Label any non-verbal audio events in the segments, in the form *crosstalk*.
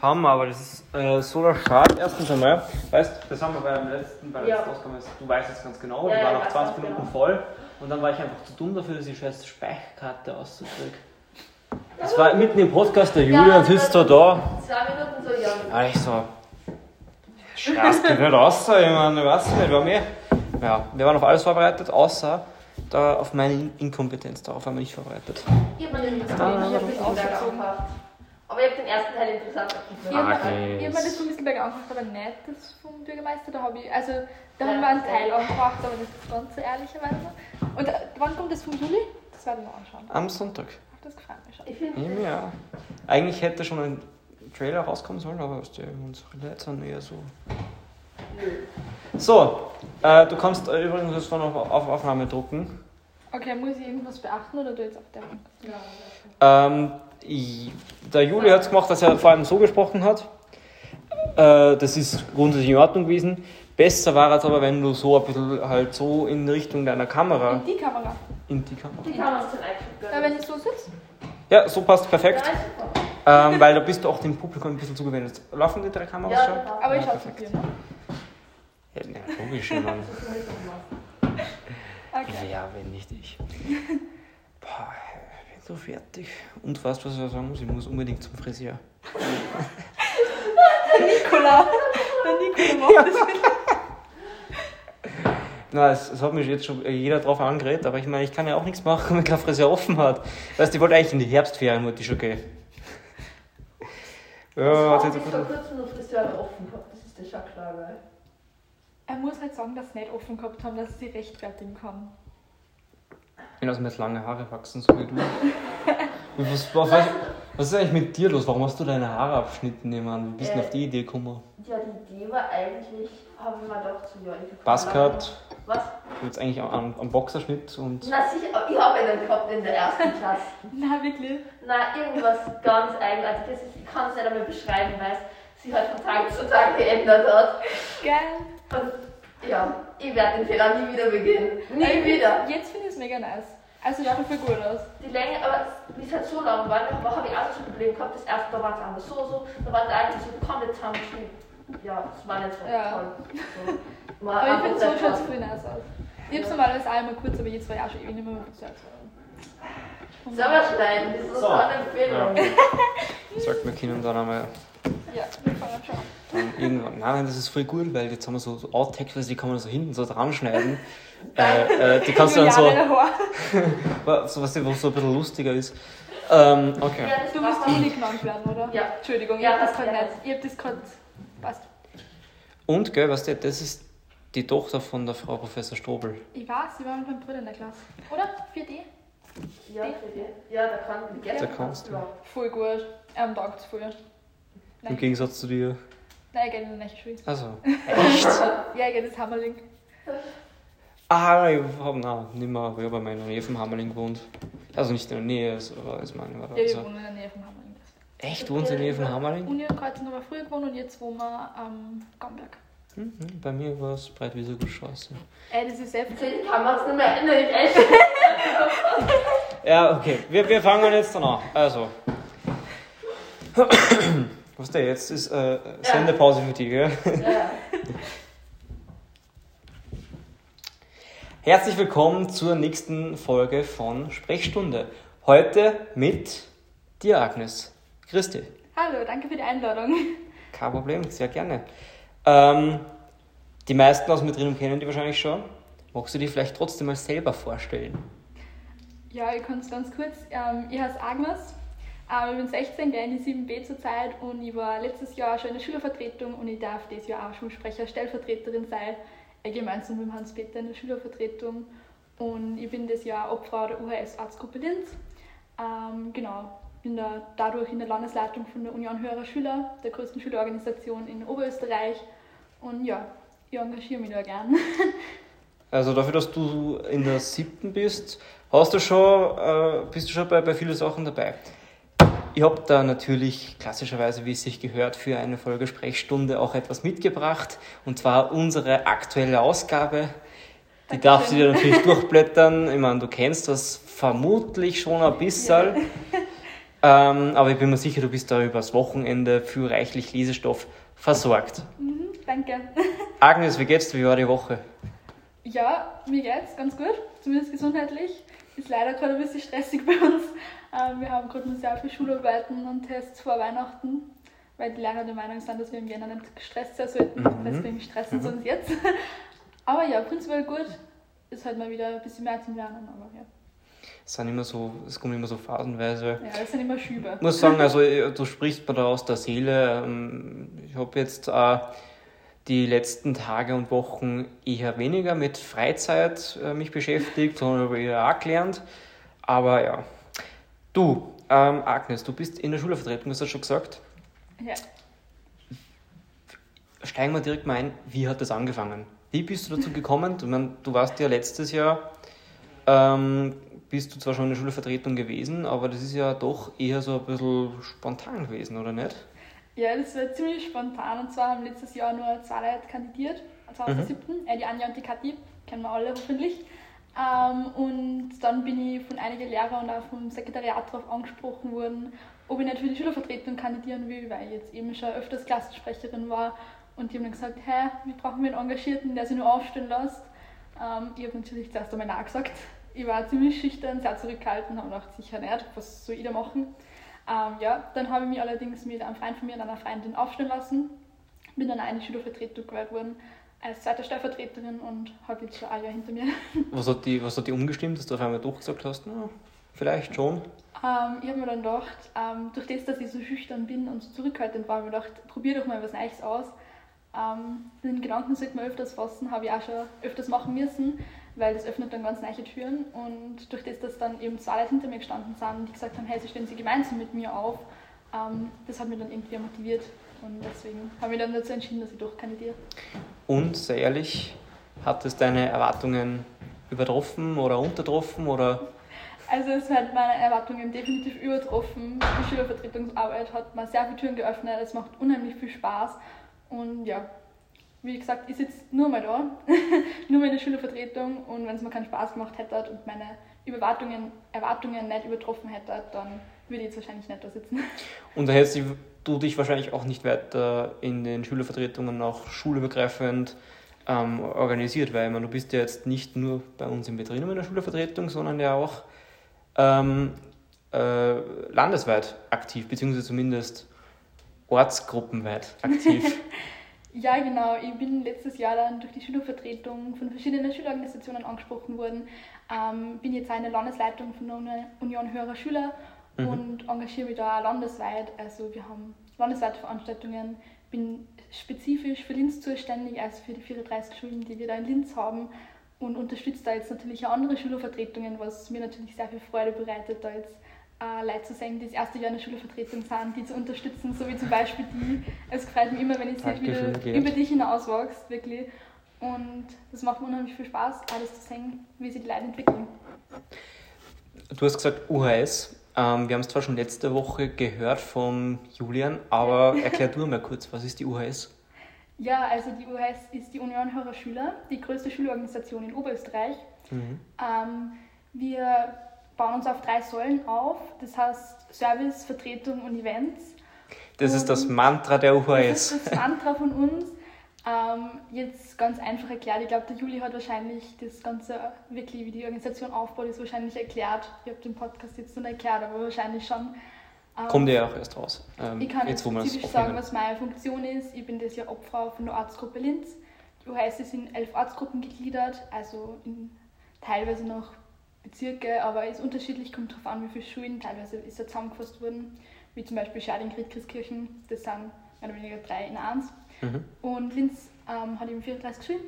Haben wir, aber das ist äh, so der Schade. Erstens einmal, weißt das haben wir beim letzten, bei der Ja. letzten Ausgabe, du weißt es ganz genau, Ja, die ja, war weiß 20 ganz Minuten genau. voll und dann war ich einfach zu dumm dafür, dass ich scheiß Speicherkarte auszukriegen. Das war mitten im Podcast, der Julian sitzt da da. Zwei Minuten so, ja. Ja, ich so, Scheiß, geht nicht raus, ich meine, ich weiß nicht, wir haben eh, ja, wir waren auf alles vorbereitet, außer da auf meine In- Inkompetenz, darauf waren wir nicht vorbereitet. Ich hab mir den Ah, ich hab aber ich hab den ersten Teil interessant Ich gefunden. habe Ah, okay. hab mir das vom Mistelberg angefragt, aber nicht das vom Bürgermeister. Da habe ich, also da Ja, haben wir einen Teil angefragt, aber das ist ganz so ehrlicherweise. Und äh, wann kommt das vom Juli? Das werden wir anschauen. Am Sonntag. Ach, das gefällt mir schon. Ich finde ja. Eigentlich hätte schon ein Trailer rauskommen sollen, aber unsere Leute sind eher so. So, äh, du kannst äh, übrigens jetzt noch auf, auf Aufnahme drucken. Okay, muss ich irgendwas beachten oder du jetzt auf der Ähm, i- der Juli hat es gemacht, dass er vor allem so gesprochen hat. Äh, das ist grundsätzlich in Ordnung gewesen. Besser war es aber, wenn du so ein bisschen halt so in Richtung deiner Kamera, In die Kamera. in die Kamera. die man zum Einschub Ja, wenn ich so sitze. Ja, so passt perfekt. Ja, ist. Ähm, weil da bist du auch dem Publikum ein bisschen zugewendet. Laufen die drei Kameras Ja, schon? genau. Aber ich Ja, schaue zu dir, ne? Ja, na, logisch, meine. *laughs* Okay. Ja, wenn nicht ich. *laughs* Boah, so fertig. Und weißt du, was ich sagen muss? Ich muss unbedingt zum Friseur. *laughs* Nikola. Der Nikola macht das mit. Na, es, es hat mich jetzt schon jeder drauf angeredet, aber ich meine, ich kann ja auch nichts machen, wenn kein Friseur offen hat. Weißt du, ich wollte eigentlich in die Herbstferien, wollte ich schon gehen. Ja, Das hat jetzt bis vor kurzem noch Friseur offen gehabt. Das ist der schon klar, gell? Er muss halt sagen, dass sie nicht offen gehabt haben, dass sie rechtfertigen kann. Ich bin aus mir jetzt lange Haare wachsen, so wie du. *laughs* Was, was, was, was ist eigentlich mit dir los? Warum hast du deine Haare abgeschnitten, Mann? Wie bist du Äh, auf die Idee gekommen? Ja, die Idee war eigentlich, habe ich mir gedacht, so, ja, ich Was? jetzt eigentlich am, am Boxerschnitt und. Na sicher, ich habe einen gehabt in der ersten Klasse. *laughs* Na, wirklich? Na, irgendwas ganz eigenartiges. Ich kann es nicht einmal beschreiben, weil es sich halt von Tag zu Tag geändert hat. Geil. Und ja, ich werde den Fehler nie wieder begehen. Nie Aber wieder. Jetzt finde ich es mega nice. Also schaut voll gut aus. Die Länge, aber wie es halt so lang war, da habe ich auch so ein Problem gehabt. Das erste, da war es anders so, so, da war es eigentlich so komplett zusammengeschnitten. Ja, das war nicht so Ja. toll. So. Aber ich finde, so es toll. voll nice aus. Ich habe es normalerweise auch immer kurz, aber jetzt war ich auch schon ewig nicht mehr mit Friseur. Sauerstein, das ist So. so eine Empfehlung. *laughs* Sagt mir Kindern dann einmal Ja, wir fangen schon an. Dann irgendwann. Nein, nein, das ist voll gut, weil jetzt haben wir so, so Outtakes, die kann man so hinten so dran schneiden. *laughs* äh, äh, die kannst du dann so, *laughs* so was wo so ein bisschen lustiger ist. Ähm, okay. Ja, Du musst Juli genannt werden, oder? Ja. Entschuldigung, ich Ja, habe das das- gerade ja. nicht. Ich habe das gerade. Passt. Und, gell, weißt du, das ist die Tochter von der Frau Professor Strobel. Ich weiß, sie war mit meinem Bruder in der Klasse. Oder? 4D? Ja, für die. Ja, da kann die Da kannst du. Ja. Voll gut. Ähm, taugt es voll. Im Gegensatz zu dir. Nein, ich gehe in die nächste Schule. Also. Ja, ich gehe ins Hammerling. Ah, ich hab, nein, nicht mehr, aber ich habe bei meiner Nähe vom Hammerling gewohnt. Also nicht in der Nähe, also, aber ist meine war da. Ja, wir Also. wohnen in der Nähe vom Hammerling. Echt, wohnst du in der Nähe vom Hammerling? Uni und Kreuzen haben wir früher gewohnt und jetzt wohnen wir am Gamberg. Mhm, bei mir war es Breitwieser Straße. Ey, das ist selbst. Ich kann es nicht mehr ändern, ich echt. Ja, okay, wir, wir fangen jetzt dann an. Also. Was der jetzt ist, äh, Sendepause für dich, gell? Ja. Herzlich willkommen zur nächsten Folge von Sprechstunde. Heute mit dir, Agnes. Christi. Hallo, danke für die Einladung. Kein Problem, sehr gerne. Ähm, die meisten aus Metrium kennen die wahrscheinlich schon. Magst du dich vielleicht trotzdem mal selber vorstellen? Ja, ich kann es ganz kurz. Ähm, ich heiße Agnes. Ähm, ich bin 16, gehe in die 7b zurzeit und ich war letztes Jahr schon in der Schülervertretung und ich darf dieses Jahr auch Schulsprecher, Stellvertreterin sein. Ich gemeinsam mit Hans-Peter in der Schülervertretung und ich bin das Jahr Obfrau der UHS Arztgruppe Linz. Ähm, genau, bin da dadurch in der Landesleitung von der Union Höherer Schüler, der größten Schülerorganisation in Oberösterreich. Und ja, ich engagiere mich da gern. *laughs* Also dafür, dass du in der siebten bist, hast du schon, äh, bist du schon bei, bei vielen Sachen dabei. Ich habe da natürlich klassischerweise, wie es sich gehört, für eine Folge Sprechstunde auch etwas mitgebracht. Und zwar unsere aktuelle Ausgabe. Die darfst du dir natürlich *laughs* durchblättern. Ich meine, du kennst das vermutlich schon ein bisschen. *laughs* Ähm, aber ich bin mir sicher, du bist da übers Wochenende für reichlich Lesestoff versorgt. Mhm, danke. *laughs* Agnes, wie geht's dir? Wie war die Woche? Ja, mir geht's ganz gut, zumindest gesundheitlich. Ist leider gerade ein bisschen stressig bei uns. Ähm, wir haben gerade noch sehr viele Schularbeiten und Tests vor Weihnachten, weil die Lehrer der Meinung sind, dass wir im Jänner nicht gestresst sein sollten. Mhm. Deswegen stressen sie Mhm. uns jetzt. *laughs* Aber ja, prinzipiell gut. Ist halt mal wieder ein bisschen mehr zum Lernen, aber ja. Es sind immer so, es kommt immer so phasenweise. Ja, das sind immer Schübe. Ich muss sagen, also äh, du sprichst mir da aus der Seele. Ähm, Ich habe jetzt äh, die letzten Tage und Wochen eher weniger mit Freizeit äh, mich beschäftigt, sondern habe eher auch gelernt. Aber ja. Du, ähm, Agnes, du bist in der Schülervertretung, hast du das schon gesagt. Ja. Steigen wir direkt mal ein, wie hat das angefangen? Wie bist du dazu gekommen? Ich meine, du warst ja letztes Jahr, ähm, bist du zwar schon in der Schülervertretung gewesen, aber das ist ja doch eher so ein bisschen spontan gewesen, oder nicht? Ja, das war ziemlich spontan. Und zwar haben letztes Jahr nur zwei Leute kandidiert, 2007. Äh, die Anja und die Kathi, kennen wir alle hoffentlich. Ähm, und dann bin ich von einigen Lehrern und auch vom Sekretariat darauf angesprochen worden, ob ich nicht für die Schülervertretung kandidieren will, weil ich jetzt eben schon öfters Klassensprecherin war. Und die haben dann gesagt, hä, wir brauchen einen Engagierten, der sich nur aufstellen lässt. Ähm, ich habe natürlich zuerst einmal Nein gesagt. Ich war ziemlich schüchtern, sehr zurückgehalten, habe gedacht, sicher nicht, was soll ich da machen? Ähm, ja, dann habe ich mich allerdings mit einem Freund von mir und einer Freundin aufstellen lassen. Bin dann die Schülervertretung gewählt worden als zweite Stellvertreterin und habe jetzt schon ein Jahr hinter mir. *laughs* Was hat die, was hat die umgestimmt, dass du auf einmal doch gesagt hast, na, vielleicht schon? Ähm, ich habe mir dann gedacht, ähm, durch das, dass ich so schüchtern bin und so zurückhaltend war, habe ich mir gedacht, probier doch mal was Neues aus. Ähm, den Gedanken sollte man öfters fassen, habe ich auch schon öfters machen müssen, weil das öffnet dann ganz neue Türen. Und durch das, dass dann eben zwei Leute hinter mir gestanden sind, die gesagt haben, hey, sie stellen sie gemeinsam mit mir auf, ähm, das hat mich dann irgendwie motiviert. Und deswegen habe ich dann dazu entschieden, dass ich doch kandidiere. Und, sehr ehrlich, hat es deine Erwartungen übertroffen oder untertroffen oder Also es hat meine Erwartungen definitiv übertroffen. Die Schülervertretungsarbeit hat mir sehr viele Türen geöffnet. Es macht unheimlich viel Spaß. Und ja, wie gesagt, ich sitze nur mal da, *laughs* nur mal in der Schülervertretung. Und wenn es mir keinen Spaß gemacht hätte und meine Erwartungen, Erwartungen nicht übertroffen hätte, dann würde ich jetzt wahrscheinlich nicht da sitzen. Und da hättest du dich wahrscheinlich auch nicht weiter in den Schülervertretungen auch schulübergreifend ähm, organisiert, weil meine, du bist ja jetzt nicht nur bei uns im Betrieb in der Schülervertretung, sondern ja auch ähm, äh, landesweit aktiv, beziehungsweise zumindest ortsgruppenweit aktiv. *laughs* Ja, genau. Ich bin letztes Jahr dann durch die Schülervertretung von verschiedenen Schülerorganisationen angesprochen worden. Ähm, bin jetzt der Landesleitung von der Uni- Union Höherer Schüler Mhm. und engagiere mich da auch landesweit. Also wir haben landesweite Veranstaltungen. Bin spezifisch für Linz zuständig, also für die 34 Schulen, die wir da in Linz haben und unterstütze da jetzt natürlich auch andere Schülervertretungen, was mir natürlich sehr viel Freude bereitet, da jetzt äh, Leute zu sehen, die das erste Jahr in der Schülervertretung sind, die zu unterstützen, so wie zum Beispiel die. Es freut mich immer, wenn ich sehe, wie du über dich hinauswachst, wirklich. Und das macht mir unheimlich viel Spaß, alles zu sehen, wie sich die Leute entwickeln. Du hast gesagt UHS. Ähm, wir haben es zwar schon letzte Woche gehört vom Julian, aber *laughs* erklär du mal kurz, was ist die UHS? Ja, also die UHS ist die Union Höherer Schüler, die größte Schulorganisation in Oberösterreich. Mhm. Ähm, wir bauen uns auf drei Säulen auf, das heißt Service, Vertretung und Events. Das ist das Und Mantra der Das UHS. ist das Mantra von uns. Ähm, jetzt ganz einfach erklärt. Ich glaube, der Juli hat wahrscheinlich das Ganze wirklich, wie die Organisation aufbaut, ist wahrscheinlich erklärt. Ich habe den Podcast jetzt noch nicht erklärt, aber wahrscheinlich schon. Ähm, Kommt ja auch erst raus. Ähm, ich kann jetzt, spezifisch sagen, was meine Funktion ist. Ich bin das Jahr Obfrau von der Ortsgruppe Linz. Die UHS ist in elf Ortsgruppen gegliedert, also in teilweise noch Bezirke, aber ist unterschiedlich, kommt darauf an, wie viele Schulen. Teilweise ist er zusammengefasst worden, wie zum Beispiel Schading, Grietkirchen. Das sind mehr oder weniger drei in eins. Mhm. Und Linz ähm, hat eben 34 Schulen.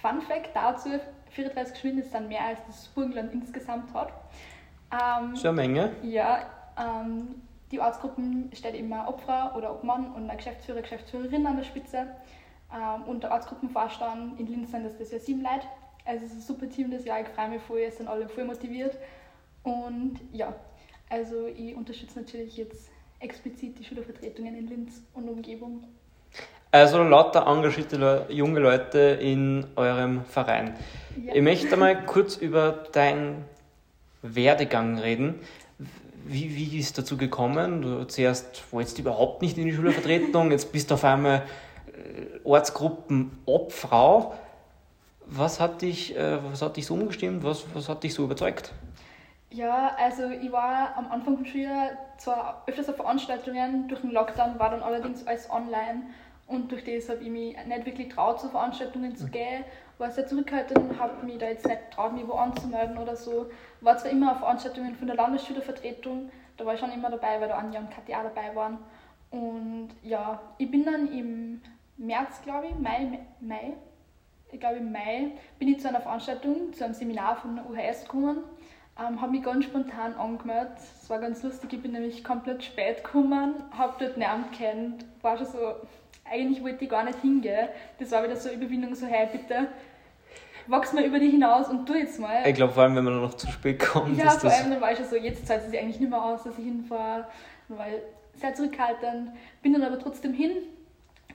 Fun Fact dazu: 34 Schulen ist dann mehr als das Burgenland insgesamt hat. Ähm, So eine Menge. ja, ähm, die Ortsgruppen stellt immer Obfrau oder Obmann und eine Geschäftsführer, Geschäftsführerin an der Spitze. Ähm, und der Ortsgruppenvorstand in Linz sind das, das Jahr sieben Leute. Also es ist ein super Team das Jahr, ich freue mich voll, es sind alle voll motiviert. Und ja, also ich unterstütze natürlich jetzt explizit die Schülervertretungen in Linz und Umgebung. Also lauter engagierte Le junge Leute in eurem Verein. Ja. Ich möchte mal kurz über deinen Werdegang reden. wie, wie ist dazu gekommen? Du zuerst wolltest überhaupt nicht in die Schülervertretung, jetzt bist du auf einmal äh, Ortsgruppenobfrau. Was hat dich, äh, was hat dich so umgestimmt? Was, was hat dich so überzeugt? Ja, also ich war am Anfang vom Schuljahr zwar öfters auf Veranstaltungen, durch den Lockdown war dann allerdings alles online und durch das habe ich mich nicht wirklich traut, zu Veranstaltungen zu gehen, war sehr zurückhaltend und habe mich da jetzt nicht traut, mich wo anzumelden oder so. War zwar immer auf Veranstaltungen von der Landesschülervertretung, da war ich schon immer dabei, weil da Anja und Katja auch dabei waren. Und ja, ich bin dann im März, glaube ich, Mai, Mai, ich glaube im Mai, bin ich zu einer Veranstaltung, zu einem Seminar von der UHS gekommen ähm, habe mich ganz spontan angemeldet. Es war ganz lustig, ich bin nämlich komplett spät gekommen, habe dort niemanden kennt, war schon so, eigentlich wollte ich gar nicht hingehen. Das war wieder so eine Überwindung, so, hey, bitte, wachs mal über dich hinaus und tu jetzt mal. Ich glaube, vor allem, wenn man noch zu spät kommt. Ja, vor allem, dann war ich schon so, jetzt zahlt es sich eigentlich nicht mehr aus, dass ich hinfahre. Dann war ich sehr zurückhaltend, bin dann aber trotzdem hin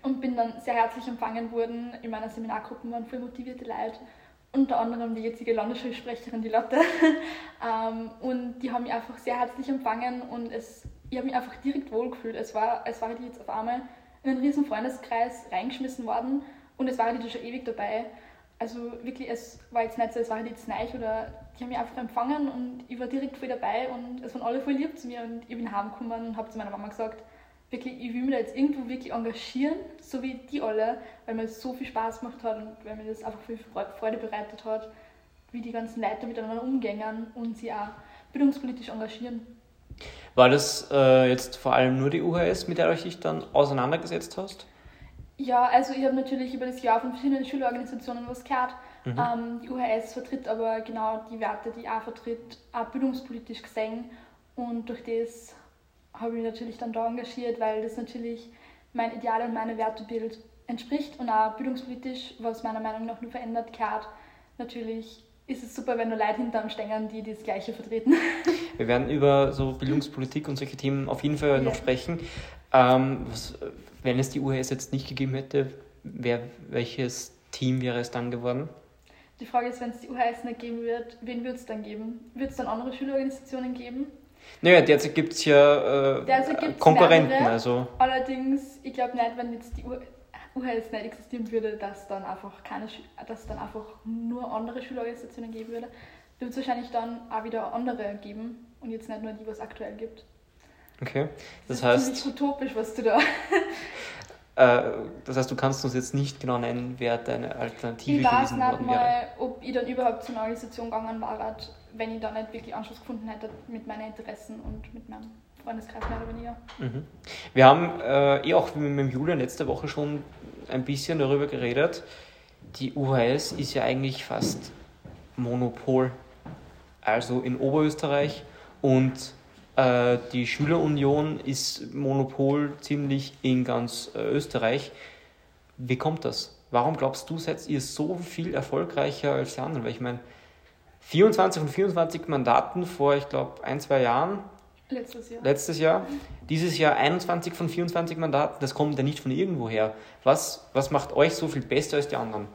und bin dann sehr herzlich empfangen worden. In meiner Seminargruppe waren voll motivierte Leute unter anderem die jetzige Landesschulsprecherin, die Lotte. *laughs* ähm, und die haben mich einfach sehr herzlich empfangen und es, ich habe mich einfach direkt wohlgefühlt. Es war, es war die jetzt auf einmal in einen riesen Freundeskreis reingeschmissen worden und es war die schon ewig dabei. Also wirklich, es war jetzt nicht so, es war halt jetzt neu oder die haben mich einfach empfangen und ich war direkt voll dabei und es waren alle voll lieb zu mir und ich bin heimgekommen und habe zu meiner Mama gesagt, wirklich, ich will mich da jetzt irgendwo wirklich engagieren, so wie die alle, weil mir das so viel Spaß gemacht hat und weil mir das einfach viel Freude bereitet hat, wie die ganzen Leute miteinander umgängen und sie auch bildungspolitisch engagieren. War das äh, jetzt vor allem nur die UHS, mit der du dich dann auseinandergesetzt hast? Ja, also ich habe natürlich über das Jahr von verschiedenen Schülerorganisationen was gehört. Mhm. Ähm, die UHS vertritt aber genau die Werte, die auch vertritt, auch bildungspolitisch gesehen. Und durch das habe ich mich natürlich dann da engagiert, weil das natürlich mein Ideal und meine Wertebild entspricht und auch bildungspolitisch, was meiner Meinung nach nur verändert, gehört. Natürlich ist es super, wenn du Leute hinterm stängern, die das Gleiche vertreten. *laughs* Wir werden über so Bildungspolitik und solche Themen auf jeden Fall ja. noch sprechen. Ähm, was, wenn es die UHS jetzt nicht gegeben hätte, wer, welches Team wäre es dann geworden? Die Frage ist, wenn es die UHS nicht geben wird, wen wird es dann geben? Wird es dann andere Schülerorganisationen geben? Naja, derzeit gibt es ja äh, Konkurrenten. Mehrere. Also. Allerdings, ich glaube nicht, wenn jetzt die UHS nicht existieren würde, dass dann einfach keine, dass dann einfach nur andere Schülerorganisationen geben würde. Wird es wahrscheinlich dann auch wieder andere geben und jetzt nicht nur die, was es aktuell gibt. Okay, das, das heißt. ist utopisch, was du da. *laughs* Äh, das heißt, du kannst uns jetzt nicht genau nennen, wer deine Alternative ich gewesen wäre. Ich weiß nicht mal, ob ich dann überhaupt zu einer Organisation gegangen war, wenn ich da nicht wirklich Anschluss gefunden hätte mit meinen Interessen und mit meinem Freundeskreis mehr oder weniger. Mhm. Wir haben äh, eh auch mit dem Julian letzte Woche schon ein bisschen darüber geredet. Die UHS ist ja eigentlich fast Monopol. Also in Oberösterreich und äh, die Schülerunion ist Monopol ziemlich in ganz äh, Österreich. Wie kommt das? Warum glaubst du, seid ihr so viel erfolgreicher als die anderen? Weil ich meine, 24 von 24 Mandaten vor, ich glaube, ein, zwei Jahren. Letztes Jahr. Letztes Jahr. Dieses Jahr 21 von 24 Mandaten. Das kommt ja nicht von irgendwoher. Was, was macht euch so viel besser als die anderen?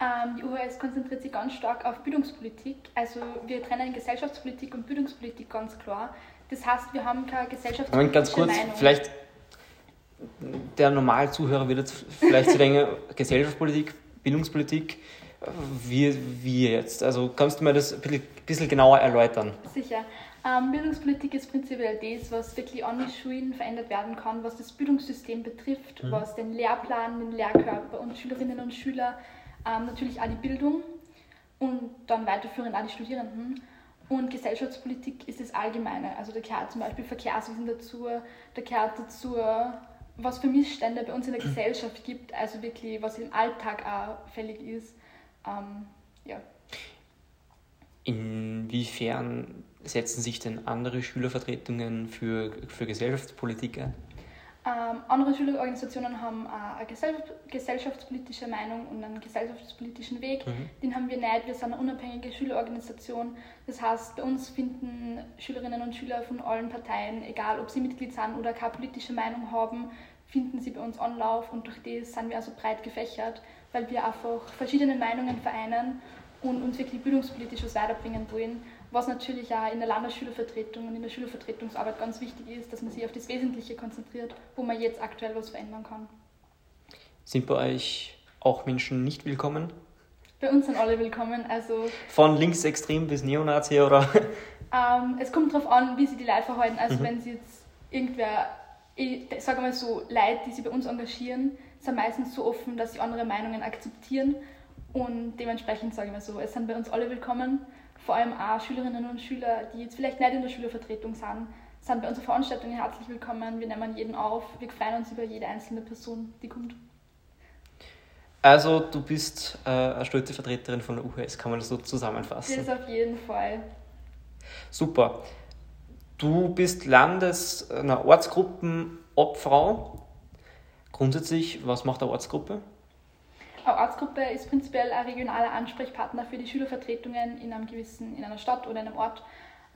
Ähm, die UHS konzentriert sich ganz stark auf Bildungspolitik. Also wir trennen Gesellschaftspolitik und Bildungspolitik ganz klar. Das heißt, wir haben keine gesellschaftspolitische Moment, ganz kurz, Meinung. vielleicht der normale Zuhörer wird jetzt vielleicht zu denken, *laughs* Gesellschaftspolitik, Bildungspolitik, wie, wie jetzt? Also kannst du mir das ein bisschen genauer erläutern? Sicher. Ähm, Bildungspolitik ist prinzipiell das, was wirklich an den Schulen verändert werden kann, was das Bildungssystem betrifft, mhm. was den Lehrplan, den Lehrkörper und Schülerinnen und Schüler, ähm, natürlich auch die Bildung und dann weiterführend auch die Studierenden und Gesellschaftspolitik ist das Allgemeine. Also da gehört zum Beispiel Verkehrswesen dazu, da gehört dazu, was für Missstände bei uns in der Gesellschaft gibt, also wirklich, was im Alltag auch fällig ist. Ähm, ja. Inwiefern setzen sich denn andere Schülervertretungen für, für Gesellschaftspolitik ein? Ähm, andere Schülerorganisationen haben eine gesellschaftspolitische Meinung und einen gesellschaftspolitischen Weg. Mhm. Den haben wir nicht. Wir sind eine unabhängige Schülerorganisation. Das heißt, bei uns finden Schülerinnen und Schüler von allen Parteien, egal ob sie Mitglied sind oder keine politische Meinung haben, finden sie bei uns Anlauf und durch das sind wir also breit gefächert, weil wir einfach verschiedene Meinungen vereinen und uns wirklich bildungspolitisch was weiterbringen wollen. Was natürlich auch in der Landesschülervertretung und in der Schülervertretungsarbeit ganz wichtig ist, dass man sich auf das Wesentliche konzentriert, wo man jetzt aktuell was verändern kann. Sind bei euch auch Menschen nicht willkommen? Bei uns sind alle willkommen. Also, Von linksextrem bis Neonazi oder? *laughs* ähm, es kommt darauf an, wie sich die Leute verhalten. Also mhm. wenn sie jetzt irgendwer, ich sage mal so, Leute, die sich bei uns engagieren, sind meistens so offen, dass sie andere Meinungen akzeptieren. Und dementsprechend sage ich mal so, es sind bei uns alle willkommen. Vor allem auch Schülerinnen und Schüler, die jetzt vielleicht nicht in der Schülervertretung sind, sind bei unserer Veranstaltung herzlich willkommen. Wir nehmen jeden auf. Wir freuen uns über jede einzelne Person, die kommt. Also du bist äh, eine stolze Vertreterin von der UHS, kann man das so zusammenfassen? Das auf jeden Fall. Super. Du bist Landes- einer Ortsgruppenobfrau. Grundsätzlich, was macht eine Ortsgruppe? Eine Ortsgruppe ist prinzipiell ein regionaler Ansprechpartner für die Schülervertretungen in einem gewissen, in einer Stadt oder in einem Ort.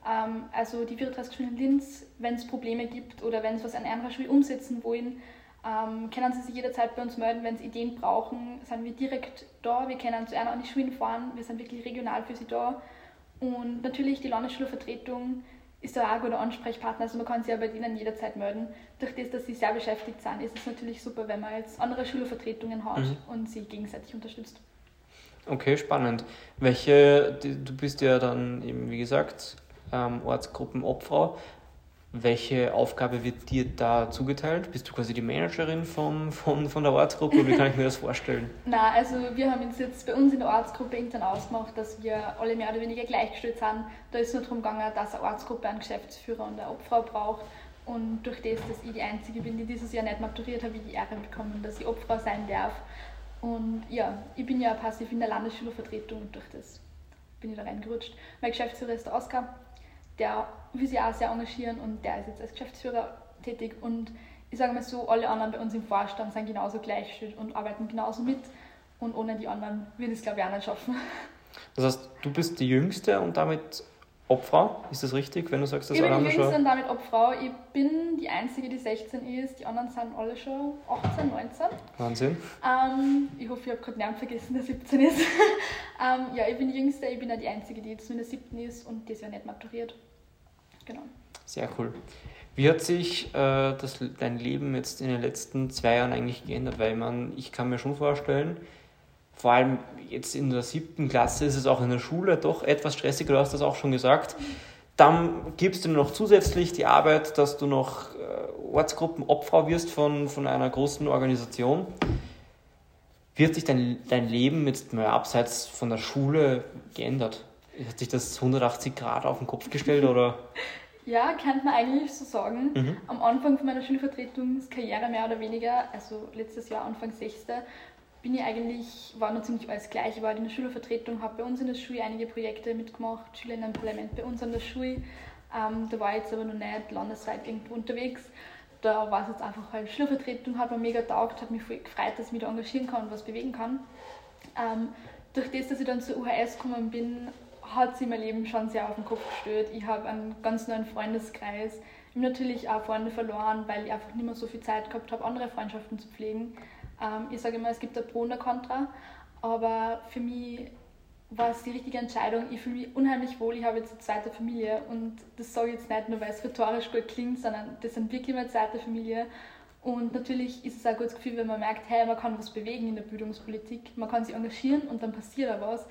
Ähm, also die 34 Schulen in Linz, wenn es Probleme gibt oder wenn sie was an einer Schule umsetzen wollen, ähm, können Sie sich jederzeit bei uns melden, wenn Sie Ideen brauchen, sind wir direkt da. Wir können zu einer an die Schulen fahren, wir sind wirklich regional für Sie da. Und natürlich die Landesschulvertretung ist da auch ein guter Ansprechpartner, also man kann sich ja bei denen jederzeit melden. Durch das, dass sie sehr beschäftigt sind, ist es natürlich super, wenn man jetzt andere Schülervertretungen hat mhm. und sie gegenseitig unterstützt. Okay, spannend. Welche, du bist ja dann eben, wie gesagt, ähm, Ortsgruppenobfrau. Welche Aufgabe wird dir da zugeteilt? Bist du quasi die Managerin vom, von, von der Ortsgruppe oder wie kann ich mir das vorstellen? *laughs* Nein, also wir haben uns jetzt bei uns in der Ortsgruppe intern ausgemacht, dass wir alle mehr oder weniger gleichgestellt sind. Da ist nur darum gegangen, dass eine Ortsgruppe einen Geschäftsführer und eine Obfrau braucht. Und durch das, dass ich die Einzige bin, die dieses Jahr nicht maturiert habe, ich die Ehre bekommen, dass ich Obfrau sein darf. Und ja, ich bin ja passiv in der Landesschülervertretung und durch das bin ich da reingerutscht. Mein Geschäftsführer ist der Oskar der will sich auch sehr engagieren und der ist jetzt als Geschäftsführer tätig und ich sage mal so, alle anderen bei uns im Vorstand sind genauso gleichgestellt und arbeiten genauso mit und ohne die anderen würde ich es glaube ich auch nicht schaffen. Das heißt, du bist die Jüngste und damit Obfrau, ist das richtig, wenn du sagst, dass ich alle bin die Jüngste und damit Obfrau. Ich bin die Einzige, die 16 ist, die anderen sind alle schon 18, 19. Wahnsinn. Ähm, ich hoffe, ich habe gerade niemand vergessen, der 17 ist. *laughs* ähm, ja, ich bin die Jüngste, ich bin auch die Einzige, die jetzt nur in der 7. ist und das Jahr nicht maturiert. Genau. Sehr cool. Wie hat sich äh, das, dein Leben jetzt in den letzten zwei Jahren eigentlich geändert? Weil man, ich kann mir schon vorstellen, vor allem jetzt in der siebten Klasse ist es auch in der Schule doch etwas stressiger, du hast das auch schon gesagt. Dann gibst du noch zusätzlich die Arbeit, dass du noch äh, Ortsgruppenopfer wirst von, von einer großen Organisation. Wird sich dein, dein Leben jetzt mal abseits von der Schule geändert? Hat sich das 180 Grad auf den Kopf gestellt oder? *laughs* Ja, könnte man eigentlich so sagen. Mhm. Am Anfang meiner Schulvertretungskarriere mehr oder weniger, also letztes Jahr Anfang 6. bin ich eigentlich, war noch ziemlich alles gleich. Ich war in der Schulvertretung, habe bei uns in der Schule einige Projekte mitgemacht, Schülerinnen im Parlament bei uns an der Schule. Ähm, da war ich jetzt aber noch nicht landesweit irgendwo unterwegs. Da war es jetzt einfach halt Schulvertretung, hat mir mega taugt, hat mich voll gefreut, dass ich mich da engagieren kann und was bewegen kann. Ähm, durch das, dass ich dann zur UHS gekommen bin, hat sich mein Leben schon sehr auf den Kopf gestellt. Ich habe einen ganz neuen Freundeskreis. Ich habe natürlich auch Freunde verloren, weil ich einfach nicht mehr so viel Zeit gehabt habe, andere Freundschaften zu pflegen. Ähm, ich sage immer, es gibt ein Pro und ein Contra, aber für mich war es die richtige Entscheidung. Ich fühle mich unheimlich wohl. Ich habe jetzt eine zweite Familie und das sage ich jetzt nicht nur, weil es rhetorisch gut klingt, sondern das sind wirklich meine zweite Familie. Und natürlich ist es auch ein gutes Gefühl, wenn man merkt, hey, man kann was bewegen in der Bildungspolitik, man kann sich engagieren und dann passiert da was.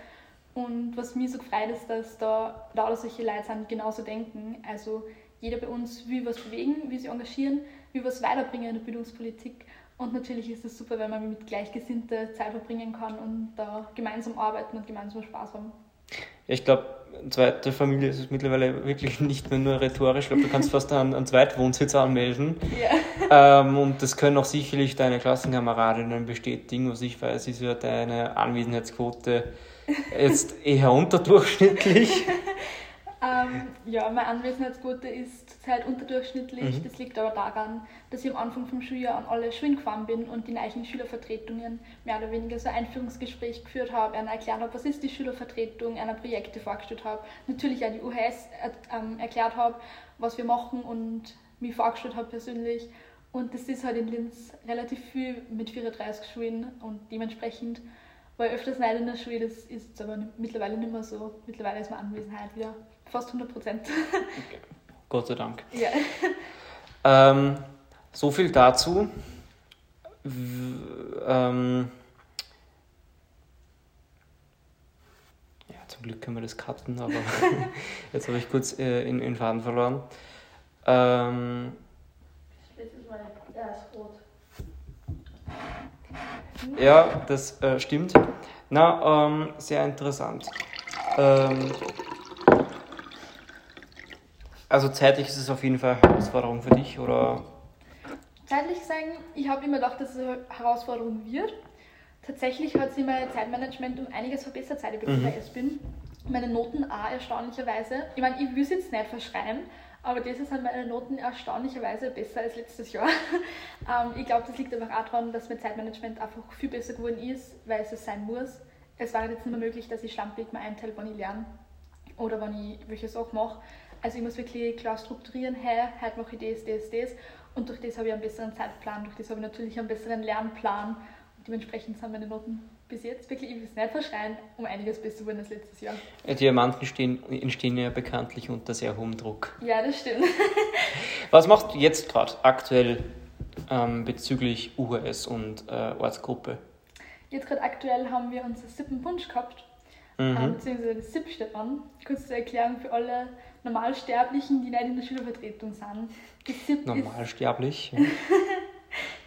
Und was mir so gefreut ist, dass da lauter solche Leute sind, die genauso denken. Also jeder bei uns will was bewegen, will sich engagieren, will was weiterbringen in der Bildungspolitik. Und natürlich ist es super, wenn man mit Gleichgesinnten Zeit verbringen kann und da gemeinsam arbeiten und gemeinsam Spaß haben. Ich glaube, zweite Familie ist es mittlerweile wirklich *laughs* nicht mehr nur rhetorisch. Ich glaube, du kannst fast einen, einen Zweitwohnsitz anmelden. Ja. *laughs* Ähm, und das können auch sicherlich deine Klassenkameradinnen bestätigen. Was ich weiß, ist ja deine Anwesenheitsquote Jetzt eher unterdurchschnittlich. *laughs* ähm, ja, meine Anwesenheitsquote ist zurzeit unterdurchschnittlich. Mhm. Das liegt aber daran, dass ich am Anfang vom Schuljahr an alle Schulen gefahren bin und die neuen Schülervertretungen mehr oder weniger so ein Einführungsgespräch geführt habe, einer erklärt habe, was ist die Schülervertretung, einer Projekte vorgestellt habe, natürlich auch die UHS äh, erklärt habe, was wir machen und mich vorgestellt habe persönlich. Und das ist halt in Linz relativ viel mit 34 Schulen und dementsprechend ich öfters nicht in der Schule, das ist aber mittlerweile nicht mehr so. Mittlerweile ist meine Anwesenheit wieder fast 100 Prozent. Gott sei Dank. ja. Ähm, so viel dazu. Ähm, ja, zum Glück können wir das cutten, aber *laughs* jetzt habe ich kurz äh, in, in Faden verloren. Ähm, Jetzt ist meine. Ja, ist rot. Ja, das äh, stimmt. Na, ähm, sehr interessant. Ähm, also zeitlich ist es auf jeden Fall eine Herausforderung für dich, oder? Zeitlich sagen, ich habe immer gedacht, dass es eine Herausforderung wird. Tatsächlich hat sich mein Zeitmanagement um einiges verbessert, seit ich bei Mhm. Bin. Meine Noten auch erstaunlicherweise. Ich meine, ich will es jetzt nicht verschreien, aber dieses sind meine Noten erstaunlicherweise besser als letztes Jahr. *laughs* ähm, ich glaube, das liegt einfach auch daran, dass mein Zeitmanagement einfach viel besser geworden ist, weil es es sein muss. Es war jetzt nicht mehr möglich, dass ich schlampig mir einteile, wann ich lerne oder wann ich welche Sachen mache. Also ich muss wirklich klar strukturieren, hey, heute mache ich das, das, das. Und durch das habe ich einen besseren Zeitplan, durch das habe ich natürlich einen besseren Lernplan. Und dementsprechend sind meine Noten bis jetzt wirklich, ich will es nicht verschreien, um einiges besser geworden als letztes Jahr. Diamanten stehen, entstehen ja bekanntlich unter sehr hohem Druck. Ja, das stimmt. *laughs* Was machst du jetzt gerade aktuell ähm, bezüglich UHS und äh, Ortsgruppe? Jetzt gerade aktuell haben wir unser Sippenpunsch gehabt, ähm, Mhm. beziehungsweise das SIP steht an. Kurz zur Erklärung für alle Normalsterblichen, die nicht in der Schülervertretung sind. Das SIP ist Normalsterblich. *laughs*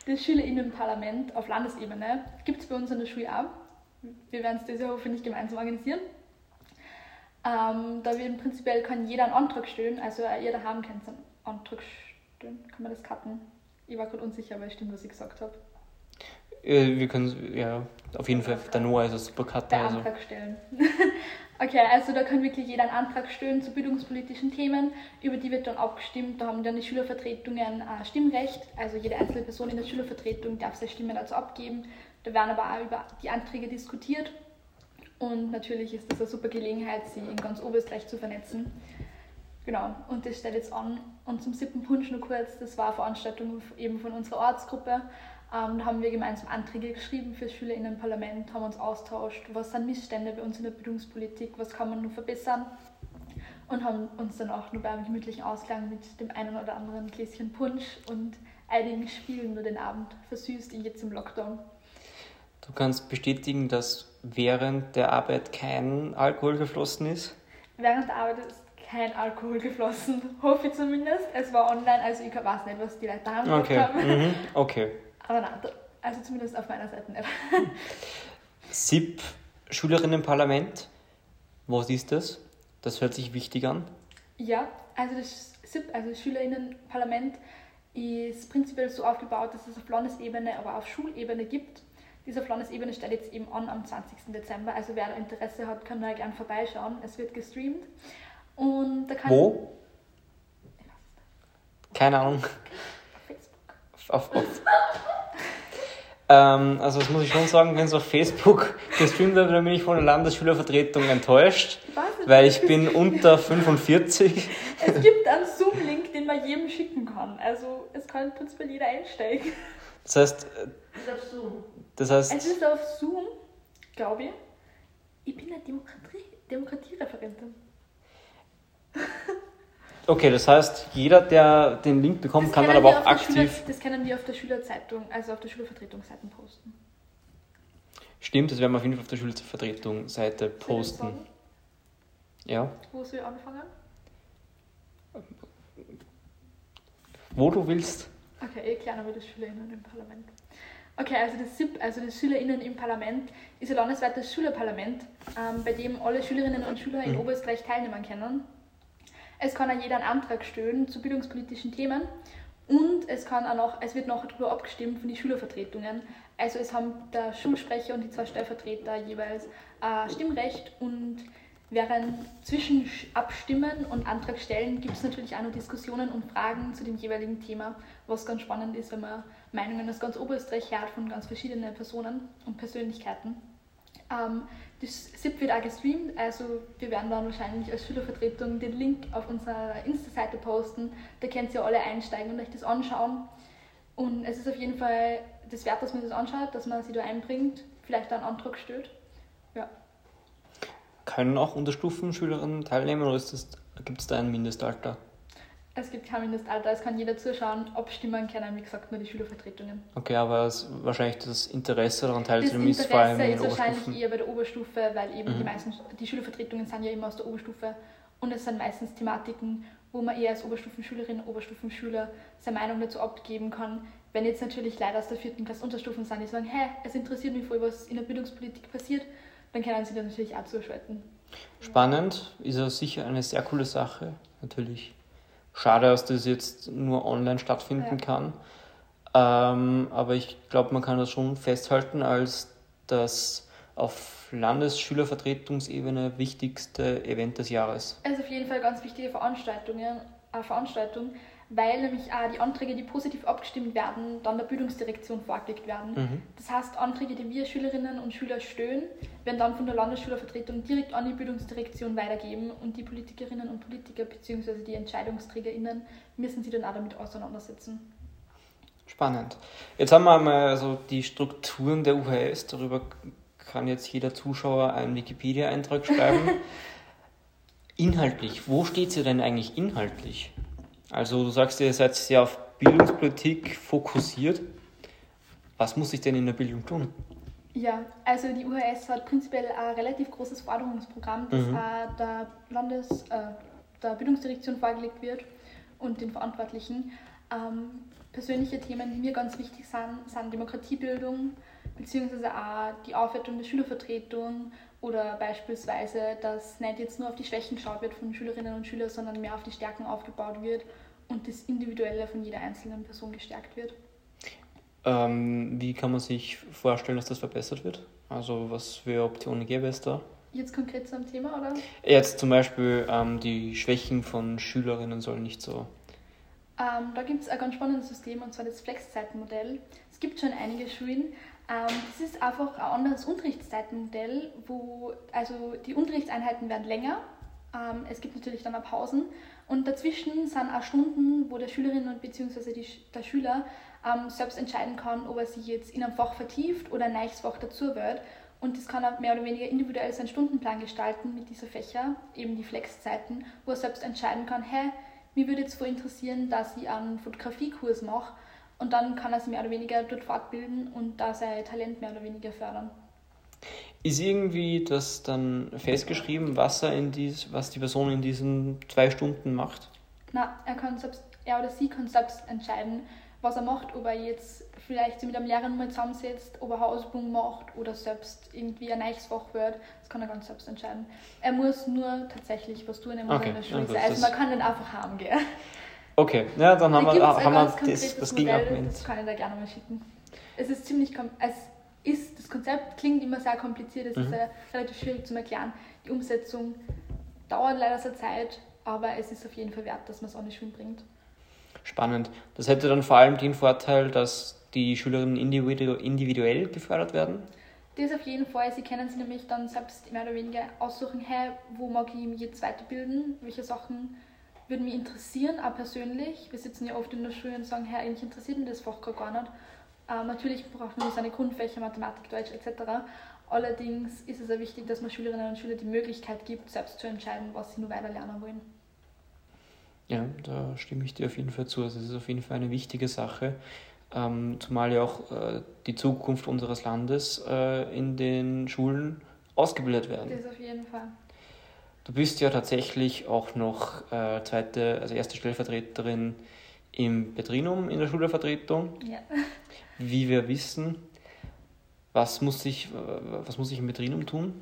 das Schülerinnenparlament auf Landesebene. Gibt es bei uns an der Schule auch. Wir werden es dieses Jahr hoffentlich gemeinsam organisieren. Ähm, da wird prinzipiell kann jeder einen Antrag stellen, also ihr daheim könnt einen Antrag stellen. Kann man das cutten? Ich war gerade unsicher, aber es stimmt, was ich gesagt habe. Äh, wir können, ja, auf jeden Fall, der Noah ist ein super Cutter. Der Also. Antrag stellen. *laughs* okay, also da kann wirklich jeder einen Antrag stellen zu bildungspolitischen Themen, über die wird dann abgestimmt. Da haben dann die Schülervertretungen äh, Stimmrecht, also jede einzelne Person in der Schülervertretung darf seine Stimme dazu abgeben. Da werden aber auch über die Anträge diskutiert. Und natürlich ist das eine super Gelegenheit, sie in ganz Oberösterreich zu vernetzen. Genau, und das steht jetzt an. Und zum siebten Punsch nur kurz, das war eine Veranstaltung eben von unserer Ortsgruppe. Ähm, da haben wir gemeinsam Anträge geschrieben für SchülerInnenparlament, haben uns austauscht, was sind Missstände bei uns in der Bildungspolitik, was kann man nur verbessern und haben uns dann auch nur beim gemütlichen Ausklang mit dem einen oder anderen Gläschen Punsch und einigen Spielen nur den Abend versüßt, jetzt im Lockdown. Du kannst bestätigen, dass während der Arbeit kein Alkohol geflossen ist? Während der Arbeit ist kein Alkohol geflossen, hoffe ich zumindest. Es war online, also ich weiß nicht, was die Leute daheim gemacht Okay. haben. Mhm. Okay. Aber nein, da- also zumindest auf meiner Seite nicht. *laughs* SIP, Schülerinnenparlament. Was ist das? Das hört sich wichtig an. Ja, also das SIP, also das Schülerinnenparlament, ist prinzipiell so aufgebaut, dass es auf Landesebene, aber auch auf Schulebene gibt. Diese auf Landesebene steht jetzt eben an am 20. Dezember. Also wer da Interesse hat, kann da gerne vorbeischauen. Es wird gestreamt. Und da kann Wo? Keine Ahnung. Auf Facebook. Auf, auf. *laughs* ähm, also das muss ich schon sagen, wenn es auf Facebook *laughs* gestreamt wird, dann bin ich von der Landesschülervertretung enttäuscht, nicht, weil ich bin unter 45. Es gibt einen Zoom-Link, den man jedem schicken kann. Also es kann prinzipiell jeder einsteigen. Das heißt, äh, Ist auf Zoom. das Es heißt, ist auf Zoom, glaube ich. Ich bin eine Demokratie Demokratiereferentin. *laughs* okay, das heißt, jeder, der den Link bekommt, kann dann aber auch der Schüler, aktiv. das können wir auf der Schülerzeitung, also auf der Schülervertretungsseite posten. Stimmt, das werden wir auf jeden Fall auf der Schülervertretungsseite das posten. Ja. Wo soll ich anfangen? Wo du willst. Okay, ich erkläre nochmal das SchülerInnen im Parlament. Okay, also das SIP, also das SchülerInnen im Parlament, ist ein landesweites Schülerparlament, ähm, bei dem alle Schülerinnen und Schüler in Mhm. Oberösterreich teilnehmen können. Es kann auch jeder einen Antrag stellen zu bildungspolitischen Themen und es, kann auch noch, es wird nachher darüber abgestimmt von den Schülervertretungen. Also es haben der Schulsprecher und die zwei Stellvertreter jeweils äh, Stimmrecht und während zwischen Sch- Abstimmen und Antrag stellen gibt es natürlich auch noch Diskussionen und Fragen zu dem jeweiligen Thema, was ganz spannend ist, wenn man Meinungen aus ganz Oberösterreich hört von ganz verschiedenen Personen und Persönlichkeiten. Ähm, das SIP wird auch gestreamt, also wir werden dann wahrscheinlich als Schülervertretung den Link auf unserer Insta-Seite posten. Da könnt ihr alle einsteigen und euch das anschauen. Und es ist auf jeden Fall das wert, dass man das anschaut, dass man sich da einbringt, vielleicht einen Antrag stellt Ja. Können auch Unterstufenschülerinnen teilnehmen oder gibt es da ein Mindestalter? Es gibt kein Mindestalter, es kann jeder zuschauen, abstimmen können, wie gesagt, nur die Schülervertretungen. Okay, aber es, wahrscheinlich das Interesse daran teilzunehmen ist vor allem in in ist wahrscheinlich eher bei der Oberstufe, weil eben Mhm. die meisten, die Schülervertretungen sind ja immer aus der Oberstufe und es sind meistens Thematiken, wo man eher als Oberstufenschülerin, Oberstufenschüler seine Meinung dazu abgeben kann. Wenn jetzt natürlich Leute aus der vierten Klasse Unterstufen sind, die sagen, hey, es interessiert mich voll, was in der Bildungspolitik passiert, dann können sie da natürlich auch zuschalten. Spannend, ist ja sicher eine sehr coole Sache. Natürlich schade, dass das jetzt nur online stattfinden Ja. kann. Ähm, aber ich glaube, man kann das schon festhalten als das auf Landesschülervertretungsebene wichtigste Event des Jahres. Es ist auf jeden Fall ganz wichtige Veranstaltung, ja, eine Veranstaltung, weil nämlich auch die Anträge, die positiv abgestimmt werden, dann der Bildungsdirektion vorgelegt werden. Mhm. Das heißt, Anträge, die wir Schülerinnen und Schüler stellen, werden dann von der Landesschülervertretung direkt an die Bildungsdirektion weitergeben und die Politikerinnen und Politiker bzw. die EntscheidungsträgerInnen müssen sich dann auch damit auseinandersetzen. Spannend. Jetzt haben wir einmal so die Strukturen der UHS. Darüber kann jetzt jeder Zuschauer einen Wikipedia-Eintrag schreiben. *laughs* inhaltlich, wo steht ihr denn eigentlich inhaltlich? Also du sagst, ihr seid sehr auf Bildungspolitik fokussiert. Was muss ich denn in der Bildung tun? Ja, also die UHS hat prinzipiell ein relativ großes Forderungsprogramm, das Mhm. auch der Landes-, äh, der Bildungsdirektion vorgelegt wird und den Verantwortlichen. Ähm, persönliche Themen, die mir ganz wichtig sind, sind Demokratiebildung, beziehungsweise auch die Aufwertung der Schülervertretung oder beispielsweise, dass nicht jetzt nur auf die Schwächen geschaut wird von Schülerinnen und Schülern, sondern mehr auf die Stärken aufgebaut wird und das Individuelle von jeder einzelnen Person gestärkt wird. Ähm, wie kann man sich vorstellen, dass das verbessert wird? Also was für Optionen gäbe es da? Jetzt konkret zum Thema, oder? Jetzt zum Beispiel ähm, die Schwächen von Schülerinnen sollen nicht so. Ähm, da gibt es ein ganz spannendes System und zwar das Flexzeitenmodell. Es gibt schon einige Schulen. Ähm, das ist einfach ein anderes Unterrichtszeitenmodell, wo also die Unterrichtseinheiten werden länger. Ähm, es gibt natürlich dann auch Pausen und dazwischen sind auch Stunden, wo der Schülerin und Sch- der Schüler ähm, selbst entscheiden kann, ob er sich jetzt in einem Fach vertieft oder ein neues Fach dazu wird. Und das kann er mehr oder weniger individuell seinen Stundenplan gestalten mit dieser Fächer, eben die Flexzeiten, wo er selbst entscheiden kann, hey, mir würde jetzt voll interessieren, dass ich einen Fotografiekurs mache und dann kann er sich mehr oder weniger dort fortbilden und da sein Talent mehr oder weniger fördern. Ist irgendwie das dann festgeschrieben, was er in dies, was die Person in diesen zwei Stunden macht? Na, er kann selbst, er oder sie kann selbst entscheiden, was er macht, ob er jetzt vielleicht mit einem Lehrer mal zusammensetzt, ob er Hausübungen macht oder selbst irgendwie ein neues Fach wird. Das kann er ganz selbst entscheiden. Er muss nur tatsächlich was tun, er muss Okay, in der Schule sein. Also man kann nicht einfach haben gehen. Okay, ja, dann haben Da wir, haben wir das, das Modell, Gegenargument. Das kann ich da gerne mal schicken. Es ist ziemlich es ist, das Konzept klingt immer sehr kompliziert, es ist Mhm. äh, relativ schwierig zu erklären. Die Umsetzung dauert leider sehr Zeit, aber es ist auf jeden Fall wert, dass man es an die Schulen bringt. Spannend. Das hätte dann vor allem den Vorteil, dass die Schülerinnen individu individuell gefördert werden. Das auf jeden Fall. Sie können sich nämlich dann selbst mehr oder weniger aussuchen, hey, wo mag ich mich jetzt weiterbilden, welche Sachen würden mich interessieren, auch persönlich. Wir sitzen ja oft in der Schule und sagen, hey, eigentlich interessiert mich das Fach gar gar nicht. Ähm, natürlich braucht man seine Grundfächer, Mathematik, Deutsch etc. Allerdings ist es auch wichtig, dass man Schülerinnen und Schülern die Möglichkeit gibt, selbst zu entscheiden, was sie nur weiter lernen wollen. Ja, da stimme ich dir auf jeden Fall zu. Also es ist auf jeden Fall eine wichtige Sache, ähm, zumal ja auch äh, die Zukunft unseres Landes äh, in den Schulen ausgebildet werden. Das auf jeden Fall. Du bist ja tatsächlich auch noch äh, zweite, also erste Stellvertreterin im Petrinum in der Schülervertretung. Ja. Wie wir wissen, was muss ich, was muss ich im Petrinum tun?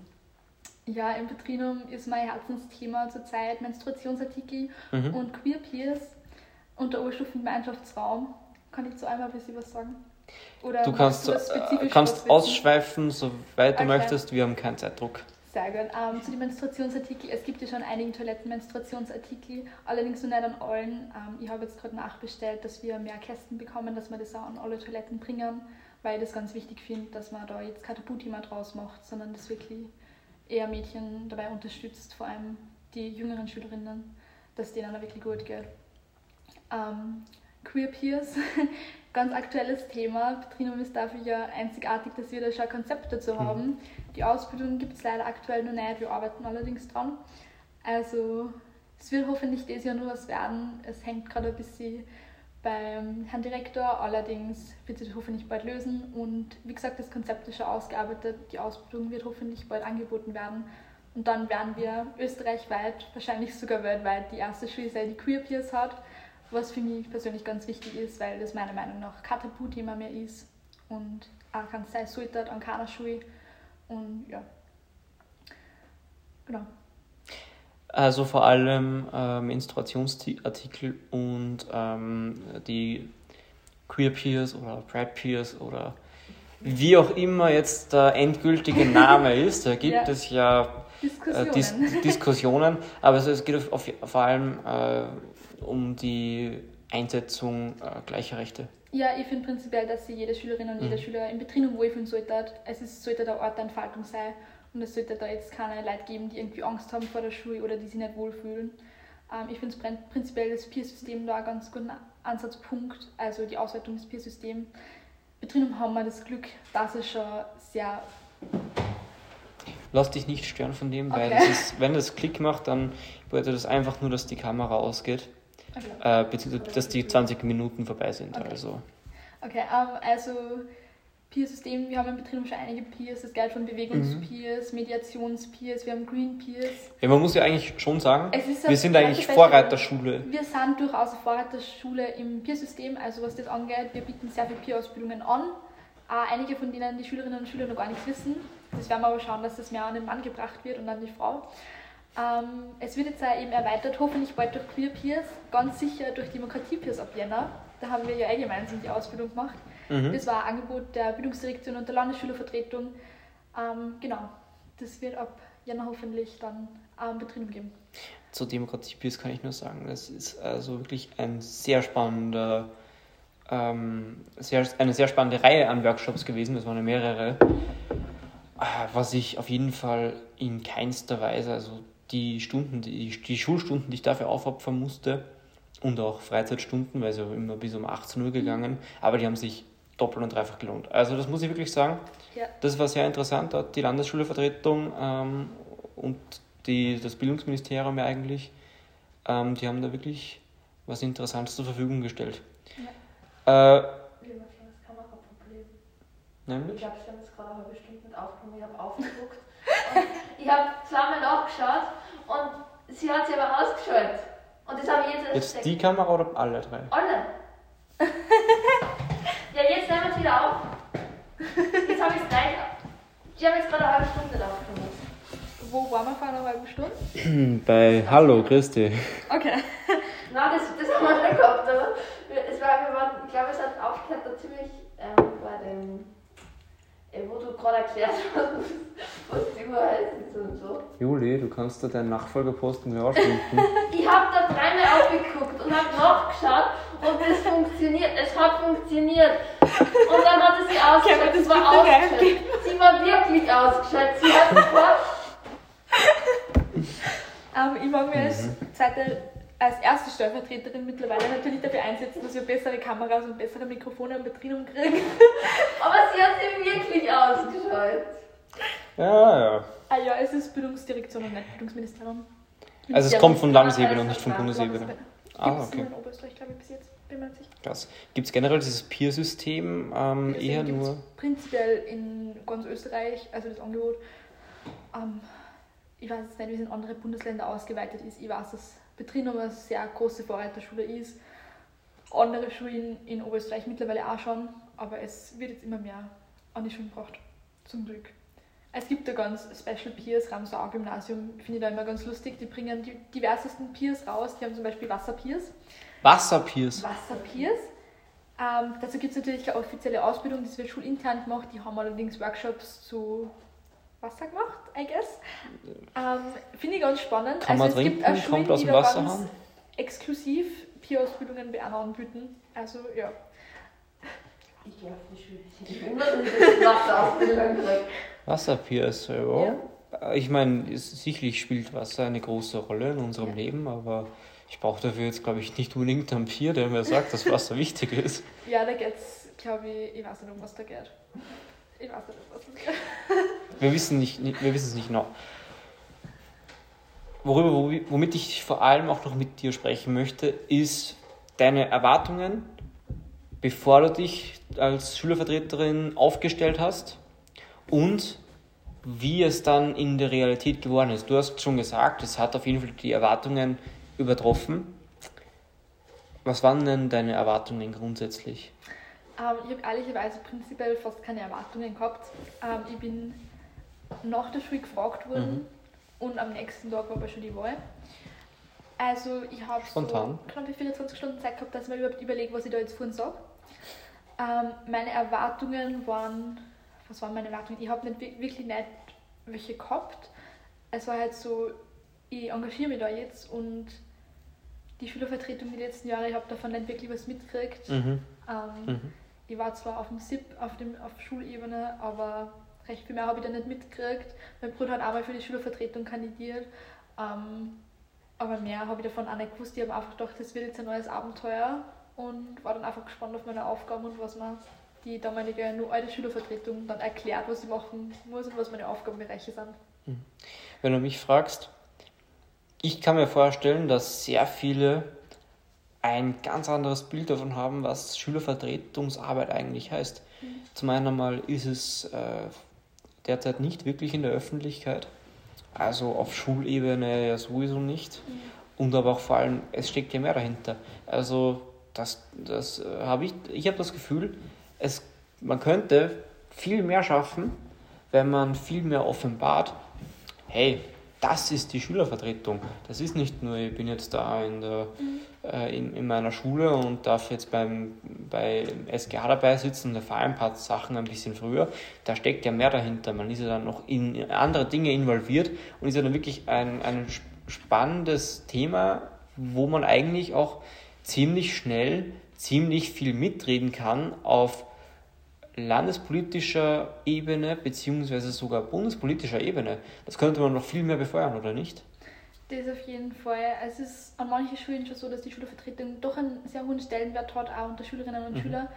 Ja, im Petrinum ist mein Herzensthema zurzeit Menstruationsartikel Mhm. und Queer Peers und der Oberstufengemeinschaftsraum. Kann ich zu einmal ein bisschen was sagen? Oder Du kannst, was äh, kannst ausschweifen, soweit du Okay. möchtest. Wir haben keinen Zeitdruck. Sehr gut. Ähm, zu den Menstruationsartikeln. Es gibt ja schon einigen Toiletten Menstruationsartikel, allerdings noch nicht an allen. Ähm, ich habe jetzt gerade nachbestellt, dass wir mehr Kästen bekommen, dass wir das auch an alle Toiletten bringen, weil ich das ganz wichtig finde, dass man da jetzt kein Tabuthema draus macht, sondern das wirklich eher Mädchen dabei unterstützt, vor allem die jüngeren Schülerinnen, dass denen auch wirklich gut geht. Ähm, Queer Peers *laughs* Ganz aktuelles Thema. Petrinum ist dafür ja einzigartig, dass wir da schon ein Konzept dazu haben. Die Ausbildung gibt es leider aktuell noch nicht, wir arbeiten allerdings dran. Also es wird hoffentlich dieses Jahr nur was werden. Es hängt gerade ein bisschen beim Herrn Direktor, allerdings wird sich das hoffentlich bald lösen. Und wie gesagt, das Konzept ist schon ausgearbeitet, die Ausbildung wird hoffentlich bald angeboten werden. Und dann werden wir österreichweit, wahrscheinlich sogar weltweit, die erste Schule sein, die Queer Peers hat was für mich persönlich ganz wichtig ist, weil das meiner Meinung nach kein Tabuthema mehr ist und auch kann sein sollte an keiner Schule und ja, genau. Also vor allem äh, Menstruationsartikel und ähm, die Queer Peers oder Pride Peers oder wie auch immer jetzt der endgültige Name *laughs* ist, da gibt ja. es ja Diskussionen. Äh, Dis Diskussionen, aber es, es geht auf, auf, vor allem äh, um die Einsetzung äh, gleicher Rechte? Ja, ich finde prinzipiell, dass sich jede Schülerin und mhm. jeder Schüler im Betrieb wohlfühlen sollte. Es ist, sollte der Ort der Entfaltung sein und es sollte da jetzt keine Leute geben, die irgendwie Angst haben vor der Schule oder die sich nicht wohlfühlen. Ähm, ich finde prinzipiell das Peer-System da ein ganz guter Ansatzpunkt, also die Auswertung des Peer-Systems. Betrieben haben wir das Glück, dass es schon sehr lass dich nicht stören von dem, weil das ist, wenn das Klick macht, dann bedeutet das einfach nur, dass die Kamera ausgeht. Okay. Äh, beziehungsweise, dass die 20 Minuten vorbei sind. Okay. Also. Okay, um, also Peer-System, wir haben im Betrieb schon einige Peers, das geht von Bewegungs-Peers, mhm. Mediations-Peers, wir haben Green-Peers. Ja, man muss ja eigentlich schon sagen, wir sind eigentlich Vorreiterschule. Wir sind durchaus eine Vorreiterschule im Peer-System, also was das angeht, wir bieten sehr viele Peer-Ausbildungen an. Auch einige von denen die Schülerinnen und Schüler noch gar nicht wissen. Das werden wir aber schauen, dass das mehr an den Mann gebracht wird und an die Frau. Ähm, es wird jetzt auch eben erweitert, hoffentlich bald durch Queer Peers, ganz sicher durch Demokratie Peers ab Jänner. Da haben wir ja eh gemeinsam die Ausbildung gemacht. Mhm. Das war ein Angebot der Bildungsdirektion und der Landesschülervertretung. Ähm, genau, das wird ab Jänner hoffentlich dann in Betrieb geben. Zur Demokratie Peers kann ich nur sagen, das ist also wirklich ein sehr spannender ähm, sehr, eine sehr spannende Reihe an Workshops gewesen, das waren ja mehrere, ah, was ich auf jeden Fall in keinster Weise, also die Stunden, die, die Schulstunden, die ich dafür aufopfern musste und auch Freizeitstunden, weil es ja immer bis um 18 Uhr gegangen, aber die haben sich doppelt und dreifach gelohnt. Also das muss ich wirklich sagen. Ja. Das war sehr interessant, dort die Landesschulevertretung ähm, und die, das Bildungsministerium ja eigentlich, ähm, die haben da wirklich was Interessantes zur Verfügung gestellt. Ja. Äh. Nämlich? Ich glaube, ich habe jetzt gerade eine halbe Stunde mit aufgenommen, ich habe aufgeguckt. *laughs* ich habe zweimal nachgeschaut und sie hat sich aber ausgeschaltet. Und das habe ich jetzt Jetzt die Kamera oder alle drei? Alle. *laughs* ja, jetzt nehmen wir es wieder auf. Jetzt habe ich es gleich. Ich habe jetzt gerade eine halbe Stunde aufgenommen. Wo waren wir vor einer halben Stunde? *clears throat* Bei Hallo, Christi. Okay. *laughs* Nein, das, das haben wir schon gehabt, aber es war, wir waren, ich glaube, es hat aufgehört da ziemlich ähm, bei dem, wo du gerade erklärt hast, *laughs* was die Wahrheit ist und so. Juli, du kannst da deinen Nachfolgerposten mir ausschließen. *laughs* ich habe da dreimal aufgeguckt und habe nachgeschaut und es funktioniert, es hat funktioniert. Und dann hat sie *laughs* ausgeschaltet, es war ausgeschaltet. Sie war wirklich ausgeschaltet, sie hat geforscht. Ähm, ich mag mir mhm. als zweite als erste Stellvertreterin mittlerweile natürlich dafür einsetzen, dass wir bessere Kameras und bessere Mikrofone und Betriebung kriegen. *laughs* Aber sie hat sie wirklich ausgeschaltet. Ja, ja. Ah ja, es ist Bildungsdirektion und nicht Bildungsministerium. Also es kommt von Landesebene und nicht von Bundesebene. Ah, okay. In Oberösterreich, glaube ich, bis jetzt. Bin mir sicher. Krass. Gibt es generell dieses Peer-System ähm, eher nur? Prinzipiell in ganz Österreich, also das Angebot. Ähm, ich weiß jetzt nicht, wie es in anderen Bundesländern ausgeweitet ist. Ich weiß, dass Betrinum eine sehr große Vorreiterschule ist. Andere Schulen in Oberösterreich mittlerweile auch schon, aber es wird jetzt immer mehr an die Schulen gebracht. Zum Glück. Es gibt da ganz Special Peers, Ramsau Gymnasium, finde ich da immer ganz lustig. Die bringen die diversesten Peers raus. Die haben zum Beispiel Wasserpeers. Wasserpeers? Wasserpeers. Ähm, dazu gibt es natürlich eine offizielle Ausbildung, die wird schulintern gemacht. Die haben allerdings Workshops zu Wasser gemacht, I guess. Ähm, Finde ich ganz spannend. Kann also man trinken? Gibt Schulen, Kommt aus dem Wasserhahn? Exklusiv Peer-Ausbildungen bei anderen anbieten. Also, ja. Ich gehe auf die Schule. Ich so Wasserausbildung Wasserpier ist ja. Ich meine, sicherlich spielt Wasser eine große Rolle in unserem ja. Leben, aber Ich brauche dafür jetzt, glaube ich, nicht unbedingt einen Pier, der mir sagt, dass Wasser wichtig ist. Ja, da geht es, glaube ich, ich weiß nicht, um was da geht. Ich weiß nicht, was. Wir wissen, nicht, wir wissen es nicht genau. Worüber, womit ich vor allem auch noch mit dir sprechen möchte, ist deine Erwartungen, bevor du dich als Schülervertreterin aufgestellt hast und wie es dann in der Realität geworden ist. Du hast schon gesagt, es hat auf jeden Fall die Erwartungen übertroffen. Was waren denn deine Erwartungen grundsätzlich? Ähm, ich habe ehrlicherweise prinzipiell fast keine Erwartungen gehabt. Ähm, ich bin nach der Schule gefragt worden mhm. und am nächsten Tag war aber schon die Wahl. Also ich habe so knapp 24 Stunden Zeit gehabt, dass ich mir überhaupt überlege, was ich da jetzt vorhin sage. Ähm, meine Erwartungen waren, was waren meine Erwartungen? Ich habe nicht wirklich nicht welche gehabt. Es war halt so, ich engagiere mich da jetzt und die Schülervertretung die letzten Jahre, ich habe davon nicht wirklich was mitgekriegt. Mhm. Ähm, mhm. Ich war zwar auf dem SIP, auf, dem, auf Schulebene, aber recht viel mehr habe ich da nicht mitgekriegt. Mein Bruder hat einmal für die Schülervertretung kandidiert, ähm, aber mehr habe ich davon auch nicht gewusst. Ich habe einfach gedacht, das wird jetzt ein neues Abenteuer und war dann einfach gespannt auf meine Aufgaben und was man die damalige nur alte Schülervertretung dann erklärt, was ich machen muss und was meine Aufgabenbereiche sind. Mhm. Wenn du mich fragst, ich kann mir vorstellen, dass sehr viele ein ganz anderes Bild davon haben, was Schülervertretungsarbeit eigentlich heißt. Mhm. Zum einen einmal ist es äh, derzeit nicht wirklich in der Öffentlichkeit, also auf Schulebene ja sowieso nicht. Mhm. Und aber auch vor allem, es steckt ja mehr dahinter. Also das, das äh, habe ich, ich habe das Gefühl, es, man könnte viel mehr schaffen, wenn man viel mehr offenbart, hey, das ist die Schülervertretung. Das ist nicht nur, ich bin jetzt da in, der, äh, in, in, meiner Schule und darf jetzt beim, bei SGH dabei sitzen und erfahre ein paar Sachen ein bisschen früher. Da steckt ja mehr dahinter. Man ist ja dann noch in andere Dinge involviert und ist ja dann wirklich ein, ein spannendes Thema, wo man eigentlich auch ziemlich schnell ziemlich viel mitreden kann auf landespolitischer Ebene beziehungsweise sogar bundespolitischer Ebene. Das könnte man noch viel mehr befeuern, oder nicht? Das auf jeden Fall. Es ist an manchen Schulen schon so, dass die Schulvertretung doch einen sehr hohen Stellenwert hat, auch unter Schülerinnen und mhm. Schülern.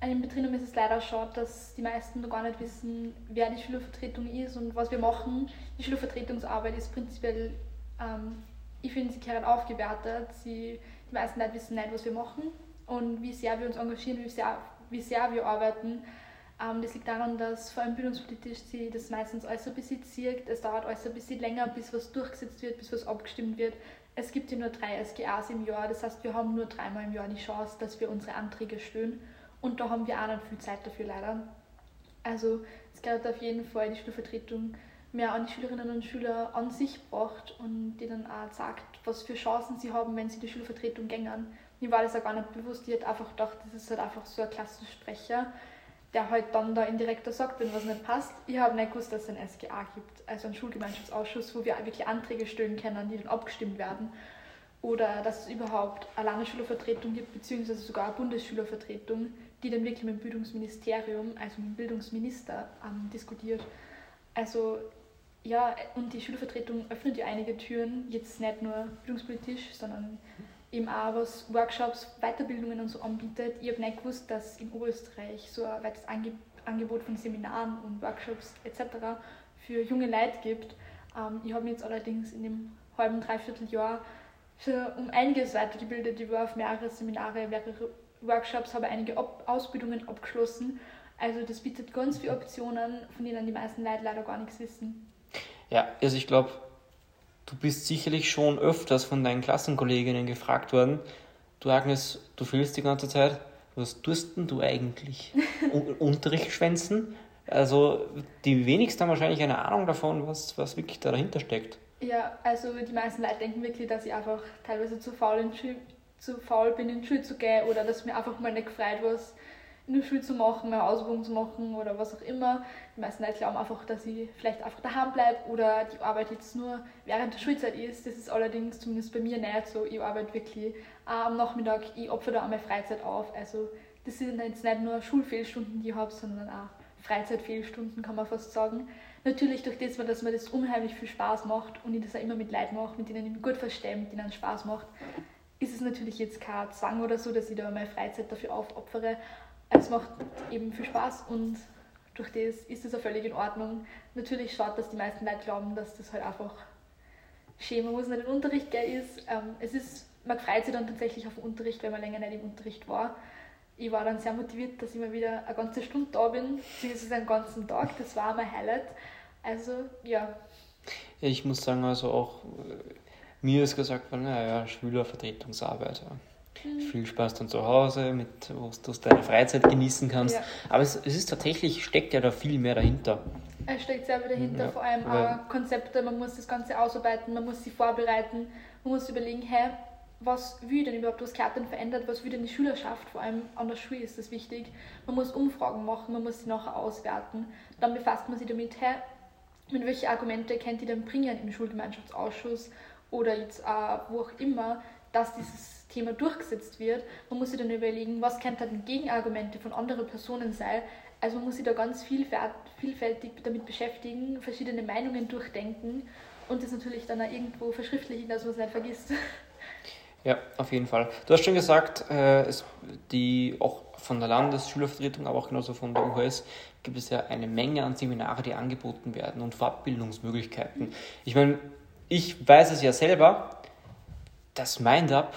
An Betrieben ist es leider schon, dass die meisten noch gar nicht wissen, wer die Schülervertretung ist und was wir machen. Die Schülervertretungsarbeit ist prinzipiell, ähm, ich finde, sie gehört aufgewertet. Sie, die meisten Leute wissen nicht, was wir machen und wie sehr wir uns engagieren, wie sehr wie sehr wir arbeiten. Ähm, das liegt daran, dass vor allem bildungspolitisch sie das meistens alles ein bisschen zirkt. Es dauert alles ein bisschen länger, bis was durchgesetzt wird, bis was abgestimmt wird. Es gibt ja nur drei SGAs im Jahr, das heißt, wir haben nur dreimal im Jahr die Chance, dass wir unsere Anträge stellen. Und da haben wir auch nicht viel Zeit dafür leider. Also es gehört auf jeden Fall die Schulvertretung mehr an die Schülerinnen und Schüler an sich braucht und denen auch sagt, was für Chancen sie haben, wenn sie die Schulvertretung gängern mir war das auch gar nicht bewusst. Ich hätte einfach gedacht, das ist halt einfach so ein Klassensprecher, der halt dann da indirekt sagt, wenn was nicht passt. Ich habe nicht gewusst, dass es ein SGA gibt, also einen Schulgemeinschaftsausschuss, wo wir wirklich Anträge stellen können, die dann abgestimmt werden. Oder dass es überhaupt eine Landesschülervertretung gibt, beziehungsweise sogar eine Bundesschülervertretung, die dann wirklich mit dem Bildungsministerium, also mit dem Bildungsminister, ähm, diskutiert. Also ja, und die Schülervertretung öffnet ja einige Türen, jetzt nicht nur bildungspolitisch, sondern eben auch was Workshops, Weiterbildungen und so anbietet. Ich habe nicht gewusst, dass in Oberösterreich so ein weites Angebot von Seminaren und Workshops etc. für junge Leute gibt. Ähm, ich habe mich jetzt allerdings in dem halben, dreiviertel Jahr schon um einiges weitergebildet. Ich war auf mehrere Seminare, mehrere Workshops, habe einige Ob Ausbildungen abgeschlossen. Also das bietet ganz viele Optionen, von denen die meisten Leute leider gar nichts wissen. Ja, also ich glaube, Du bist sicherlich schon öfters von deinen Klassenkolleginnen gefragt worden, du Agnes, du fühlst die ganze Zeit, was tust denn du eigentlich? *laughs* Unterricht schwänzen? Also die wenigsten haben wahrscheinlich eine Ahnung davon, was, was wirklich da dahinter steckt. Ja, also die meisten Leute denken wirklich, dass ich einfach teilweise zu faul, in Schule, zu faul bin, in die Schule zu gehen oder dass mir einfach mal nicht gefreut was in der Schule zu machen, eine Ausbildung zu machen oder was auch immer. Die meisten Leute glauben einfach, dass ich vielleicht einfach daheim bleibe oder die Arbeit jetzt nur während der Schulzeit ist. Das ist allerdings zumindest bei mir nicht so. Ich arbeite wirklich auch am Nachmittag, ich opfere da auch meine Freizeit auf. Also das sind jetzt nicht nur Schulfehlstunden, die ich habe, sondern auch Freizeitfehlstunden, kann man fast sagen. Natürlich durch das, dass mir das unheimlich viel Spaß macht und ich das auch immer mit Leuten mache, mit denen ich mich gut verstehe, mit denen es Spaß macht, ist es natürlich jetzt kein Zwang oder so, dass ich da meine Freizeit dafür aufopfere. Es macht eben viel Spaß und durch das ist es auch völlig in Ordnung. Natürlich schaut, dass die meisten Leute glauben, dass das halt einfach wo es nicht in den Unterricht gehen ist. Ähm, es ist. Man freut sich dann tatsächlich auf den Unterricht, wenn man länger nicht im Unterricht war. Ich war dann sehr motiviert, dass ich mal wieder eine ganze Stunde da bin, beziehungsweise einen ganzen Tag. Das war mein Highlight. Also, ja. Ich muss sagen, also auch äh, mir ist gesagt worden, naja, Schülervertretungsarbeit. Mhm. Viel Spaß dann zu Hause, mit, wo du deine Freizeit genießen kannst. Ja. Aber es, es ist tatsächlich, steckt ja da viel mehr dahinter. Es steckt sehr viel dahinter, ja, vor allem auch Konzepte, man muss das Ganze ausarbeiten, man muss sie vorbereiten, man muss überlegen, hey, was will denn überhaupt, was gehört denn verändert, was will denn die Schülerschaft, vor allem an der Schule ist das wichtig. Man muss Umfragen machen, man muss sie nachher auswerten. Dann befasst man sich damit, hey, mit welche Argumente kennt ihr denn bringen im Schulgemeinschaftsausschuss oder jetzt äh, wo auch immer, dass dieses Thema durchgesetzt wird. Man muss sich dann überlegen, was könnte dann Gegenargumente von anderen Personen sein. Also man muss sich da ganz vielfältig damit beschäftigen, verschiedene Meinungen durchdenken und das natürlich dann auch irgendwo verschriftlichen, dass man es nicht vergisst. Ja, auf jeden Fall. Du hast schon gesagt, äh, es, die auch von der Landesschülervertretung, aber auch genauso von der UHS gibt es ja eine Menge an Seminare, die angeboten werden und Fortbildungsmöglichkeiten. Ich meine, ich weiß es ja selber, das Mind-Up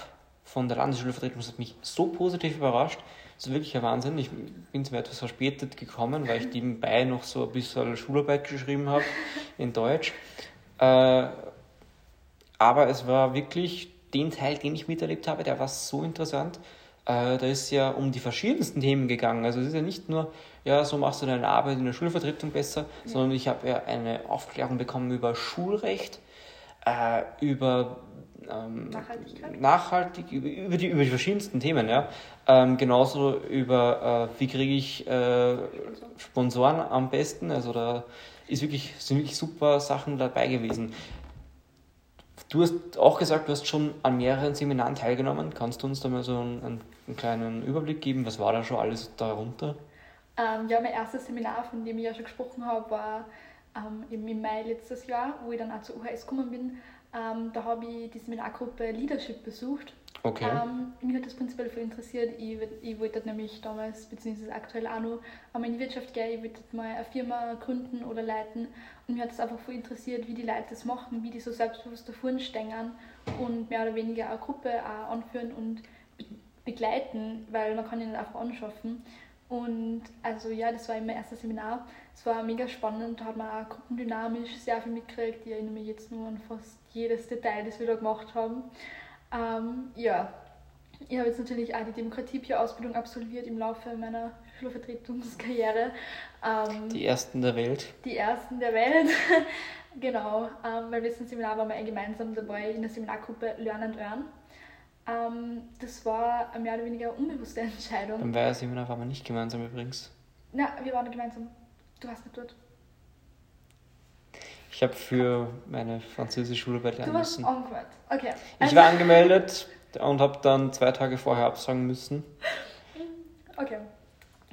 von der Landesschülervertretung hat mich so positiv überrascht. Das ist wirklich ein Wahnsinn. Ich bin zwar etwas verspätet gekommen, weil ich nebenbei noch so ein bisschen Schularbeit geschrieben habe in Deutsch. Äh, aber es war wirklich den Teil, den ich miterlebt habe, der war so interessant. Äh, da ist ja um die verschiedensten Themen gegangen. Also es ist ja nicht nur, ja, so machst du deine Arbeit in der Schulvertretung besser, ja. sondern ich habe ja eine Aufklärung bekommen über Schulrecht, äh, über ähm, Nachhaltigkeit. Nachhaltig, über, über, die, über die verschiedensten Themen, ja. Ähm, genauso über, äh, wie kriege ich äh, Sponsoren am besten. Also da ist wirklich, sind wirklich super Sachen dabei gewesen. Du hast auch gesagt, du hast schon an mehreren Seminaren teilgenommen. Kannst du uns da mal so einen, einen kleinen Überblick geben? Was war da schon alles darunter? Ähm, ja, mein erstes Seminar, von dem ich ja schon gesprochen habe, war ähm, im Mai letztes Jahr, wo ich dann auch zur UHS gekommen bin. Ähm, da habe ich die Seminargruppe Leadership besucht. Okay. Ähm, mich hat das prinzipiell voll interessiert. Ich, ich wollte nämlich damals, beziehungsweise aktuell auch noch, einmal in die Wirtschaft gehen. Ich wollte mal eine Firma gründen oder leiten. Und mich hat es einfach voll interessiert, wie die Leute das machen, wie die so selbstbewusst davor stehen und mehr oder weniger eine Gruppe auch anführen und begleiten, weil man kann ihn nicht einfach anschaffen. Und also ja, das war mein erstes Seminar. Es war mega spannend, da hat man auch gruppendynamisch sehr viel mitgekriegt. Ich erinnere mich jetzt nur an fast jedes Detail, das wir da gemacht haben. Ähm, ja, ich habe jetzt natürlich auch die Demokratiepeer-Ausbildung absolviert im Laufe meiner Schulvertretungskarriere. Ähm, die ersten der Welt. Die ersten der Welt, *laughs* genau. Ähm, beim letzten Seminar waren wir ein gemeinsam dabei in der Seminargruppe Learn and Earn. Ähm, das war eine mehr oder weniger unbewusste *laughs* Entscheidung. Beim Weiher-Seminar waren wir nicht gemeinsam übrigens. Na, wir waren gemeinsam. Du warst nicht dort. Ich habe für meine französische Schularbeit lernen müssen. Okay. Ich war angemeldet und habe dann zwei Tage vorher absagen müssen. Okay.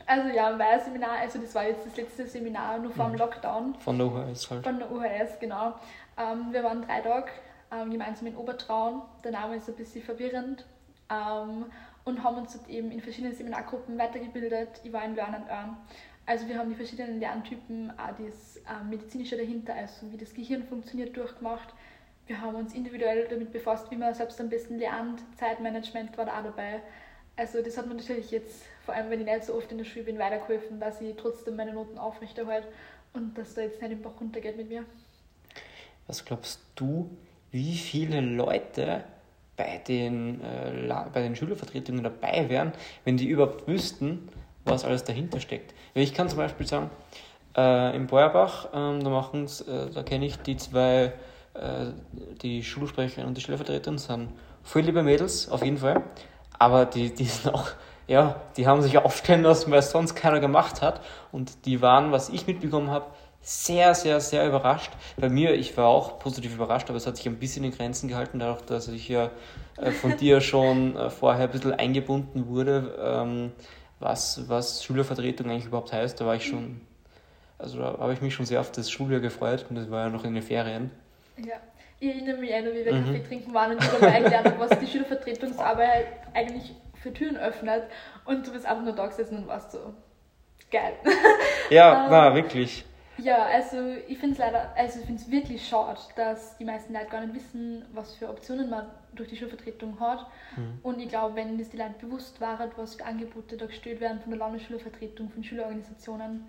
Also ja, ein Weiher-Seminar, also das war jetzt das letzte Seminar nur vor dem mhm. Lockdown. Von der UHS halt. Von der UHS, genau. Ähm, wir waren drei Tage ähm, gemeinsam in Obertraun. Der Name ist ein bisschen verwirrend. Ähm, und haben uns dort eben in verschiedenen Seminargruppen weitergebildet. Ich war in Learn and Earn. Also wir haben die verschiedenen Lerntypen, auch das äh, medizinische dahinter, also wie das Gehirn funktioniert, durchgemacht. Wir haben uns individuell damit befasst, wie man selbst am besten lernt. Zeitmanagement war da auch dabei. Also das hat mir natürlich jetzt, vor allem wenn ich nicht so oft in der Schule bin, weitergeholfen, dass ich trotzdem meine Noten aufrechterhalte und dass da jetzt nicht im Bach runtergeht mit mir. Was glaubst du, wie viele Leute bei den, äh, bei den Schülervertretungen dabei wären, wenn die überhaupt wüssten, was alles dahinter steckt. Ich kann zum Beispiel sagen, äh, in Beuerbach, ähm, da, äh, da kenne ich die zwei, äh, die Schulsprecherin und die Schülervertreterin, sind voll liebe Mädels, auf jeden Fall. Aber die, die *laughs* sind auch, ja, die haben sich aufstellen lassen, weil es sonst keiner gemacht hat. Und die waren, was ich mitbekommen habe, sehr, sehr, sehr überrascht. Bei mir, ich war auch positiv überrascht, aber es hat sich ein bisschen in Grenzen gehalten, dadurch, dass ich ja äh, von dir *laughs* schon äh, vorher ein bisschen eingebunden wurde, ähm, was, was Schülervertretung eigentlich überhaupt heißt. Da war ich schon Also da habe ich mich schon sehr auf das Schuljahr gefreut und das war ja noch in den Ferien. Ja, ich erinnere mich noch, wie wir mhm. Kaffee trinken waren und ich habe erklärt, was die Schülervertretungsarbeit eigentlich für Türen öffnet und du bist einfach nur da gesessen und warst so geil. Ja, *laughs* ähm, war wirklich. Ja, also ich finde es leider, also ich finde es wirklich schade, dass die meisten Leute gar nicht wissen, was für Optionen man durch die Schulvertretung hat. Mhm. Und ich glaube, wenn das die Leute bewusst waren, was für Angebote da gestellt werden von der Landesschülervertretung, von Schülerorganisationen,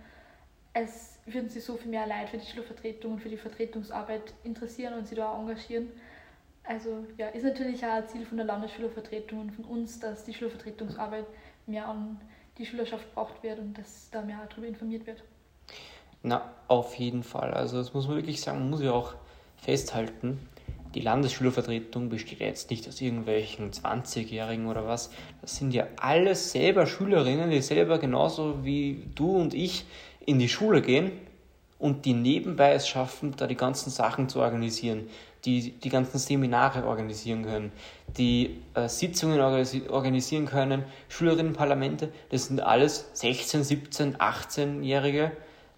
es würden sich so viel mehr Leute für die Schülervertretung und für die Vertretungsarbeit interessieren und sich da auch engagieren. Also ja, ist natürlich auch ein Ziel von der Landesschülervertretung und von uns, dass die Schülervertretungsarbeit mehr an die Schülerschaft gebracht wird und dass da mehr darüber informiert wird. Na, auf jeden Fall. Also das muss man wirklich sagen, muss ja auch festhalten, die Landesschülervertretung besteht jetzt nicht aus irgendwelchen 20-Jährigen oder was. Das sind ja alles selber Schülerinnen, die selber genauso wie du und ich in die Schule gehen und die nebenbei es schaffen, da die ganzen Sachen zu organisieren, die die ganzen Seminare organisieren können, die äh, Sitzungen organisi organisieren können, Schülerinnenparlamente, das sind alles 16, 17, 18-Jährige.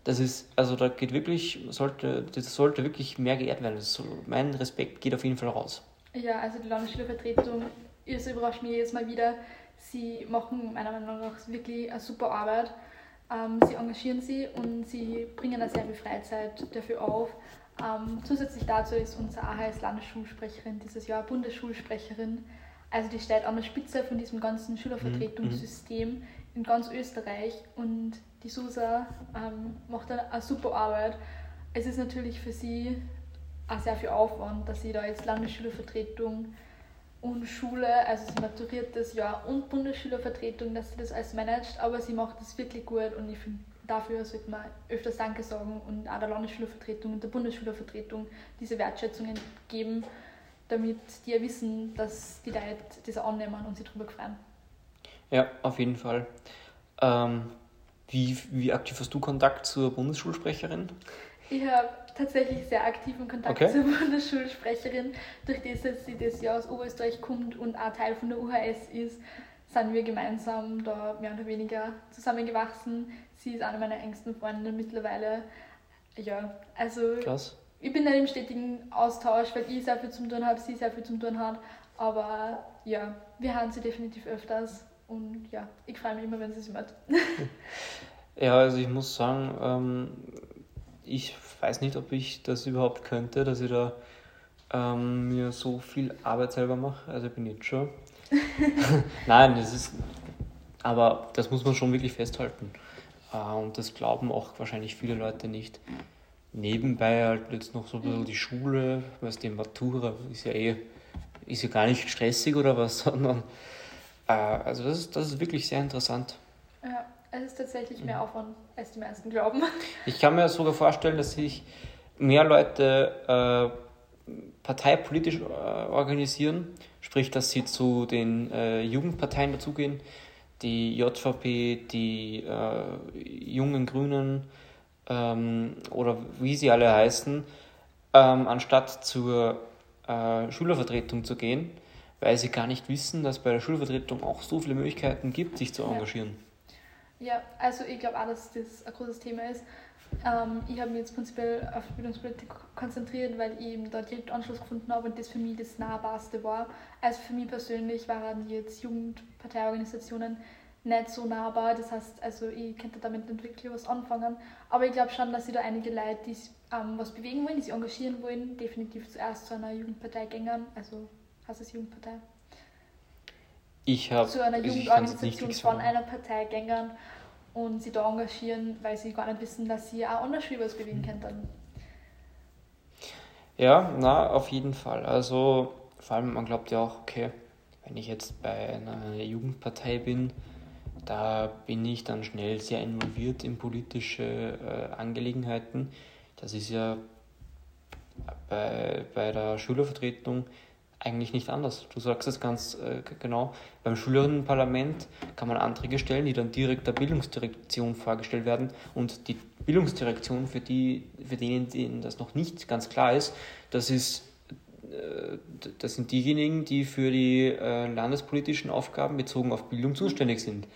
Das ist, also da geht wirklich, sollte, das sollte wirklich mehr geehrt werden. Das, mein Respekt geht auf jeden Fall raus. Ja, also die Landesschülervertretung, es überrascht mich jedes Mal wieder. Sie machen meiner Meinung nach wirklich eine super Arbeit. Ähm, sie engagieren sich und sie bringen da sehr viel Freizeit dafür auf. Ähm, zusätzlich dazu ist unsere AHS Landesschulsprecherin dieses Jahr Bundesschulsprecherin. Also die steht an der Spitze von diesem ganzen Schülervertretungssystem mhm. in ganz Österreich und die Susa ähm, macht eine, eine super Arbeit. Es ist natürlich für sie auch sehr viel Aufwand, dass sie da jetzt Landesschülervertretung und Schule, also sie maturiert das Jahr und Bundesschülervertretung, dass sie das alles managt, aber sie macht das wirklich gut und ich finde, dafür sollte man öfters Danke sagen und auch der Landesschülervertretung und der Bundesschülervertretung diese Wertschätzungen geben, damit die ja wissen, dass die Leute das annehmen und sich darüber freuen. Ja, auf jeden Fall. Ähm, wie, wie aktiv hast du Kontakt zur Bundesschulsprecherin? Ich habe tatsächlich sehr aktiven Kontakt okay. zur Bundesschulsprecherin. Durch das, dass sie das Jahr aus Oberösterreich kommt und auch Teil von der UHS ist, sind wir gemeinsam da mehr oder weniger zusammengewachsen. Sie ist eine meiner engsten Freundinnen mittlerweile. Ja, also Krass. ich bin nicht im stetigen Austausch, weil ich sehr viel zum tun habe, sie sehr viel zum tun hat. Aber ja, wir hören sie definitiv öfters und ja, ich freue mich immer, wenn sie es *laughs* macht. ja, also ich muss sagen, ähm, ich weiß nicht, ob ich das überhaupt könnte, dass ich da ähm, mir so viel Arbeit selber mache. Also ich bin jetzt schon. *laughs* *laughs* Nein, das ist. Aber das muss man schon wirklich festhalten. Äh, und das glauben auch wahrscheinlich viele Leute nicht. Nebenbei halt jetzt noch so ein bisschen die Schule, weil die Matura ist ja eh, ist ja gar nicht stressig oder was, sondern äh, also das ist, das ist wirklich sehr interessant. Ja. Es ist tatsächlich mehr Aufwand, als die meisten glauben. *laughs* Ich kann mir sogar vorstellen, dass sich mehr Leute äh, parteipolitisch äh, organisieren, sprich, dass sie zu den äh, Jugendparteien dazugehen, die JVP, die äh, jungen Grünen ähm, oder wie sie alle heißen, ähm, anstatt zur äh, Schülervertretung zu gehen, weil sie gar nicht wissen, dass bei der Schulvertretung auch so viele Möglichkeiten gibt, sich zu engagieren. Ja. Ja, also ich glaube auch, dass das ein großes Thema ist. Ähm, ich habe mich jetzt prinzipiell auf Bildungspolitik konzentriert, weil ich eben da direkt Anschluss gefunden habe und das für mich das Nahbarste war. Also für mich persönlich waren jetzt Jugendparteiorganisationen nicht so nahbar. Das heißt, also ich könnte damit nicht wirklich was anfangen. Aber ich glaube schon, dass sie da einige Leute, die ähm, was bewegen wollen, die sich engagieren wollen, definitiv zuerst zu einer Jugendpartei gängern. Also es Jugendpartei. Ich habe zu einer Jugendorganisation von einer Partei gängern und sie da engagieren, weil sie gar nicht wissen, dass sie auch anders was bewegen könnten. Ja, na, auf jeden Fall. Also vor allem, man glaubt ja auch, okay, wenn ich jetzt bei einer Jugendpartei bin, da bin ich dann schnell sehr involviert in politische äh, Angelegenheiten. Das ist ja bei, bei der Schülervertretung eigentlich nicht anders. Du sagst es ganz äh, genau. Beim Schülerinnenparlament kann man Anträge stellen, die dann direkt der Bildungsdirektion vorgestellt werden. Und die Bildungsdirektion, für, die, für denen, denen das noch nicht ganz klar ist, das, ist, äh, das sind diejenigen, die für die äh, landespolitischen Aufgaben bezogen auf Bildung zuständig sind.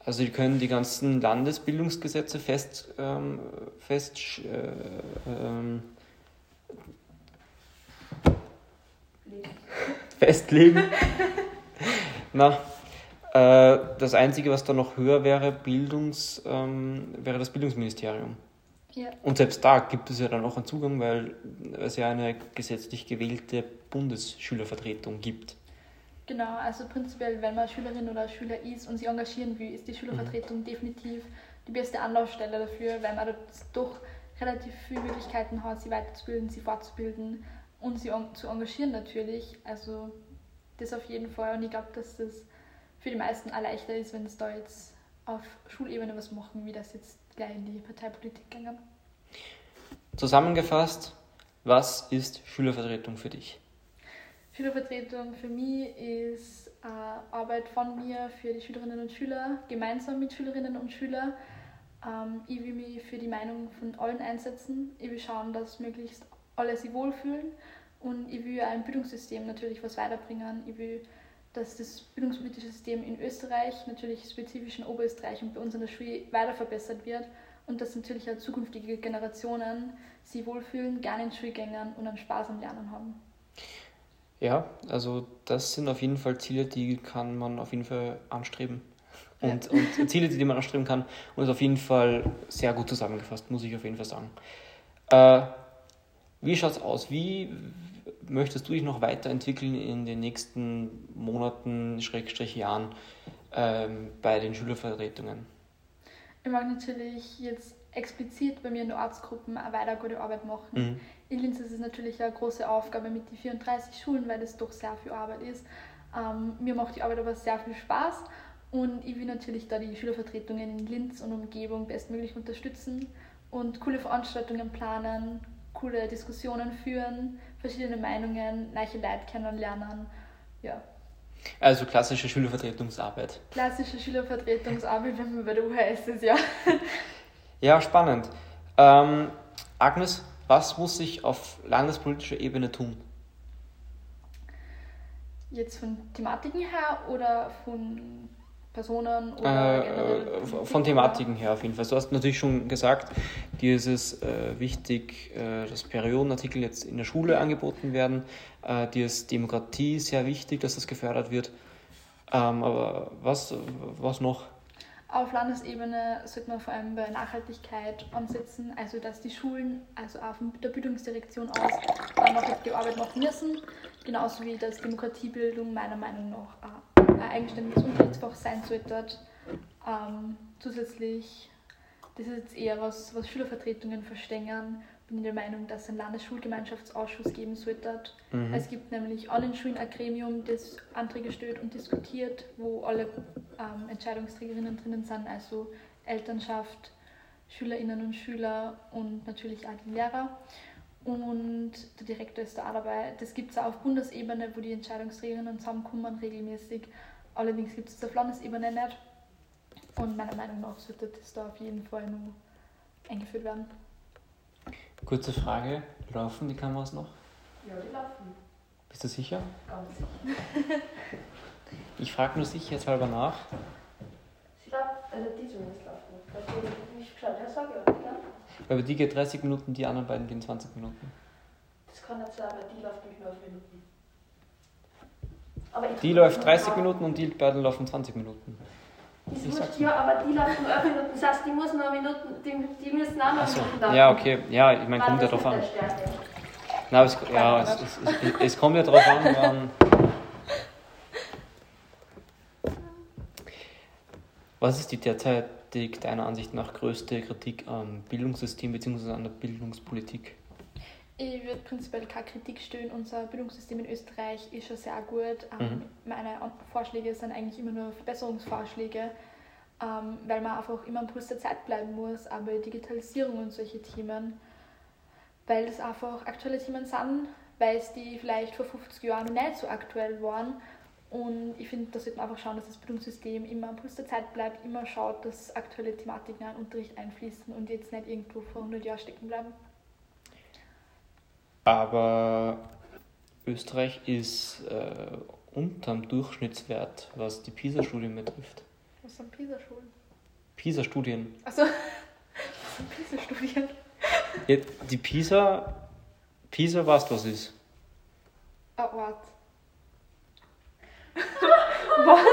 Also die können die ganzen Landesbildungsgesetze fest, ähm, fest äh, *laughs* festlegen. Na, äh, das Einzige, was da noch höher wäre, Bildungs, ähm, wäre das Bildungsministerium. Ja. Und selbst da gibt es ja dann auch einen Zugang, weil es ja eine gesetzlich gewählte Bundesschülervertretung gibt. Genau, also prinzipiell, wenn man Schülerin oder Schüler ist und sich engagieren will, ist die Schülervertretung mhm. definitiv die beste Anlaufstelle dafür, weil man doch relativ viele Möglichkeiten hat, sie weiterzubilden, sie fortzubilden und sie zu engagieren natürlich. Also das auf jeden Fall. Und ich glaube, dass das für die meisten auch leichter ist, wenn es da jetzt auf Schulebene was machen, wie das jetzt gleich in die Parteipolitik gegangen. Zusammengefasst, was ist Schülervertretung für dich? Schülervertretung für mich ist äh, Arbeit von mir für die Schülerinnen und Schüler, gemeinsam mit Schülerinnen und Schülern. Ähm, ich will mich für die Meinung von allen einsetzen. Ich will schauen, dass möglichst alle sich wohlfühlen und ich will ein Bildungssystem natürlich was weiterbringen. Ich will, dass das bildungspolitische System in Österreich, natürlich spezifisch in Oberösterreich und bei uns an der Schule weiter verbessert wird und dass natürlich auch zukünftige Generationen sich wohlfühlen, gerne in Schulgängern und einen Spaß am Lernen haben. Ja, also das sind auf jeden Fall Ziele, die kann man auf jeden Fall anstreben. Und, ja. und Ziele, die man anstreben kann. Und ist auf jeden Fall sehr gut zusammengefasst, muss ich auf jeden Fall sagen. Äh, wie schaut es aus? Wie möchtest du dich noch weiterentwickeln in den nächsten Monaten, Schrägstrich Jahren ähm, bei den Schülervertretungen? Ich mag natürlich jetzt explizit bei mir in den Ortsgruppen eine weiter gute Arbeit machen. Mhm. In Linz ist es natürlich eine große Aufgabe mit den 34 Schulen, weil das doch sehr viel Arbeit ist. Ähm, mir macht die Arbeit aber sehr viel Spaß und ich will natürlich da die Schülervertretungen in Linz und Umgebung bestmöglich unterstützen und coole Veranstaltungen planen, coole Diskussionen führen, verschiedene Meinungen, neue Leute kennenlernen. Ja. Also klassische Schülervertretungsarbeit. Klassische Schülervertretungsarbeit, wenn man bei der UHS ist, ja. Ja, spannend. Ähm, Agnes, was muss sich auf landespolitischer Ebene tun? Jetzt von Thematiken her oder von Personen oder äh, Von Thematiken her auf jeden Fall. Du hast natürlich schon gesagt, dir ist es äh, wichtig, äh, dass Periodenartikel jetzt in der Schule angeboten werden. Äh, dir ist Demokratie sehr wichtig, dass das gefördert wird. Ähm, aber was, was noch? Auf Landesebene sollte man vor allem bei Nachhaltigkeit ansetzen, also dass die Schulen, also auch von der Bildungsdirektion aus, dann noch die Arbeit machen müssen, genauso wie dass Demokratiebildung meiner Meinung nach ein eigenständiges Unterrichtsfach sein sollte. Ähm, zusätzlich, das ist jetzt eher was, was Schülervertretungen verstehen, bin ich der Meinung, dass es einen Landesschulgemeinschaftsausschuss geben sollte. Mhm. Es gibt nämlich an den Schulen ein Gremium, das Anträge stellt und diskutiert, wo alle ähm, Entscheidungsträgerinnen drinnen sind, also Elternschaft, Schülerinnen und Schüler und natürlich auch die Lehrer. Und der Direktor ist da auch dabei. Das gibt es auch auf Bundesebene, wo die Entscheidungsträgerinnen zusammenkommen, regelmäßig. Allerdings gibt es auf Landesebene nicht. Und meiner Meinung nach sollte das da auf jeden Fall noch eingeführt werden. Kurze Frage, laufen die Kameras noch? Ja, die laufen. Bist du sicher? Ganz sicher. *laughs* ich frage nur sicherheitshalber nach. Sie läuft, also die zumindest laufen. Da habe ich nicht geschaut. Ja, sag ja, ja. Aber die geht 30 Minuten, die anderen beiden gehen 20 Minuten. Das kann nicht sein, weil die läuft nämlich nur 5 Minuten. Aber die läuft 30 Minuten und die beiden laufen 20 Minuten. Das wurscht, ja, aber die läuft nur 11 Minuten. Das heißt, die, muss noch Minuten, die, die müssen auch noch so. Minuten laufen. Ja, okay. Ja, ich meine, kommt ja drauf an. Na, aber es, ja, es, es, es, kommt ja drauf an, *laughs* wann. Was ist die derzeitig deiner Ansicht nach größte Kritik am Bildungssystem bzw. an der Bildungspolitik? Ich würde prinzipiell keine Kritik stellen. Unser Bildungssystem in Österreich ist schon sehr gut. Ähm, mhm. Meine Vorschläge sind eigentlich immer nur Verbesserungsvorschläge, ähm, weil man einfach immer am Puls der Zeit bleiben muss. Aber Digitalisierung und solche Themen, weil das einfach aktuelle Themen sind, weil es die vielleicht vor 50 Jahren noch nicht so aktuell waren. Und ich finde, da sollte man einfach schauen, dass das Bildungssystem immer am Puls der Zeit bleibt, immer schaut, dass aktuelle Thematiken in den Unterricht einfließen und jetzt nicht irgendwo vor 100 Jahren stecken bleiben. Aber Österreich ist äh, unterm Durchschnittswert, was die PISA-Studien betrifft. Was sind PISA-Schulen? PISA-Studien. Achso, *laughs* was sind PISA-Studien? Ja, die PISA, PISA weißt du, was ist? Ah, warte. Was?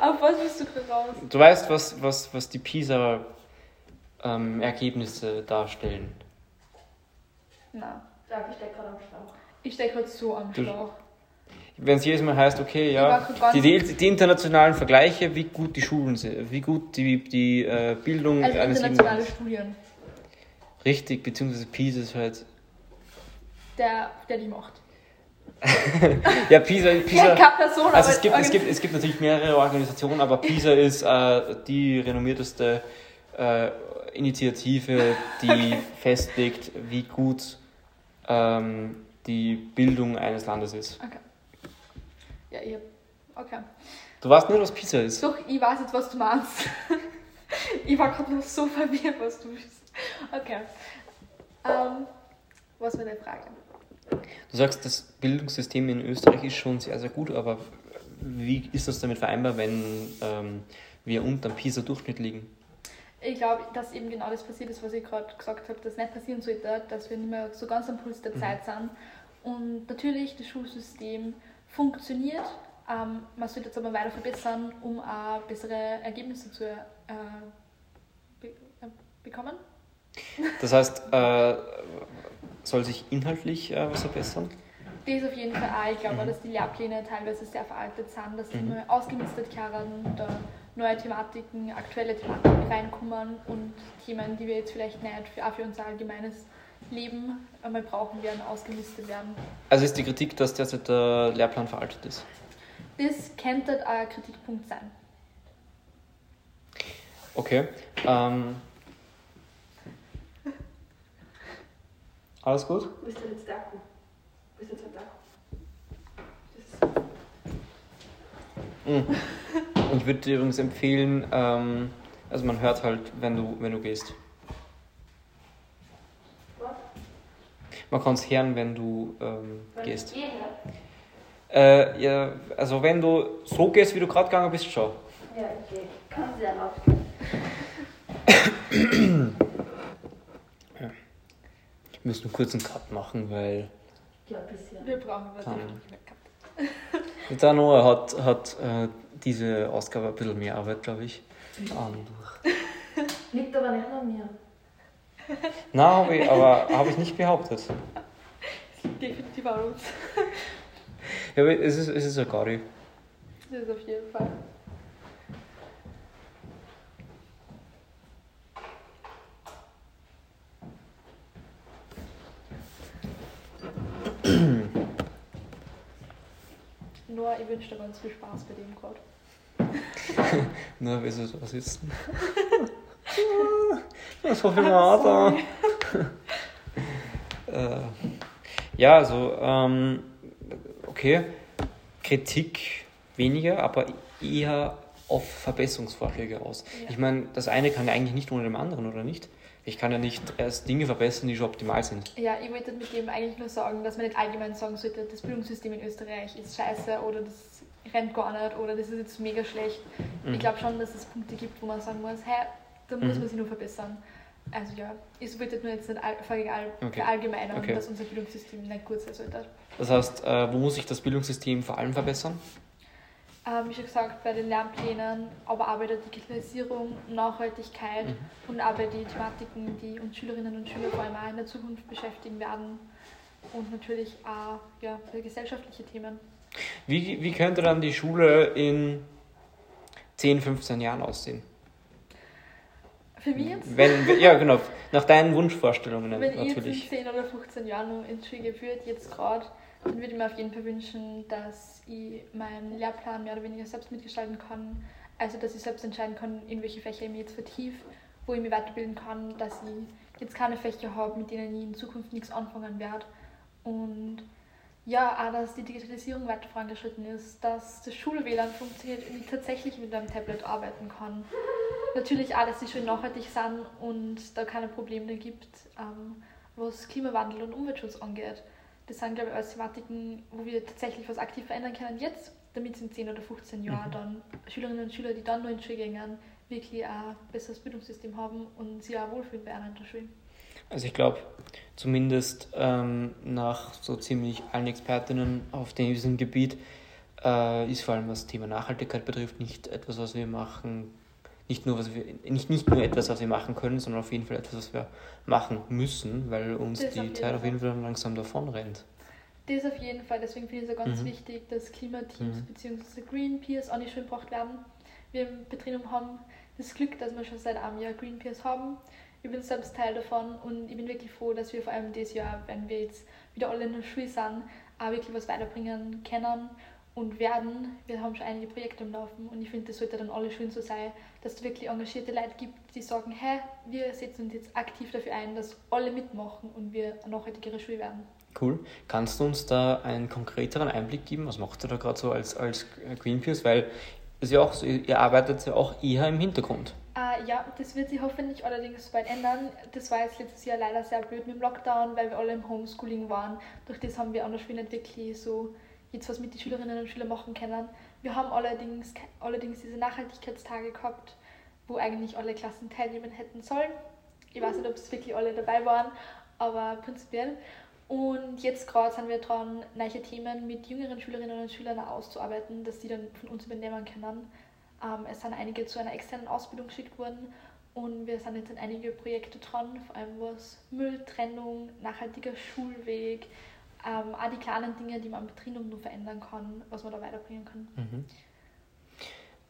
Auf was bist du gerade raus? Du weißt, was, was, was die PISA-Ergebnisse darstellen. Nein. Sag, ich steck gerade am Schlauch. Ich stecke gerade so am Du- Schlauch. Wenn es jedes Mal heißt, okay, ja, die, die, die internationalen Vergleiche, wie gut die Schulen sind, wie gut die, die äh, Bildung Also eines internationale Jugendlichen Studien, Richtig, beziehungsweise PISA ist halt. der, der die macht. *laughs* Ja, PISA, Ja, PISA keine Person, also es gibt, es, gibt, es gibt natürlich mehrere Organisationen, aber PISA ist äh, die renommierteste äh, Initiative, die festlegt, wie gut ähm, die Bildung eines Landes ist. Okay. Ja, ich hab. Okay. Du weißt nicht, was PISA ist? Doch, ich weiß jetzt, was du meinst. *laughs* ich war gerade noch so verwirrt, was du bist. Okay. Ähm, was war deine Frage? Du sagst, das Bildungssystem in Österreich ist schon sehr, sehr gut, aber wie ist das damit vereinbar, wenn ähm, wir unter dem PISA-Durchschnitt liegen? Ich glaube, dass eben genau das passiert ist, was ich gerade gesagt habe, dass nicht passieren sollte, dass wir nicht mehr so ganz am Puls der Zeit sind. Und natürlich, das Schulsystem funktioniert. Ähm, man sollte es aber weiter verbessern, um auch bessere Ergebnisse zu äh, be äh, bekommen. Das heißt, äh, soll sich inhaltlich äh, was verbessern? Das auf jeden Fall auch. Ich glaube, auch, dass die Lehrpläne teilweise sehr veraltet sind, dass die Mhm. mal ausgemistet werden, da neue Thematiken, aktuelle Thematiken reinkommen und Themen, die wir jetzt vielleicht nicht für, auch für unser allgemeines Leben einmal brauchen werden, ausgemistet werden. Also ist die Kritik, dass derzeit der Lehrplan veraltet ist. Das könnte ein Kritikpunkt sein. Okay. Ähm, alles gut? Wo ist denn jetzt der Akku? Wo ist jetzt halt der Akku? Mhm. Ich würde dir übrigens empfehlen, ähm, also man hört halt, wenn du, wenn du gehst. Was? Man kann es hören, wenn du ähm, gehst. ich gehe? Äh, ja, also wenn du so gehst, wie du gerade gegangen bist, schon. Ja, ich gehe. Kann sehr laut gehen. *coughs* Wir müssen kurz einen Cut machen, weil Ja, ein bisschen. Wir brauchen was Kann. gehabt. der Noah hat, hat äh, diese Ausgabe ein bisschen mehr Arbeit, glaube ich. Durch. *laughs* Liegt aber nicht an mir. Na, habe ich, aber habe ich nicht behauptet. Definitiv an uns. Ja, aber es ist, es ist ein Gari. Das ist auf jeden Fall. Nur, ich wünsche dir ganz viel Spaß bei dem gerade. Nur weil sie da sitzen. Das war für Martha. äh, ja, also, ähm, okay. Kritik weniger, aber eher auf Verbesserungsvorschläge aus. Ja. Ich meine, das eine kann ja eigentlich nicht ohne dem anderen, oder nicht? Ich kann ja nicht erst Dinge verbessern, die schon optimal sind. Ja, ich wollte mit dem eigentlich nur sagen, dass man nicht allgemein sagen sollte, das Bildungssystem in Österreich ist scheiße oder das rennt gar nicht oder das ist jetzt mega schlecht. Mhm. Ich glaube schon, dass es Punkte gibt, wo man sagen muss, hey, da muss Mhm. man sich nur verbessern. Also ja, ich wollte nur jetzt nicht all, verallgemein- Okay. verallgemeinern, Okay. dass unser Bildungssystem nicht gut sein sollte. Das heißt, äh, wo muss sich das Bildungssystem vor allem verbessern? Ähm, wie schon gesagt, bei den Lernplänen, aber auch bei der Digitalisierung, Nachhaltigkeit Mhm. und auch bei den Thematiken, die uns Schülerinnen und Schüler vor allem auch in der Zukunft beschäftigen werden. Und natürlich auch ja, für gesellschaftliche Themen. Wie, wie könnte dann die Schule in 10, 15 Jahren aussehen? Für mich jetzt, Wenn, ja, genau. Nach deinen Wunschvorstellungen wenn ich jetzt in natürlich. 10 oder 15 Jahren noch ins Schule würde, jetzt gerade, dann würde ich mir auf jeden Fall wünschen, dass ich meinen Lehrplan mehr oder weniger selbst mitgestalten kann. Also, dass ich selbst entscheiden kann, in welche Fächer ich mich jetzt vertiefe, wo ich mich weiterbilden kann, dass ich jetzt keine Fächer habe, mit denen ich in Zukunft nichts anfangen werde. Und ja, auch, dass die Digitalisierung weiter vorangeschritten ist, dass das Schul-WLAN funktioniert und ich tatsächlich mit einem Tablet arbeiten kann. Natürlich auch, dass sie schön nachhaltig sind und da keine Probleme gibt, ähm, was Klimawandel und Umweltschutz angeht. Das sind, glaube ich, alles Thematiken, wo wir tatsächlich was aktiv verändern können jetzt damit in 10 oder 15 Jahren mhm. dann Schülerinnen und Schüler, die dann noch in die Schule gehen, wirklich ein besseres Bildungssystem haben und sich auch wohlfühlen bei einer der Schule. Also ich glaube, zumindest ähm, nach so ziemlich allen Expertinnen auf diesem Gebiet äh, ist vor allem was das Thema Nachhaltigkeit betrifft nicht etwas, was wir machen, nicht nur, was wir, nicht, nicht nur etwas, was wir machen können, sondern auf jeden Fall etwas, was wir machen müssen, weil uns das die Zeit auf jeden Fall langsam davon rennt. Das auf jeden Fall, deswegen finde ich es auch ganz mhm. wichtig, dass Klimateams mhm. bzw. Greenpeace auch nicht schön gebracht werden. Wir im Betrieb haben das Glück, dass wir schon seit einem Jahr Greenpeace haben. Ich bin selbst Teil davon und ich bin wirklich froh, dass wir vor allem dieses Jahr, wenn wir jetzt wieder alle in der Schule sind, auch wirklich was weiterbringen können und werden. Wir haben schon einige Projekte am Laufen und ich finde, das sollte dann alle schön so sein, dass es wirklich engagierte Leute gibt, die sagen, hey, wir setzen uns jetzt aktiv dafür ein, dass alle mitmachen und wir eine nachhaltigere Schule werden. Cool. Kannst du uns da einen konkreteren Einblick geben? Was macht ihr da gerade so als, als Greenpeace? Weil es ja auch so, ihr arbeitet ja auch eher im Hintergrund. Uh, ja, das wird sich hoffentlich allerdings bald ändern. Das war jetzt letztes Jahr leider sehr blöd mit dem Lockdown, weil wir alle im Homeschooling waren. Durch das haben wir der Schule nicht wirklich so jetzt was mit den Schülerinnen und Schülern machen können. Wir haben allerdings, allerdings diese Nachhaltigkeitstage gehabt, wo eigentlich alle Klassen teilnehmen hätten sollen. Ich weiß nicht, ob es wirklich alle dabei waren, aber prinzipiell. Und jetzt gerade sind wir dran, neue Themen mit jüngeren Schülerinnen und Schülern auszuarbeiten, dass sie dann von uns übernehmen können. Ähm, es sind einige zu einer externen Ausbildung geschickt worden und wir sind jetzt in einige Projekte dran, vor allem was Mülltrennung, nachhaltiger Schulweg, ähm, auch die kleinen Dinge, die man am Betrieb nur verändern kann, was man da weiterbringen kann. Mhm.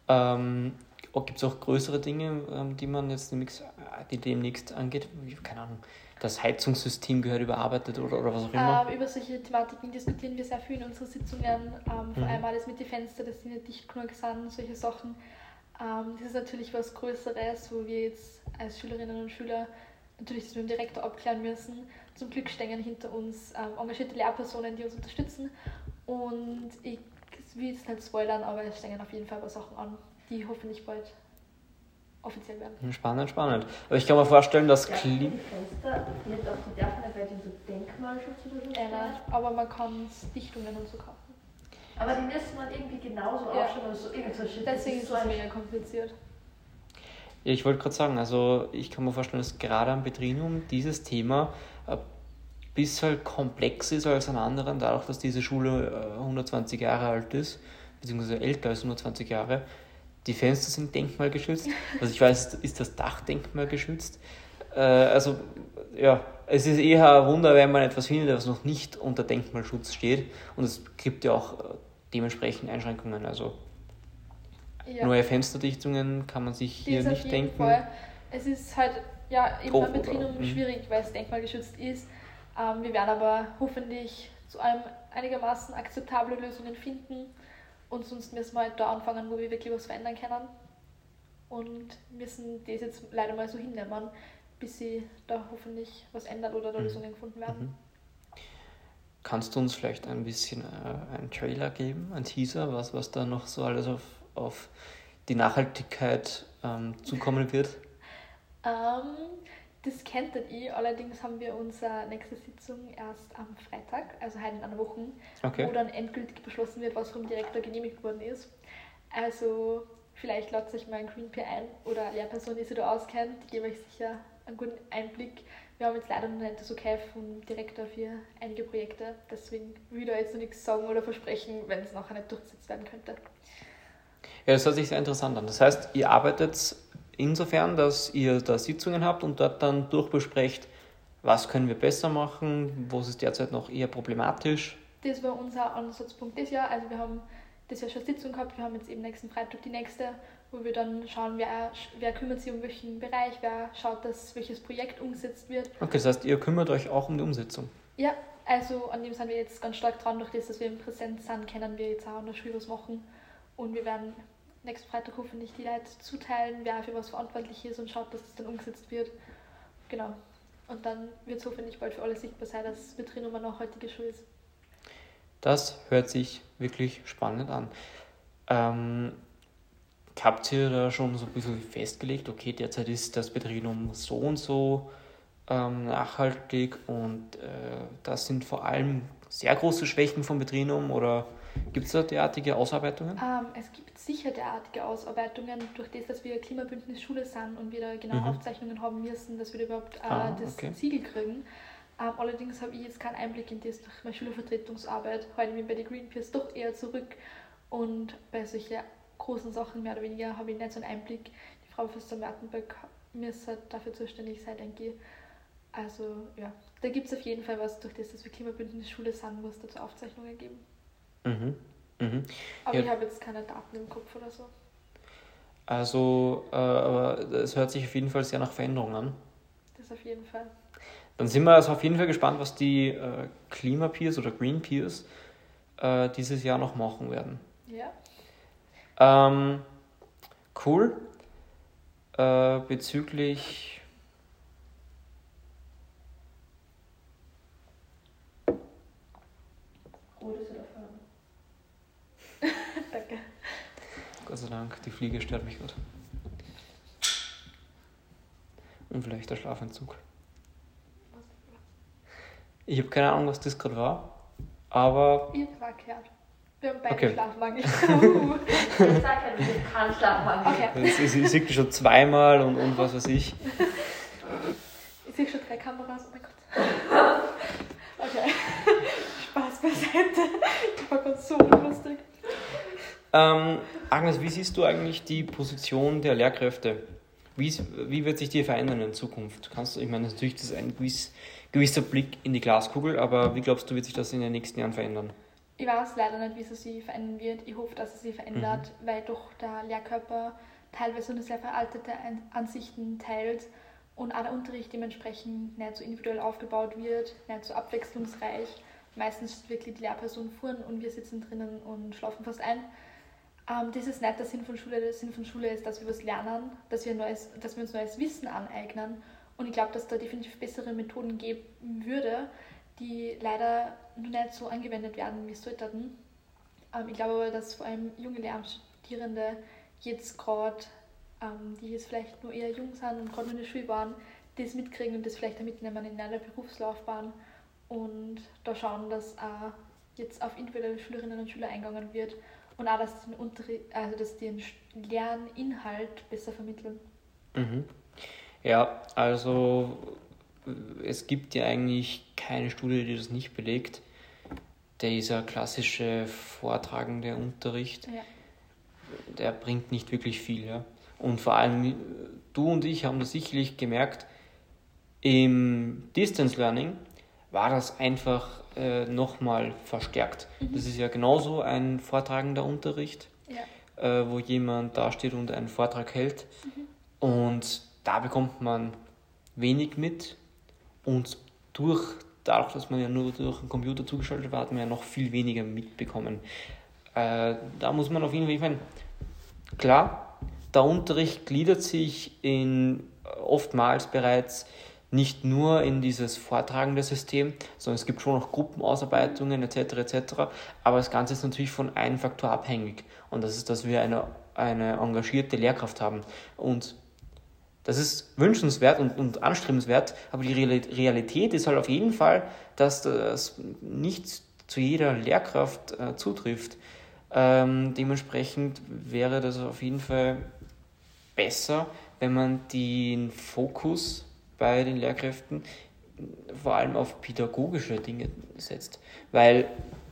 Ähm, oh, Gibt es auch größere Dinge, ähm, die man jetzt demnächst, äh, die demnächst angeht? Keine Ahnung, das Heizungssystem gehört überarbeitet oder, oder was auch immer? Ähm, über solche Thematiken diskutieren wir sehr viel in unseren Sitzungen. Ähm, vor mhm. allem alles mit den Fenstern, dass sie nicht dicht genug sind, solche Sachen. Ähm, das ist natürlich was Größeres, wo wir jetzt als Schülerinnen und Schüler natürlich das mit dem Direktor abklären müssen. Zum Glück stehen hinter uns ähm, engagierte Lehrpersonen, die uns unterstützen. Und ich will jetzt nicht spoilern, aber es stehen auf jeden Fall ein paar Sachen an, die hoffentlich bald offiziell werden. Spannend, spannend. Aber ich kann mir vorstellen, dass ja, Kli Fenster nicht auf die die so Denkmalschutz oder so ja, aber man kann Dichtungen und so kaufen. Aber die müssen man irgendwie genauso ja. aufstellen oder so irgend so Deswegen ist es mega kompliziert. Ja, ich wollte gerade sagen, also ich kann mir vorstellen, dass gerade am Betriebum dieses Thema bisschen komplex ist als an anderen, dadurch, dass diese Schule 120 äh, Jahre alt ist, beziehungsweise älter als 120 Jahre. Die Fenster sind denkmalgeschützt. *laughs* Also ich weiß, ist das Dach denkmalgeschützt. Äh, also ja, es ist eher ein Wunder, wenn man etwas findet, was noch nicht unter Denkmalschutz steht. Und es gibt ja auch äh, dementsprechend Einschränkungen. Also ja. Neue Fensterdichtungen kann man sich hier nicht denken. Fall. Es ist halt ja eben beim Betrieb mhm. schwierig, weil es denkmalgeschützt ist. Ähm, wir werden aber hoffentlich zu einem einigermaßen akzeptable Lösungen finden. Und sonst müssen wir halt da anfangen, wo wir wirklich was verändern können. Und müssen das jetzt leider mal so hinnehmen, bis sie da hoffentlich was ändert oder da mhm. Lösungen gefunden werden. Mhm. Kannst du uns vielleicht ein bisschen äh, einen Trailer geben, ein Teaser, was, was da noch so alles auf auf die Nachhaltigkeit ähm, zukommen wird? *laughs* Ähm, das kennt ihr, allerdings haben wir unsere nächste Sitzung erst am Freitag, also heute in einer Woche, okay. wo dann endgültig beschlossen wird, was vom Direktor genehmigt worden ist. Also vielleicht ladet sich mal ein Greenpeer ein oder Lehrperson, die sich da auskennt, die geben euch sicher einen guten Einblick. Wir haben jetzt leider noch nicht das Okay vom Direktor für einige Projekte, deswegen will ich da jetzt noch nichts sagen oder versprechen, wenn es nachher nicht durchgesetzt werden könnte. Ja, das hört sich sehr interessant an. Das heißt, ihr arbeitet insofern, dass ihr da Sitzungen habt und dort dann durchbesprecht, was können wir besser machen, wo ist es derzeit noch eher problematisch. Das war unser Ansatzpunkt dieses Jahr. Also wir haben das Jahr schon Sitzung gehabt, wir haben jetzt eben nächsten Freitag die nächste, wo wir dann schauen, wer, wer kümmert sich um welchen Bereich, wer schaut, dass welches Projekt umgesetzt wird. Okay, das heißt, ihr kümmert euch auch um die Umsetzung. Ja, also an dem sind wir jetzt ganz stark dran, durch das, dass wir im Präsenz sind, können wir jetzt auch an der Schule was machen und wir werden nächsten Freitag hoffentlich die Leute zuteilen, wer für was verantwortlich ist und schaut, dass das dann umgesetzt wird. Genau. Und dann wird es hoffentlich bald für alle sichtbar sein, dass Betrieb eine nachhaltige Schule ist. Das hört sich wirklich spannend an. Ähm, habt ihr da schon so ein bisschen festgelegt, okay, derzeit ist das Betriebnum so und so ähm, nachhaltig und äh, das sind vor allem sehr große Schwächen vom Betriebnum oder Gibt es da derartige Ausarbeitungen? Ähm, es gibt sicher derartige Ausarbeitungen, durch das, dass wir Klimabündnis Schule sind und wir da genau mhm. Aufzeichnungen haben müssen, dass wir da überhaupt äh, ah, das okay. Ziegel kriegen. Ähm, allerdings habe ich jetzt keinen Einblick in das durch meine Schülervertretungsarbeit. Heute bin ich bei den Greenpeace doch eher zurück und bei solchen großen Sachen mehr oder weniger habe ich nicht so einen Einblick. Die Frau Professor Mertenberg müsste dafür zuständig sein, denke ich. Also ja, da gibt es auf jeden Fall was, durch das, dass wir Klimabündnis Schule sind, muss dazu Aufzeichnungen geben. Mhm. Mhm. Aber ja. ich habe jetzt keine Daten im Kopf oder so. Also, äh, aber es hört sich auf jeden Fall sehr nach Veränderungen an. Das auf jeden Fall. Dann sind wir also auf jeden Fall gespannt, was die äh, Klimapeers oder Greenpeers äh, dieses Jahr noch machen werden. Ja. Ähm, cool. Äh, bezüglich Danke. Gott sei Dank, die Fliege stört mich gerade. Und vielleicht der Schlafentzug. Ich habe keine Ahnung, was das gerade war, aber. Ich habe gehört. Wir haben beide okay. Schlafmangel. ich sag ja, du kannst Schlafmangel. Okay. Ich, ich, ich sehe schon zweimal und, und was weiß ich. Ich sehe schon drei Kameras, oh mein Gott. *laughs* Okay. *laughs* Spaß beiseite. Das war gerade so lustig. Ähm, Agnes, wie siehst du eigentlich die Position der Lehrkräfte? Wie, wie wird sich die verändern in Zukunft? Kannst du, ich meine, natürlich das ist ein gewiss, gewisser Blick in die Glaskugel, aber wie glaubst du, wird sich das in den nächsten Jahren verändern? Ich weiß leider nicht, wie es sich verändern wird. Ich hoffe, dass es sich verändert, mhm. weil doch der Lehrkörper teilweise nur sehr veraltete Ansichten teilt und auch der Unterricht dementsprechend nicht so individuell aufgebaut wird, nicht so abwechslungsreich. Meistens ist wirklich die Lehrperson vorn und wir sitzen drinnen und schlafen fast ein. Ähm, das ist nicht der Sinn von Schule. Der Sinn von Schule ist, dass wir was lernen, dass wir, neues, dass wir uns neues Wissen aneignen. Und ich glaube, dass da definitiv bessere Methoden geben würde, die leider noch nicht so angewendet werden, wie es sollten. Ähm, ich glaube aber, dass vor allem junge Lehramtsstudierende jetzt gerade, ähm, die jetzt vielleicht nur eher jung sind und gerade nur in der Schule waren, das mitkriegen und das vielleicht auch mitnehmen in einer Berufslaufbahn und da schauen, dass auch jetzt auf individuelle Schülerinnen und Schüler eingegangen wird und auch, dass den, Unterricht, also dass den Lerninhalt besser vermitteln. Mhm. Ja, also es gibt ja eigentlich keine Studie, die das nicht belegt. Dieser klassische vortragende Unterricht, ja. der bringt nicht wirklich viel. Ja? Und vor allem du und ich haben das sicherlich gemerkt, im Distance Learning war das einfach äh, nochmal verstärkt. Mhm. Das ist ja genauso ein vortragender Unterricht, ja. äh, wo jemand dasteht und einen Vortrag hält. Mhm. Und da bekommt man wenig mit und durch, dadurch, dass man ja nur durch den Computer zugeschaltet war, hat man ja noch viel weniger mitbekommen. Äh, da muss man auf jeden Fall, ich meine, klar, der Unterricht gliedert sich in oftmals bereits nicht nur in dieses vortragende System, sondern es gibt schon noch Gruppenausarbeitungen etc. etc. Aber das Ganze ist natürlich von einem Faktor abhängig und das ist, dass wir eine, eine engagierte Lehrkraft haben. Und das ist wünschenswert und, und anstrebenswert, aber die Realität ist halt auf jeden Fall, dass das nicht zu jeder Lehrkraft äh, zutrifft. Ähm, dementsprechend wäre das auf jeden Fall besser, wenn man den Fokus bei den Lehrkräften vor allem auf pädagogische Dinge setzt. Weil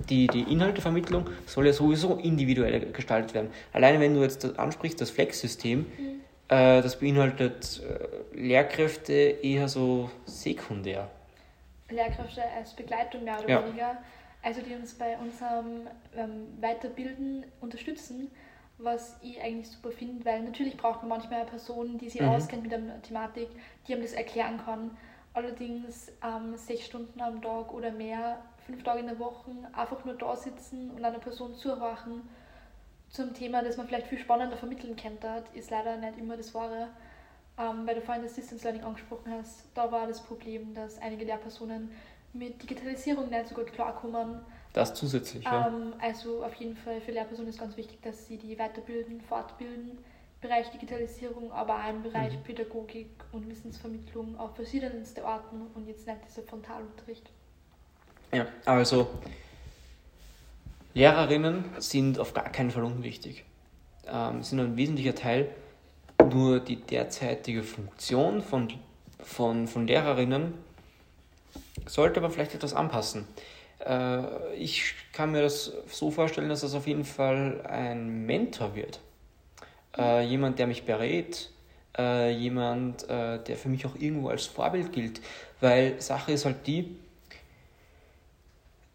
die, die Inhaltevermittlung soll ja sowieso individuell gestaltet werden. Alleine wenn du jetzt ansprichst, das Flex-System, mhm. äh, das beinhaltet äh, Lehrkräfte eher so sekundär. Lehrkräfte als Begleitung mehr oder ja. weniger, also die uns bei unserem ähm, Weiterbilden unterstützen, was ich eigentlich super finde, weil natürlich braucht man manchmal eine Person, die sich mhm. auskennt mit der Thematik, die einem das erklären kann. Allerdings ähm, sechs Stunden am Tag oder mehr, fünf Tage in der Woche, einfach nur da sitzen und einer Person zuhören zum Thema, das man vielleicht viel spannender vermitteln könnte, ist leider nicht immer das Wahre. Ähm, weil du vorhin das Distance Learning angesprochen hast, da war das Problem, dass einige Lehrpersonen mit Digitalisierung nicht so gut klarkommen das zusätzlich, ja. Ähm, also auf jeden Fall für Lehrpersonen ist ganz wichtig, dass sie die weiterbilden, fortbilden, Bereich Digitalisierung, aber auch im Bereich mhm. Pädagogik und Wissensvermittlung auf verschiedenste Orten und jetzt nicht dieser Frontalunterricht. Ja, also Lehrerinnen sind auf gar keinen Fall unwichtig. Ähm, sind ein wesentlicher Teil. Nur die derzeitige Funktion von, von, von Lehrerinnen sollte man vielleicht etwas anpassen. Äh, ich kann mir das so vorstellen, dass das auf jeden Fall ein Mentor wird. Äh, jemand, der mich berät, äh, jemand, äh, der für mich auch irgendwo als Vorbild gilt. Weil Sache ist halt die,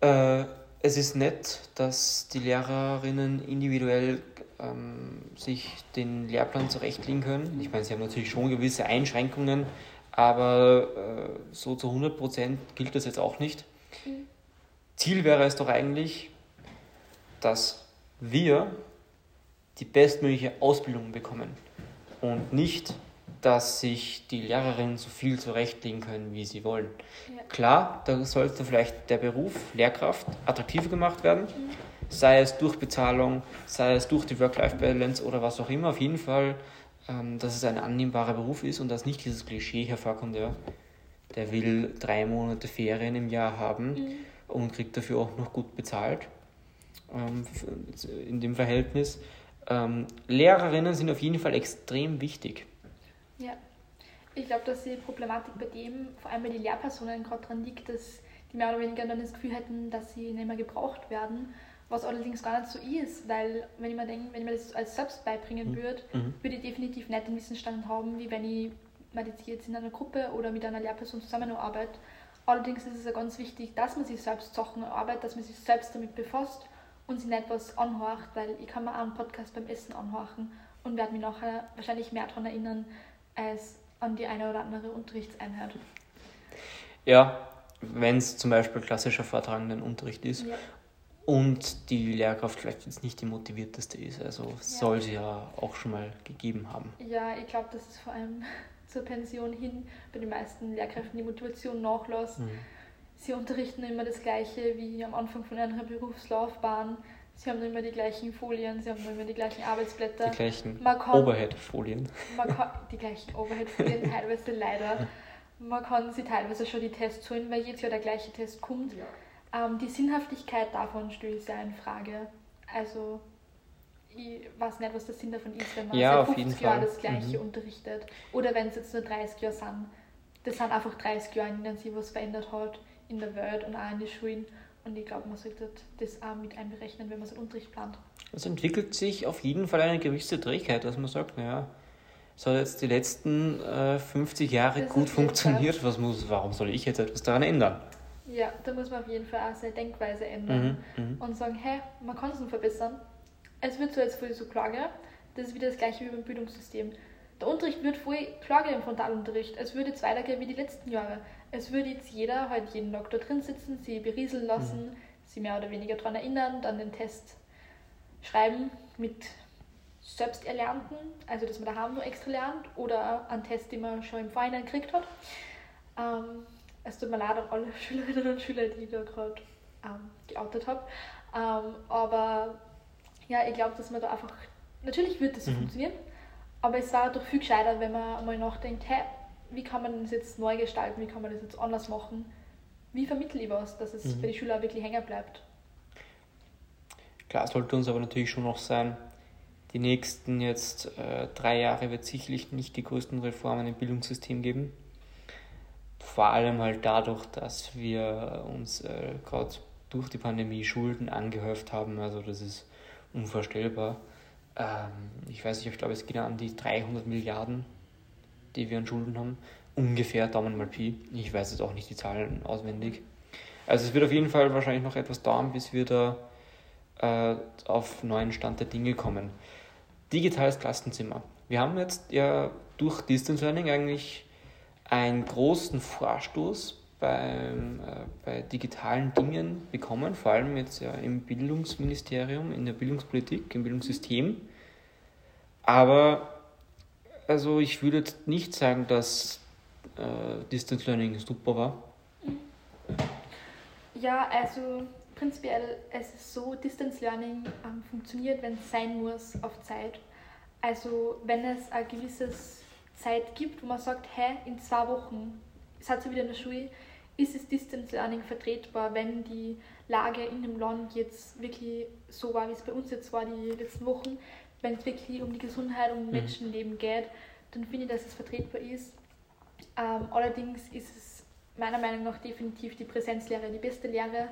äh, es ist nett, dass die Lehrerinnen individuell ähm, sich den Lehrplan zurechtlegen können. Ich meine, sie haben natürlich schon gewisse Einschränkungen, aber äh, so zu 100 Prozent gilt das jetzt auch nicht. Mhm. Ziel wäre es doch eigentlich, dass wir die bestmögliche Ausbildung bekommen und nicht, dass sich die Lehrerinnen so viel zurechtlegen können, wie sie wollen. Ja. Klar, da sollte vielleicht der Beruf Lehrkraft attraktiver gemacht werden, mhm. sei es durch Bezahlung, sei es durch die Work-Life-Balance oder was auch immer. Auf jeden Fall, ähm, dass es ein annehmbarer Beruf ist und dass nicht dieses Klischee hervorkommt, ja, der will drei Monate Ferien im Jahr haben mhm. Und kriegt dafür auch noch gut bezahlt ähm, in dem Verhältnis. Ähm, Lehrerinnen sind auf jeden Fall extrem wichtig. Ja, ich glaube, dass die Problematik bei dem, vor allem bei den Lehrpersonen, gerade daran liegt, dass die mehr oder weniger dann das Gefühl hätten, dass sie nicht mehr gebraucht werden, was allerdings gar nicht so ist, weil wenn ich mir denke, wenn ich mir das als selbst beibringen mhm. würde, mhm. würde ich definitiv nicht den Wissensstand haben, wie wenn ich jetzt in einer Gruppe oder mit einer Lehrperson zusammenarbeite. Allerdings ist es ja ganz wichtig, dass man sich selbst Sachen erarbeitet, dass man sich selbst damit befasst und sich nicht was anhorcht, weil ich kann mir auch einen Podcast beim Essen anhorchen und werde mich nachher wahrscheinlich mehr daran erinnern, als an die eine oder andere Unterrichtseinheit. Ja, wenn es zum Beispiel klassischer vortragenden Unterricht ist ja. und die Lehrkraft vielleicht jetzt nicht die motivierteste ist. Also ja. soll sie ja auch schon mal gegeben haben. Ja, ich glaube, dass es vor allem zur Pension hin bei den meisten Lehrkräften die Motivation nachlässt. Mhm. Sie unterrichten immer das Gleiche wie am Anfang von einer Berufslaufbahn. Sie haben immer die gleichen Folien, sie haben immer die gleichen Arbeitsblätter. Die gleichen Overhead-Folien. Die gleichen Overhead-Folien, *laughs* teilweise leider. Man kann sie teilweise schon die Tests holen, weil jedes Jahr der gleiche Test kommt. Ja. Ähm, die Sinnhaftigkeit davon stelle ich sehr in Frage. Also, weiß nicht, was der Sinn davon ist, wenn man ja, seit 50 Jahren das Gleiche mhm. unterrichtet. Oder wenn es jetzt nur 30 Jahre sind. Das sind einfach 30 Jahre, in denen sich was verändert hat in der Welt und auch in den Schulen. Und ich glaube, man sollte das auch mit einberechnen, wenn man so einen Unterricht plant. Es entwickelt sich auf jeden Fall eine gewisse Trägheit, dass man sagt, naja, es hat jetzt die letzten äh, 50 Jahre das gut funktioniert, was muss, warum soll ich jetzt etwas daran ändern? Ja, da muss man auf jeden Fall auch seine Denkweise ändern mhm, mhm. und sagen, hey, man kann es noch verbessern. Es wird so jetzt voll so Klage, das ist wieder das gleiche wie beim Bildungssystem. Der Unterricht wird voll Klage im Frontalunterricht. Es würde jetzt weitergehen wie die letzten Jahre. Es würde jetzt jeder halt jeden Tag da drin sitzen, sie berieseln lassen, mhm. sie mehr oder weniger daran erinnern, dann den Test schreiben mit Selbsterlernten, also dass man daheim nur extra lernt oder einen Test, den man schon im Vorhinein gekriegt hat. Ähm, es tut mir leid an alle *laughs* Schülerinnen und Schüler, die ich da gerade ähm, geoutet habe. Ähm, aber ja, ich glaube, dass man da einfach, natürlich wird das mhm. funktionieren, aber es war doch viel gescheiter, wenn man mal nachdenkt, hey, wie kann man das jetzt neu gestalten, wie kann man das jetzt anders machen, wie vermittle ich was, dass es mhm. für die Schüler wirklich hängen bleibt. Klar sollte uns aber natürlich schon noch sein, die nächsten jetzt äh, drei Jahre wird sicherlich nicht die größten Reformen im Bildungssystem geben. Vor allem halt dadurch, dass wir uns äh, gerade durch die Pandemie Schulden angehäuft haben. Also das ist unvorstellbar. Ähm, ich weiß nicht, ich glaube, es geht an die 300 Milliarden die wir an Schulden haben. Ungefähr Daumen mal Pi. Ich weiß jetzt auch nicht die Zahlen auswendig. Also es wird auf jeden Fall wahrscheinlich noch etwas dauern, bis wir da äh, auf neuen Stand der Dinge kommen. Digitales Klassenzimmer. Wir haben jetzt ja durch Distance Learning eigentlich einen großen Vorstoß beim, äh, bei digitalen Dingen bekommen, vor allem jetzt ja im Bildungsministerium, in der Bildungspolitik, im Bildungssystem. Aber also ich würde jetzt nicht sagen, dass äh, Distance Learning super war. Ja, also prinzipiell es ist so, Distance Learning ähm, funktioniert, wenn es sein muss, auf Zeit. Also wenn es eine gewisse Zeit gibt, wo man sagt, hey, in zwei Wochen seid ihr wieder in der Schule, ist es Distance Learning vertretbar, wenn die Lage in dem Land jetzt wirklich so war, wie es bei uns jetzt war die letzten Wochen, wenn es wirklich um die Gesundheit und mhm. Menschenleben geht, dann finde ich, dass es vertretbar ist. Ähm, allerdings ist es meiner Meinung nach definitiv die Präsenzlehre die beste Lehre.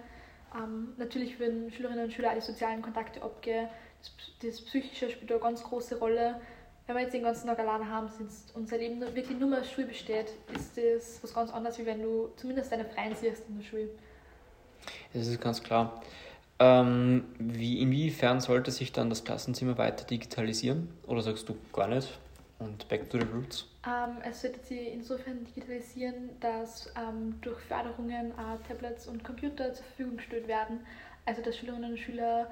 Ähm, natürlich würden Schülerinnen und Schüler alle sozialen Kontakte abgehen. Das, das Psychische spielt eine ganz große Rolle. Wenn wir jetzt den ganzen Tag alleine haben sitzt und unser Leben wirklich nur mehr aus Schule besteht, ist das was ganz anderes, wie wenn du zumindest deine Freien siehst in der Schule. Das ist ganz klar. Ähm, wie, inwiefern sollte sich dann das Klassenzimmer weiter digitalisieren? Oder sagst du gar nicht? Und back to the roots? Ähm, es sollte sich insofern digitalisieren, dass ähm, durch Förderungen äh, Tablets und Computer zur Verfügung gestellt werden. Also dass Schülerinnen und Schüler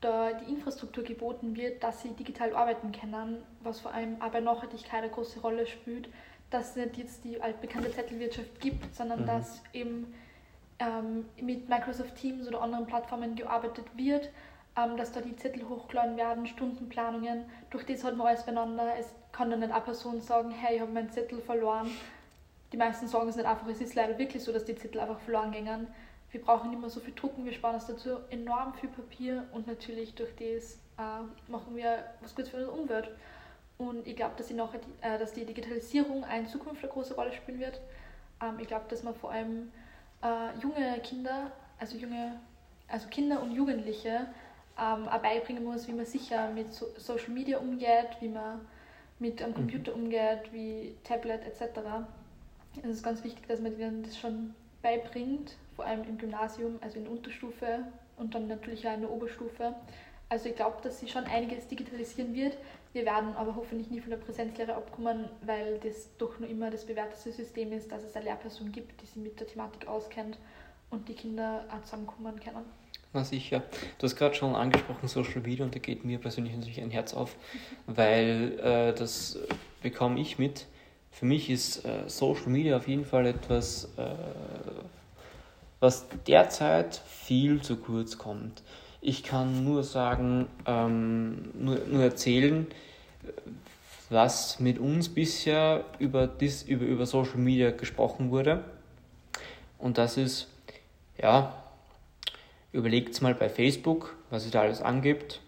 da die Infrastruktur geboten wird, dass sie digital arbeiten können, was vor allem bei Nachhaltigkeit eine große Rolle spielt, dass es nicht jetzt die altbekannte Zettelwirtschaft gibt, sondern mhm. dass eben ähm, mit Microsoft Teams oder anderen Plattformen gearbeitet wird, ähm, dass da die Zettel hochgeladen werden, Stundenplanungen. Durch das hat man alles beieinander. Es kann dann nicht eine Person sagen, hey, ich habe meinen Zettel verloren. Die meisten sagen es nicht einfach. Es ist leider wirklich so, dass die Zettel einfach verloren gehen. Wir brauchen nicht mehr so viel drucken, wir sparen uns dazu enorm viel Papier und natürlich durch das äh, machen wir was Gutes für unsere Umwelt. Und ich glaube, dass, die äh, dass die Digitalisierung in Zukunft eine große Rolle spielen wird. Ähm, ich glaube, dass man vor allem äh, junge Kinder, also junge, also Kinder und Jugendliche ähm, auch beibringen muss, wie man sicher mit so Social Media umgeht, wie man mit einem Computer mhm. umgeht, wie Tablet etc. Es ist ganz wichtig, dass man ihnen das schon beibringt, vor allem im Gymnasium, also in der Unterstufe und dann natürlich auch in der Oberstufe. Also ich glaube, dass sie schon einiges digitalisieren wird. Wir werden aber hoffentlich nie von der Präsenzlehre abkommen, weil das doch nur immer das bewährteste System ist, dass es eine Lehrperson gibt, die sich mit der Thematik auskennt und die Kinder auch zusammenkommen können. Na sicher. Du hast gerade schon angesprochen Social Media und da geht mir persönlich natürlich ein Herz auf, weil äh, das bekomme ich mit. Für mich ist äh, Social Media auf jeden Fall etwas, äh, was derzeit viel zu kurz kommt. Ich kann nur sagen, ähm, nur, nur erzählen, was mit uns bisher über, dis, über, über Social Media gesprochen wurde. Und das ist, ja, überlegt mal bei Facebook, was es da alles angibt.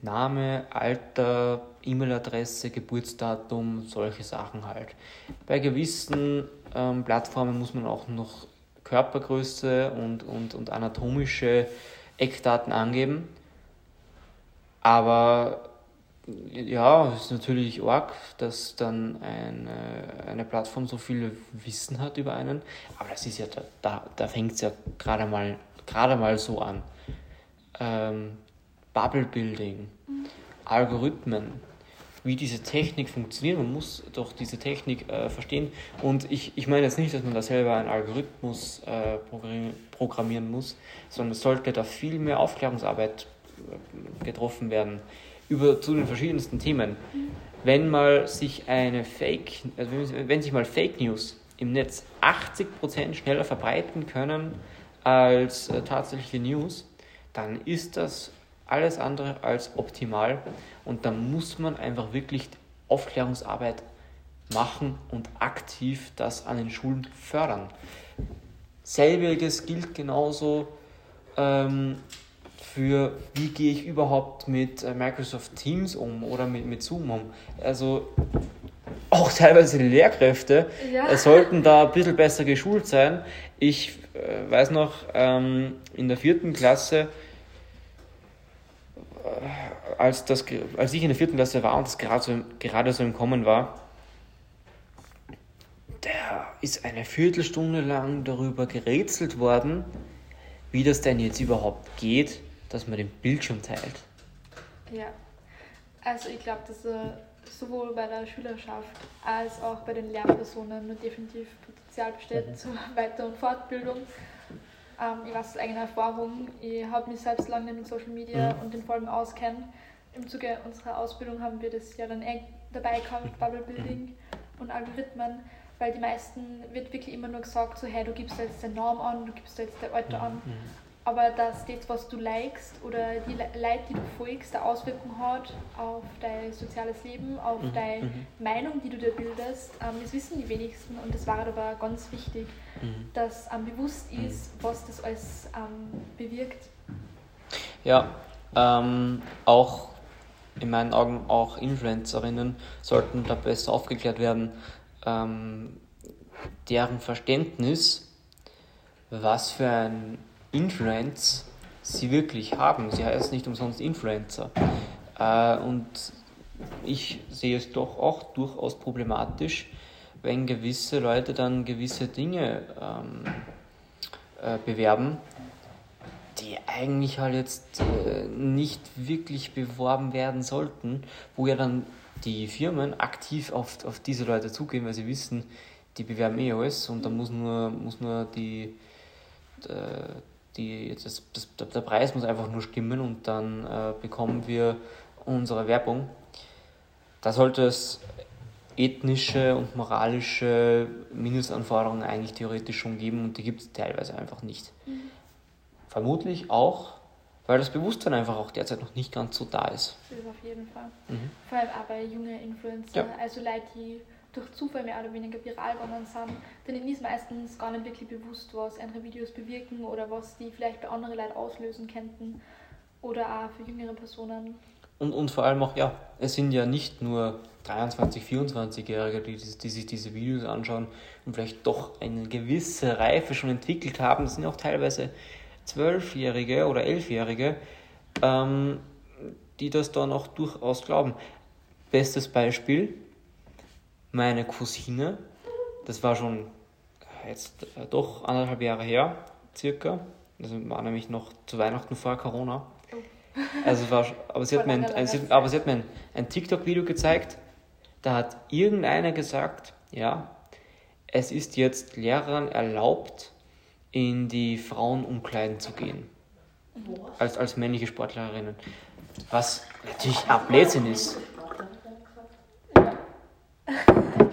Name, Alter, E-Mail-Adresse, Geburtsdatum, solche Sachen halt. Bei gewissen ähm, Plattformen muss man auch noch Körpergröße und, und, und anatomische Eckdaten angeben. Aber ja, es ist natürlich arg, dass dann eine, eine Plattform so viel Wissen hat über einen. Aber das ist ja, da, da, fängt es ja gerade mal, gerade mal so an. Ähm, Bubble Building, mhm. Algorithmen, wie diese Technik funktioniert. Man muss doch diese Technik äh, verstehen. Und ich, ich meine jetzt nicht, dass man da selber einen Algorithmus äh, programmieren muss, sondern es sollte da viel mehr Aufklärungsarbeit äh, getroffen werden über zu den verschiedensten Themen. Wenn mal sich eine Fake, also wenn, wenn sich mal Fake News im Netz 80% schneller verbreiten können als äh, tatsächliche News, dann ist das alles andere als optimal und da muss man einfach wirklich Aufklärungsarbeit machen und aktiv das an den Schulen fördern. Selbiges gilt genauso ähm, für, wie gehe ich überhaupt mit äh, Microsoft Teams um oder mit, mit Zoom um. Also auch teilweise die Lehrkräfte ja. sollten da ein bisschen besser geschult sein. Ich äh, weiß noch, ähm, in der vierten Klasse als, das, als ich in der vierten Klasse war und das gerade so, gerade so im Kommen war, da ist eine Viertelstunde lang darüber gerätselt worden, wie das denn jetzt überhaupt geht, dass man den Bildschirm teilt. Ja, also ich glaube, dass äh, sowohl bei der Schülerschaft als auch bei den Lehrpersonen definitiv Potenzial besteht mhm. zur Weiter- und Fortbildung. Ähm, ich weiß aus eigener Erfahrung, ich habe mich selbst lange mit Social Media mhm. und den Folgen auskennt. Im Zuge unserer Ausbildung haben wir das ja dann eng dabei gehabt, Bubble Building mhm. und Algorithmen, weil die meisten wird wirklich immer nur gesagt, so hey, du gibst da jetzt den Namen an, du gibst da jetzt dein Alter an. Aber dass das, was du likest oder die Leute, die du folgst, eine Auswirkung hat auf dein soziales Leben, auf mhm. deine mhm. Meinung, die du dir bildest, ähm, das wissen die wenigsten und das war aber ganz wichtig, mhm. dass ähm, bewusst mhm. ist, was das alles ähm, bewirkt. Ja, ähm, auch in meinen Augen auch Influencerinnen sollten da besser aufgeklärt werden, ähm, deren Verständnis, was für ein Influence sie wirklich haben. Sie heißen nicht umsonst Influencer. Äh, und ich sehe es doch auch durchaus problematisch, wenn gewisse Leute dann gewisse Dinge ähm, äh, bewerben, die eigentlich halt jetzt äh, nicht wirklich beworben werden sollten, wo ja dann die Firmen aktiv auf, auf diese Leute zugehen, weil sie wissen, die bewerben eh alles und da muss nur, muss nur die, äh, die, das, das, der Preis muss einfach nur stimmen und dann äh, bekommen wir unsere Werbung. Da sollte es ethnische und moralische Mindestanforderungen eigentlich theoretisch schon geben und die gibt es teilweise einfach nicht. Mhm. Vermutlich auch, weil das Bewusstsein einfach auch derzeit noch nicht ganz so da ist. Das ist auf jeden Fall. Mhm. Vor allem auch bei jungen Influencer, ja. also Leute, die durch Zufall mehr oder weniger viral geworden sind, denen ist meistens gar nicht wirklich bewusst, was andere Videos bewirken oder was die vielleicht bei anderen Leuten auslösen könnten oder auch für jüngere Personen. Und, und vor allem auch, ja, es sind ja nicht nur 23, 24-Jährige, die, die sich diese Videos anschauen und vielleicht doch eine gewisse Reife schon entwickelt haben. Es sind auch teilweise 12-Jährige oder 11-Jährige, ähm, die das dann auch durchaus glauben. Bestes Beispiel, meine Cousine, das war schon jetzt äh, doch anderthalb Jahre her, circa. Das war nämlich noch zu Weihnachten vor Corona. Oh. Also war, aber sie hat mir ein, ein, aber sie hat mir ein, ein TikTok-Video gezeigt. Da hat irgendeiner gesagt, ja, es ist jetzt Lehrern erlaubt, in die Frauenumkleiden zu gehen. Als, als männliche Sportlerinnen. Was natürlich auch Blödsinn ist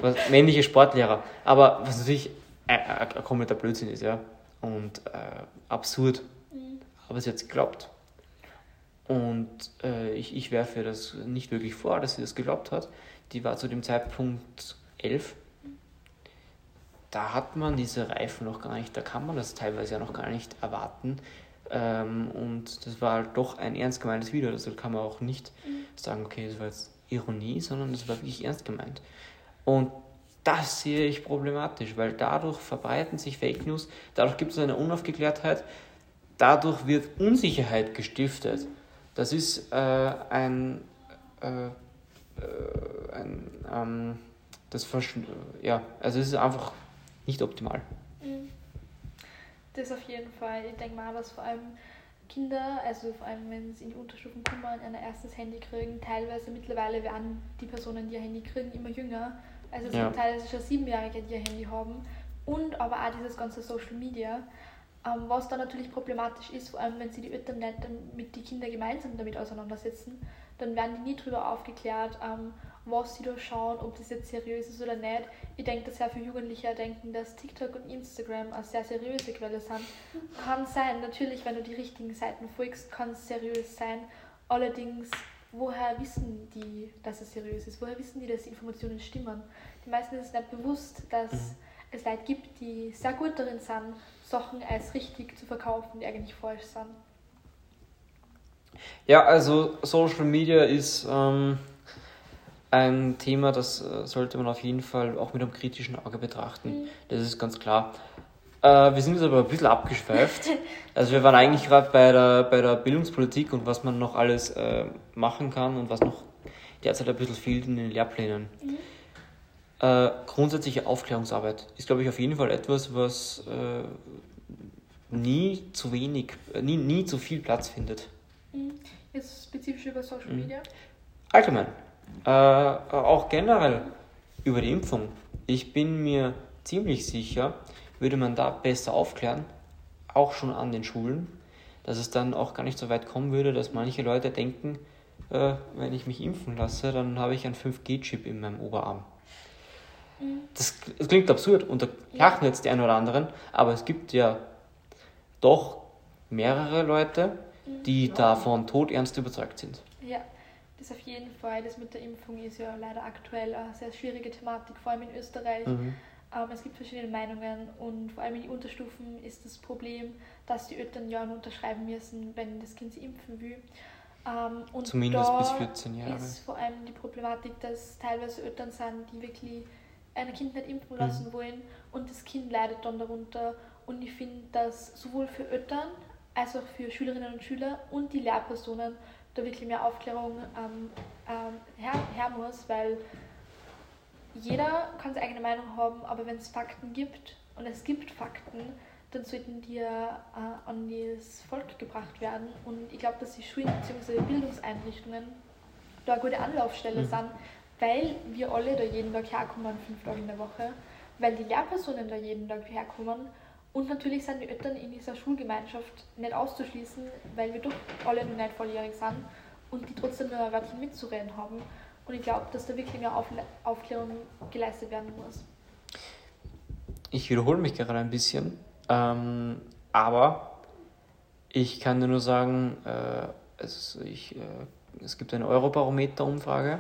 was, männliche Sportlehrer. Aber was natürlich ein, ein, ein kompletter Blödsinn ist, ja. Und äh, absurd. Mhm. Aber sie hat es geglaubt. Und äh, ich, ich werfe das nicht wirklich vor, dass sie das geglaubt hat. Die war zu dem Zeitpunkt elf. Da hat man diese Reifen noch gar nicht, da kann man das teilweise ja noch gar nicht erwarten. Ähm, und das war halt doch ein ernst gemeintes Video. Also kann man auch nicht mhm. sagen, okay, das war jetzt Ironie, sondern das war wirklich ernst gemeint. Und das sehe ich problematisch, weil dadurch verbreiten sich Fake News, dadurch gibt es eine Unaufgeklärtheit, dadurch wird Unsicherheit gestiftet. Das ist äh, ein, äh, äh ein ähm, das Versch ja, also es ist einfach nicht optimal. Mhm. Das auf jeden Fall. Ich denke mal, was vor allem Kinder, also vor allem wenn sie in die Unterstufen kommen, ein erstes Handy kriegen, teilweise mittlerweile werden die Personen, die ein Handy kriegen, immer jünger also es ja. gibt teilweise schon Siebenjährige, die ein Handy haben. Und aber auch dieses ganze Social Media. Ähm, was dann natürlich problematisch ist, vor allem wenn sie die Eltern nicht mit den Kindern gemeinsam damit auseinandersetzen, dann werden die nie darüber aufgeklärt, ähm, was sie da schauen, ob das jetzt seriös ist oder nicht. Ich denke, dass sehr viele Jugendliche denken, dass TikTok und Instagram eine sehr seriöse Quelle sind. Kann sein, natürlich, wenn du die richtigen Seiten folgst, kann es seriös sein. Allerdings woher wissen die, dass es seriös ist? Woher wissen die, dass die Informationen stimmen? Die meisten ist es nicht bewusst, dass mhm. es Leute gibt, die sehr gut darin sind, Sachen als richtig zu verkaufen, die eigentlich falsch sind. Ja, also Social Media ist ähm, ein Thema, das äh, sollte man auf jeden Fall auch mit einem kritischen Auge betrachten. Mhm. Das ist ganz klar. Äh, wir sind jetzt aber ein bisschen abgeschweift. *laughs* Also wir waren eigentlich gerade bei der, bei der Bildungspolitik und was man noch alles äh, machen kann und was noch derzeit ein bisschen fehlt in den Lehrplänen. Mhm. Äh, grundsätzliche Aufklärungsarbeit ist, glaube ich, auf jeden Fall etwas, was äh, nie zu wenig, äh, nie, nie zu viel Platz findet. Mhm. Jetzt spezifisch über Social mhm. Media? Allgemein. Äh, auch generell über die Impfung. Ich bin mir ziemlich sicher, würde man da besser aufklären, auch schon an den Schulen, dass es dann auch gar nicht so weit kommen würde, dass manche Leute denken, äh, wenn ich mich impfen lasse, dann habe ich einen 5G-Chip in meinem Oberarm. Mhm. Das, das, klingt absurd und da lachen jetzt die einen oder anderen, aber es gibt ja doch mehrere Leute, die davon todernst überzeugt sind. Ja, das auf jeden Fall. Das mit der Impfung ist ja leider aktuell eine sehr schwierige Thematik, vor allem in Österreich. Mhm. Ähm, es gibt verschiedene Meinungen und vor allem in den Unterstufen ist das Problem, dass die Eltern ja nur unterschreiben müssen, wenn das Kind sie impfen will. Ähm, und Zumindest da bis 14 Jahre. ist vor allem die Problematik, dass teilweise Eltern sind, die wirklich ein Kind nicht impfen lassen wollen und das Kind leidet dann darunter. Und ich finde, dass sowohl für Eltern als auch für Schülerinnen und Schüler und die Lehrpersonen da wirklich mehr Aufklärung ähm, ähm, her, her muss, weil jeder kann seine eigene Meinung haben, aber wenn es Fakten gibt und es gibt Fakten, dann sollten die ja äh, an das Volk gebracht werden. Und ich glaube, dass die Schulen bzw. Bildungseinrichtungen da eine gute Anlaufstelle Mhm. sind, weil wir alle da jeden Tag herkommen, fünf Tage in der Woche, weil die Lehrpersonen da jeden Tag herkommen und natürlich sind die Eltern in dieser Schulgemeinschaft nicht auszuschließen, weil wir doch alle noch nicht volljährig sind und die trotzdem nur ein Wörtchen mitzureden haben. Und ich glaube, dass da wirklich mehr Aufklärung geleistet werden muss. Ich wiederhole mich gerade ein bisschen, ähm, aber ich kann dir nur sagen, äh, es, ich, äh, es gibt eine Eurobarometer-Umfrage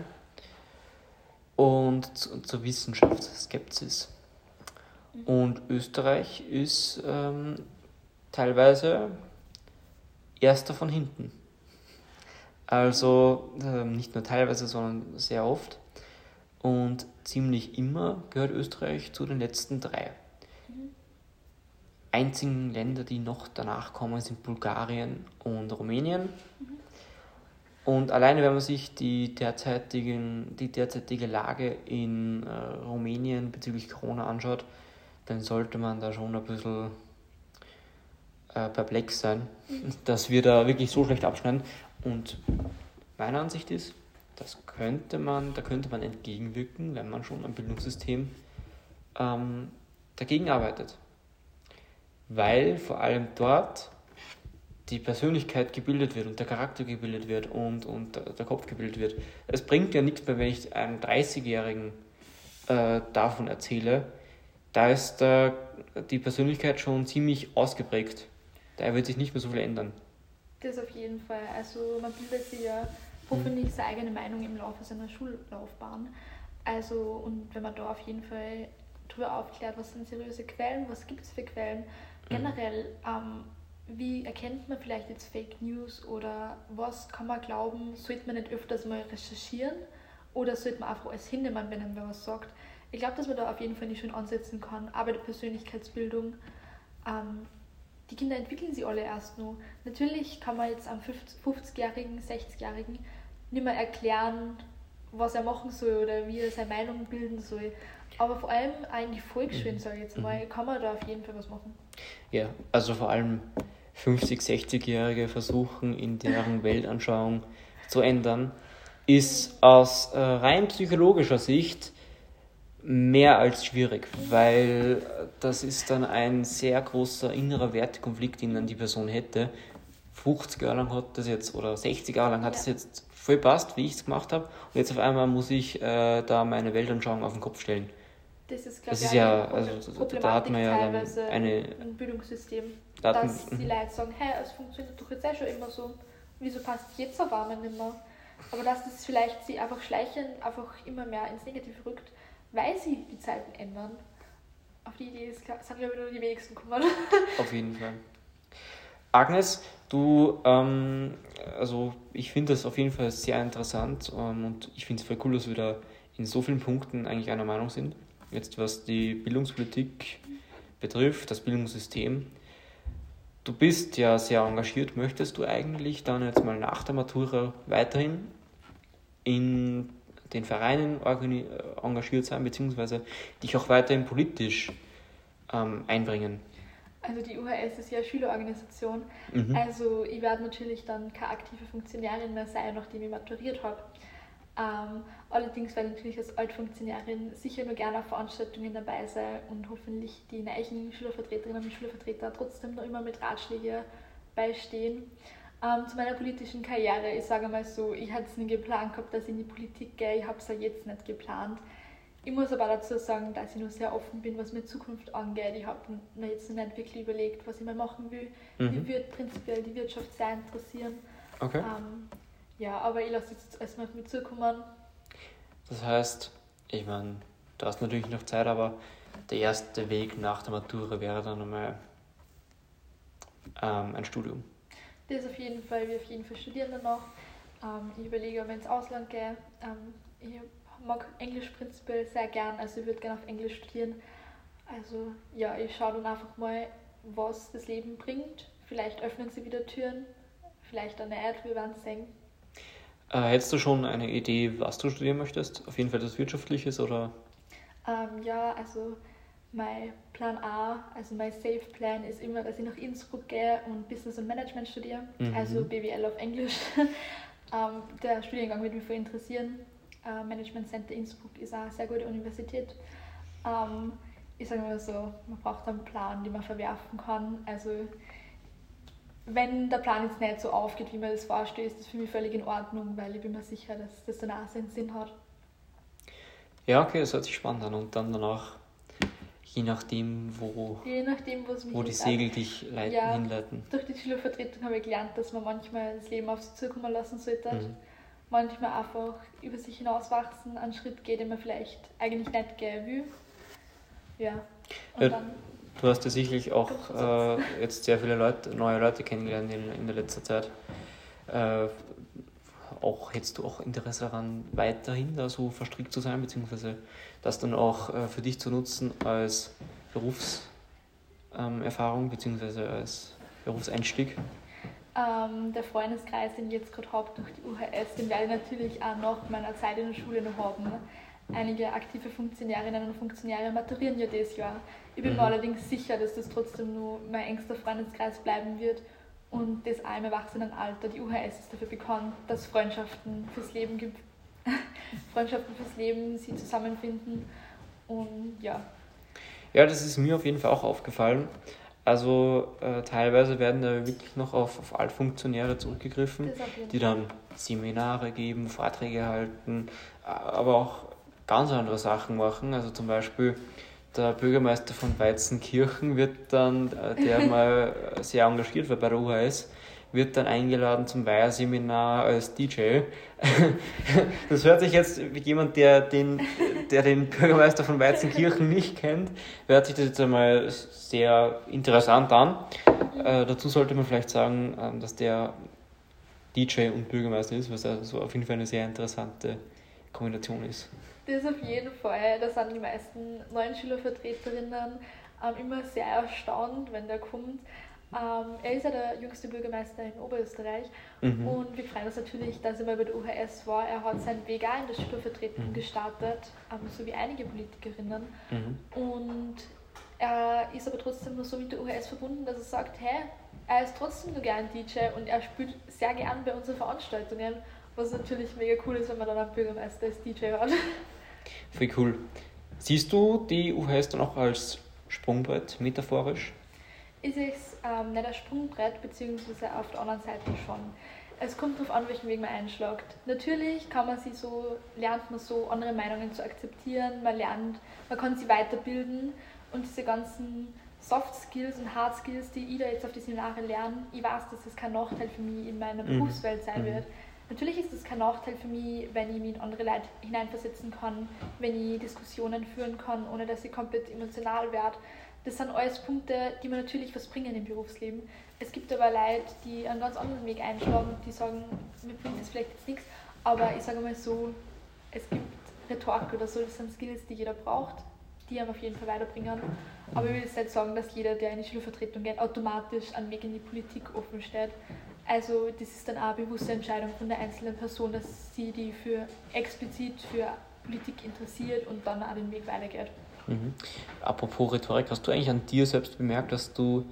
und zu, zur Wissenschaftsskepsis. Und Österreich ist ähm, teilweise erster von hinten. Also ähm, nicht nur teilweise, sondern sehr oft. Und ziemlich immer gehört Österreich zu den letzten drei. Einzigen Länder, die noch danach kommen, sind Bulgarien und Rumänien. Und alleine, wenn man sich die, derzeitigen, die derzeitige Lage in äh, Rumänien bezüglich Corona anschaut, dann sollte man da schon ein bisschen äh, perplex sein, *laughs* dass wir da wirklich so schlecht abschneiden. Und meine Ansicht ist, das könnte man, da könnte man entgegenwirken, wenn man schon am Bildungssystem ähm, dagegen arbeitet. Weil vor allem dort die Persönlichkeit gebildet wird und der Charakter gebildet wird und, und der- Kopf gebildet wird. Es bringt ja nichts mehr, wenn ich einem 30-Jährigen äh, davon erzähle. Da ist äh, die Persönlichkeit schon ziemlich ausgeprägt. Da wird sich nicht mehr so viel ändern. Das auf jeden Fall. Also man bildet sich ja hoffentlich seine eigene Meinung im Laufe seiner Schullaufbahn. Also und wenn man da auf jeden Fall darüber aufklärt, was sind seriöse Quellen, was gibt es für Quellen, generell, ähm, wie erkennt man vielleicht jetzt Fake News oder was kann man glauben, sollte man nicht öfters mal recherchieren oder sollte man einfach alles hinnehmen, wenn wer was sagt. Ich glaube, dass man da auf jeden Fall nicht schön ansetzen kann, aber die Persönlichkeitsbildung ähm, die Kinder entwickeln sie alle erst nur. Natürlich kann man jetzt am 50 50-Jährigen, 60-Jährigen nicht mehr erklären, was er machen soll oder wie er seine Meinung bilden soll. Aber vor allem in die Volksschulen, sage ich jetzt mal, kann man da auf jeden Fall was machen. Ja, also vor allem 50-, 60-Jährige versuchen, in deren Weltanschauung zu ändern, ist aus äh, rein psychologischer Sicht mehr als schwierig, weil das ist dann ein sehr großer innerer Wertekonflikt, den dann die Person hätte. 50 Jahre lang hat das jetzt, oder 60 Jahre lang hat das Ja. jetzt voll passt, wie ich es gemacht habe, und jetzt auf einmal muss ich äh, da meine Weltanschauung auf den Kopf stellen. Das ist, Das ist auch ja- also da hat man ja dann eine- im Bildungssystem, Da dass die Leute sagen, hey, es funktioniert doch jetzt eh schon immer so, wieso passt jetzt auf einmal nicht mehr? Aber dass das vielleicht sie einfach schleichend einfach immer mehr ins Negative rückt, weil sie die Zeiten ändern. Auf die Idee ist, glaub- sind, glaube ich, nur die wenigsten gekommen. *laughs* Auf jeden Fall. Agnes, du, ähm, also ich finde das auf jeden Fall sehr interessant ähm, und ich finde es voll cool, dass wir da in so vielen Punkten eigentlich einer Meinung sind. Jetzt was die Bildungspolitik betrifft, das Bildungssystem. Du bist ja sehr engagiert. Möchtest du eigentlich dann jetzt mal nach der Matura weiterhin in den Vereinen äh, engagiert sein, beziehungsweise dich auch weiterhin politisch ähm, einbringen? Also die UHS ist ja eine Schülerorganisation. Mhm. Also ich werde natürlich dann keine aktive Funktionärin mehr sein, nachdem ich maturiert habe. Ähm, allerdings werde ich natürlich als Altfunktionärin sicher nur gerne auf Veranstaltungen dabei sein und hoffentlich die neuen Schülervertreterinnen und Schülervertreter trotzdem noch immer mit Ratschlägen beistehen. Ähm, zu meiner politischen Karriere, ich sage mal so, ich hatte es nie geplant gehabt, dass ich in die Politik gehe, ich habe es ja jetzt nicht geplant. ich muss aber dazu sagen, dass ich noch sehr offen bin, was meine Zukunft angeht. Ich habe mir jetzt noch nicht wirklich überlegt, was ich mal machen will. Mhm. Mich würde prinzipiell die Wirtschaft sehr interessieren. Okay. Ähm, ja, aber ich lasse jetzt erstmal auf mich zukommen. Das heißt, ich meine, du hast natürlich noch Zeit, aber der erste Weg nach der Matura wäre dann einmal ähm, ein Studium. Das auf jeden Fall, wir auf jeden Fall studieren dann noch. Ähm, ich überlege, ob ich ins Ausland gehe. Ähm, ich mag Englisch prinzipiell sehr gern, also ich würde gerne auf Englisch studieren. Also ja, ich schaue dann einfach mal, was das Leben bringt. Vielleicht öffnen sie wieder Türen, vielleicht auch nicht, wir werden sehen. Äh, hättest du schon eine Idee, was du studieren möchtest? Auf jeden Fall das Wirtschaftliches oder? Ähm, ja, also mein Plan A, also mein Safe Plan ist immer, dass ich nach Innsbruck gehe und Business und Management studiere, mhm. also BWL auf Englisch. *laughs* ähm, der Studiengang würde mich voll interessieren. Äh, Management Center Innsbruck ist auch eine sehr gute Universität. Ähm, ich sage mal so, man braucht einen Plan, den man verwerfen kann. Also wenn der Plan jetzt nicht so aufgeht, wie man das vorstellt, ist das für mich völlig in Ordnung, weil ich bin mir sicher, dass das dann auch seinen Sinn hat. Ja, okay, das hört sich spannend an. Und dann danach, je nachdem, wo, je nachdem, wo die Segel dich leiten, ja, hinleiten. Durch die Schülervertretung habe ich gelernt, dass man manchmal das Leben auf sich zukommen lassen sollte. Mhm. Manchmal einfach über sich hinauswachsen, einen Schritt geht, den man vielleicht eigentlich nicht gehen will. Ja. Ja, Du hast ja sicherlich auch äh, jetzt sehr viele Leute, neue Leute kennengelernt in, in der letzten Zeit. Äh, auch hättest du auch Interesse daran, weiterhin da so verstrickt zu sein, beziehungsweise das dann auch äh, für dich zu nutzen als Berufserfahrung, ähm, beziehungsweise als Berufseinstieg? Ähm, der Freundeskreis, den ich jetzt gerade habe durch die UHS, den werde ich natürlich auch nach meiner Zeit in der Schule noch haben. Ne? Einige aktive Funktionärinnen und Funktionäre maturieren ja dieses Jahr. Ich bin mhm. mir allerdings sicher, dass das trotzdem nur mein engster Freundeskreis bleiben wird und das auch im Erwachsenenalter. Die UHS ist dafür bekannt, dass Freundschaften fürs Leben gibt. *laughs* Freundschaften fürs Leben, sie zusammenfinden und ja. Ja, das ist mir auf jeden Fall auch aufgefallen. Also äh, teilweise werden da wirklich noch auf, auf Altfunktionäre zurückgegriffen, die dann Seminare geben, Vorträge halten, aber auch ganz andere Sachen machen. Also zum Beispiel der Bürgermeister von Weizenkirchen wird dann, äh, der *laughs* mal sehr engagiert war bei der UHS, wird dann eingeladen zum Weiherseminar als DJ. *laughs* Das hört sich jetzt wie jemand, der den, der den Bürgermeister von Weizenkirchen nicht kennt, hört sich das jetzt einmal sehr interessant an. Äh, dazu sollte man vielleicht sagen, äh, dass der DJ und Bürgermeister ist, was also auf jeden Fall eine sehr interessante Kombination ist. Das auf jeden Fall. Da sind die meisten neuen Schülervertreterinnen ähm, immer sehr erstaunt, wenn der kommt. Ähm, er ist ja der jüngste Bürgermeister in Oberösterreich mhm. und wir freuen uns natürlich, dass er mal bei der UHS war. Er hat seinen Weg auch in der Schülervertretung mhm. gestartet, ähm, so wie einige Politikerinnen. Mhm. Und er ist aber trotzdem nur so mit der UHS verbunden, dass er sagt, hey, er ist trotzdem nur gern DJ und er spielt sehr gern bei unseren Veranstaltungen, was natürlich mega cool ist, wenn man dann einen Bürgermeister als DJ hat. *laughs* Voll cool. Siehst du die UHS dann auch als Sprungbrett metaphorisch? Ist es ähm, nicht ein Sprungbrett, beziehungsweise auf der anderen Seite schon. Es kommt darauf an, welchen Weg man einschlägt. Natürlich kann man sie so, lernt man so, andere Meinungen zu akzeptieren, man lernt, man kann sie weiterbilden und diese ganzen Soft Skills und Hard Skills, die ich da jetzt auf die Seminare lerne, ich weiß, dass es kein Nachteil für mich in meiner mhm. Berufswelt sein mhm. wird. Natürlich ist es kein Nachteil für mich, wenn ich mich in andere Leute hineinversetzen kann, wenn ich Diskussionen führen kann, ohne dass ich komplett emotional werde. Das sind alles Punkte, die mir natürlich was bringen im Berufsleben. Es gibt aber Leute, die einen ganz anderen Weg einschlagen und die sagen, mir bringt das vielleicht jetzt nichts, aber ich sage mal so, es gibt Rhetorik oder so, das sind Skills, die jeder braucht, die einem auf jeden Fall weiterbringen. Aber ich will jetzt nicht sagen, dass jeder, der in die Schulvertretung geht, automatisch einen Weg in die Politik offen steht. Also das ist dann auch eine bewusste Entscheidung von der einzelnen Person, dass sie die für explizit für Politik interessiert und dann auch den Weg weitergeht. Mhm. Apropos Rhetorik, hast du eigentlich an dir selbst bemerkt, dass du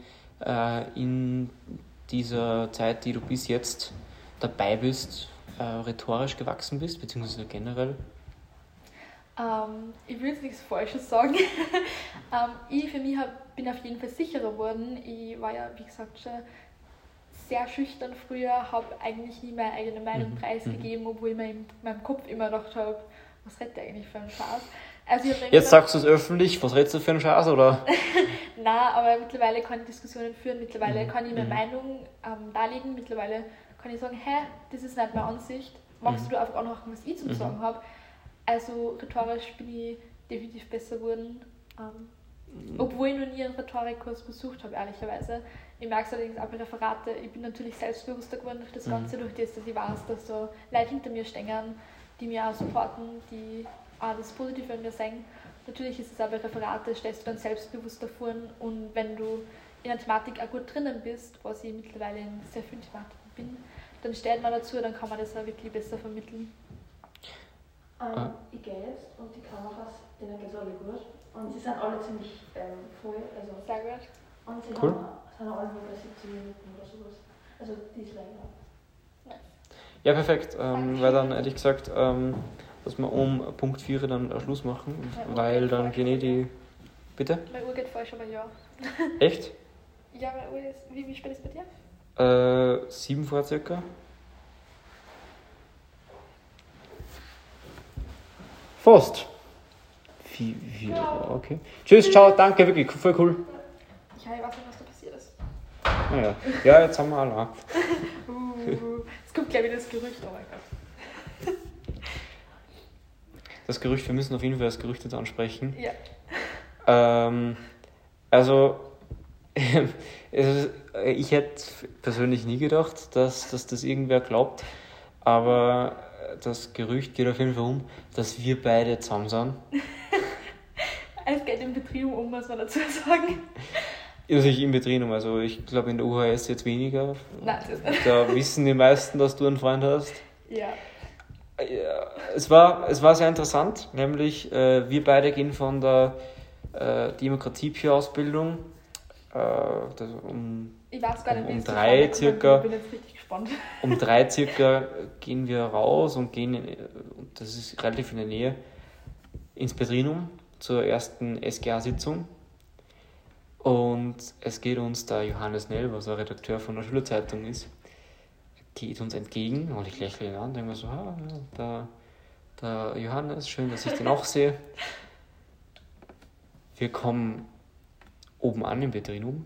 äh, in dieser Zeit, die du bis jetzt dabei bist, äh, rhetorisch gewachsen bist, beziehungsweise generell? Ähm, ich will jetzt nichts Falsches sagen. *laughs* ähm, ich für mich hab, bin auf jeden Fall sicherer geworden. Ich war ja, wie gesagt, schon sehr schüchtern früher, habe eigentlich nie meine eigene Meinung mhm. preisgegeben, obwohl ich mir in meinem Kopf immer gedacht habe, was redet der eigentlich für einen Spaß. Also Jetzt gedacht- sagst du es öffentlich, was redest du für einen Scheiß, oder? *laughs* Nein, aber mittlerweile kann ich Diskussionen führen, mittlerweile Mhm. kann ich meine Mhm. Meinung ähm, darlegen, mittlerweile kann ich sagen, hä, das ist nicht meine Ansicht, magst Mhm. du einfach anhören, was ich zum Mhm. Sagen habe. Also rhetorisch bin ich definitiv besser geworden, ähm, Mhm. obwohl ich noch nie einen Rhetorikkurs besucht habe, ehrlicherweise. Ich merke es allerdings auch bei Referate, ich bin natürlich selbstbewusster geworden durch das Mhm. Ganze, durch das, dass ich weiß, dass so Leute hinter mir stehen, die mir auch supporten, die auch das Positive in mir sehen. Natürlich ist es auch bei Referate, stellst du dann selbstbewusster vor und wenn du in der Thematik auch gut drinnen bist, was ich mittlerweile in sehr vielen Thematiken bin, dann steht man dazu, dann kann man das auch wirklich besser vermitteln. Ähm, Ah. Ich gehe jetzt und die Kameras, denen geht es alle gut. Und sie sind alle ziemlich ähm, voll. Also, Sehr gut. und sie Cool. haben, alle nur bei 17 Minuten oder sowas. Also die ist länger. Ja, perfekt. Ähm, weil dann hätte ich gesagt, ähm, dass wir um Punkt 4 dann Schluss machen, Ja, weil dann gehen eh die. Bitte? Meine Uhr geht falsch, aber ja. *laughs* Echt? Ja, meine Uhr ist. Wie, wie spät ist es bei dir? Äh, sieben vor circa. Fast. Wie, wie, okay. Tschüss, ciao, danke, wirklich, voll cool. Ja, ich weiß nicht, was da passiert ist. Naja, ja, jetzt haben wir alle. *laughs* Uh, es kommt gleich wieder das Gerücht, oh mein Gott. Das Gerücht, wir müssen auf jeden Fall das Gerücht jetzt ansprechen. Ja. Ähm, also, *laughs* ist, ich hätte persönlich nie gedacht, dass, dass das irgendwer glaubt, aber das Gerücht geht auf jeden Fall um, dass wir beide zusammen sind. *laughs* Es geht im Betrieb um, muss man dazu sagen. Also ich im Betrieb, also ich glaube in der UHS jetzt weniger. Nein, das nicht. Da wissen die meisten, dass du einen Freund hast. Ja. Ja, es, war, es war sehr interessant, nämlich äh, wir beide gehen von der äh, Demokratie-Ausbildung äh, um Ich weiß gar nicht, Um drei gekommen circa. Ich bin jetzt richtig gespannt. um drei circa gehen wir raus und gehen, in, und das ist relativ in der Nähe, ins Petrinum zur ersten SGA-Sitzung. Und es geht uns der Johannes Nell, was ein Redakteur von der Schülerzeitung ist, geht uns entgegen und ich lächle ihn an, denke mir so, ah, ja, der, der Johannes, schön, dass ich den auch sehe. Wir kommen oben an im Petrinum,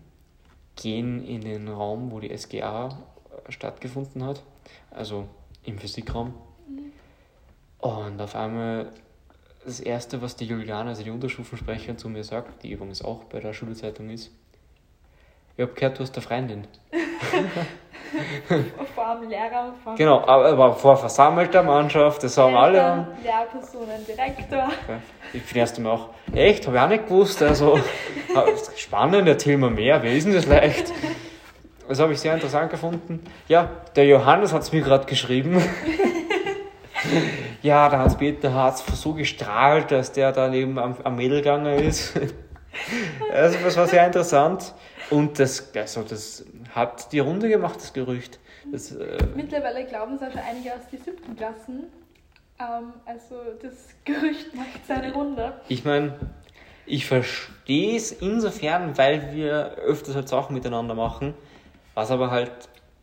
gehen in den Raum, wo die SGA stattgefunden hat, also im Physikraum. Und auf einmal das Erste, was die Juliane, also die Unterstufensprecherin, zu mir sagt, die übrigens auch bei der Schulzeitung ist, ich habe gehört, du hast eine Freundin. *laughs* Vor allem Lehrer, vor allem Genau, aber vor versammelter Mannschaft, das sagen alle. Eltern, Lehrpersonen, Direktor. Ich bin erst einmal auch, echt, habe ich auch nicht gewusst. Also, *laughs* spannend, erzähl mir mehr, wer ist denn das leicht? Das habe ich sehr interessant gefunden. Ja, der Johannes hat es mir gerade geschrieben. *laughs* ja, der Hans-Peter hat es so gestrahlt, dass der da neben am, am Mädel gegangen ist. *laughs* also, das war sehr interessant. Und das, also, das hat die Runde gemacht, das Gerücht. Das, äh, Mittlerweile glauben es auch schon einige aus den siebten Klassen. Ähm, also das Gerücht macht seine Runde. Ich meine, ich verstehe es insofern, weil wir öfters halt Sachen miteinander machen, was aber halt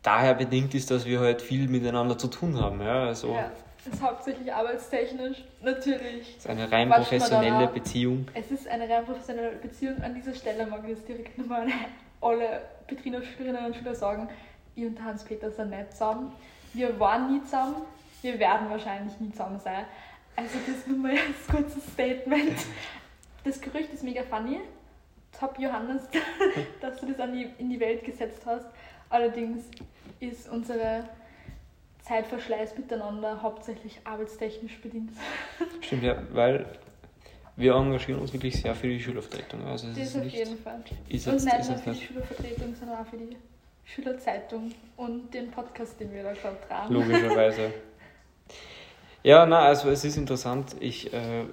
daher bedingt ist, dass wir halt viel miteinander zu tun haben. Ja? Also Ja, ist hauptsächlich arbeitstechnisch. Natürlich. es ist eine rein professionelle. Beziehung. Es ist eine rein professionelle Beziehung. An dieser Stelle mag ich das direkt nochmal an alle Petriner Schülerinnen und Schüler sagen. Ich und Hans-Peter sind nicht zusammen. Wir waren nie zusammen. Wir werden wahrscheinlich nie zusammen sein. Also das nur mal als kurzes Statement. Das Gerücht ist mega funny. Top Johannes, *laughs* dass du das an die, in die Welt gesetzt hast. Allerdings ist unsere Zeitverschleiß miteinander hauptsächlich arbeitstechnisch bedingt. *laughs* Stimmt, ja, weil wir engagieren uns wirklich sehr für die Schülervertretung. Also Das ist auf nicht, jeden Fall. ist Und jetzt, nicht nur für die Schülervertretung, sondern auch für die Schülerzeitung und den Podcast, den wir da gerade tragen. logischerweise. *laughs* Ja, na, also es ist interessant. Ich äh,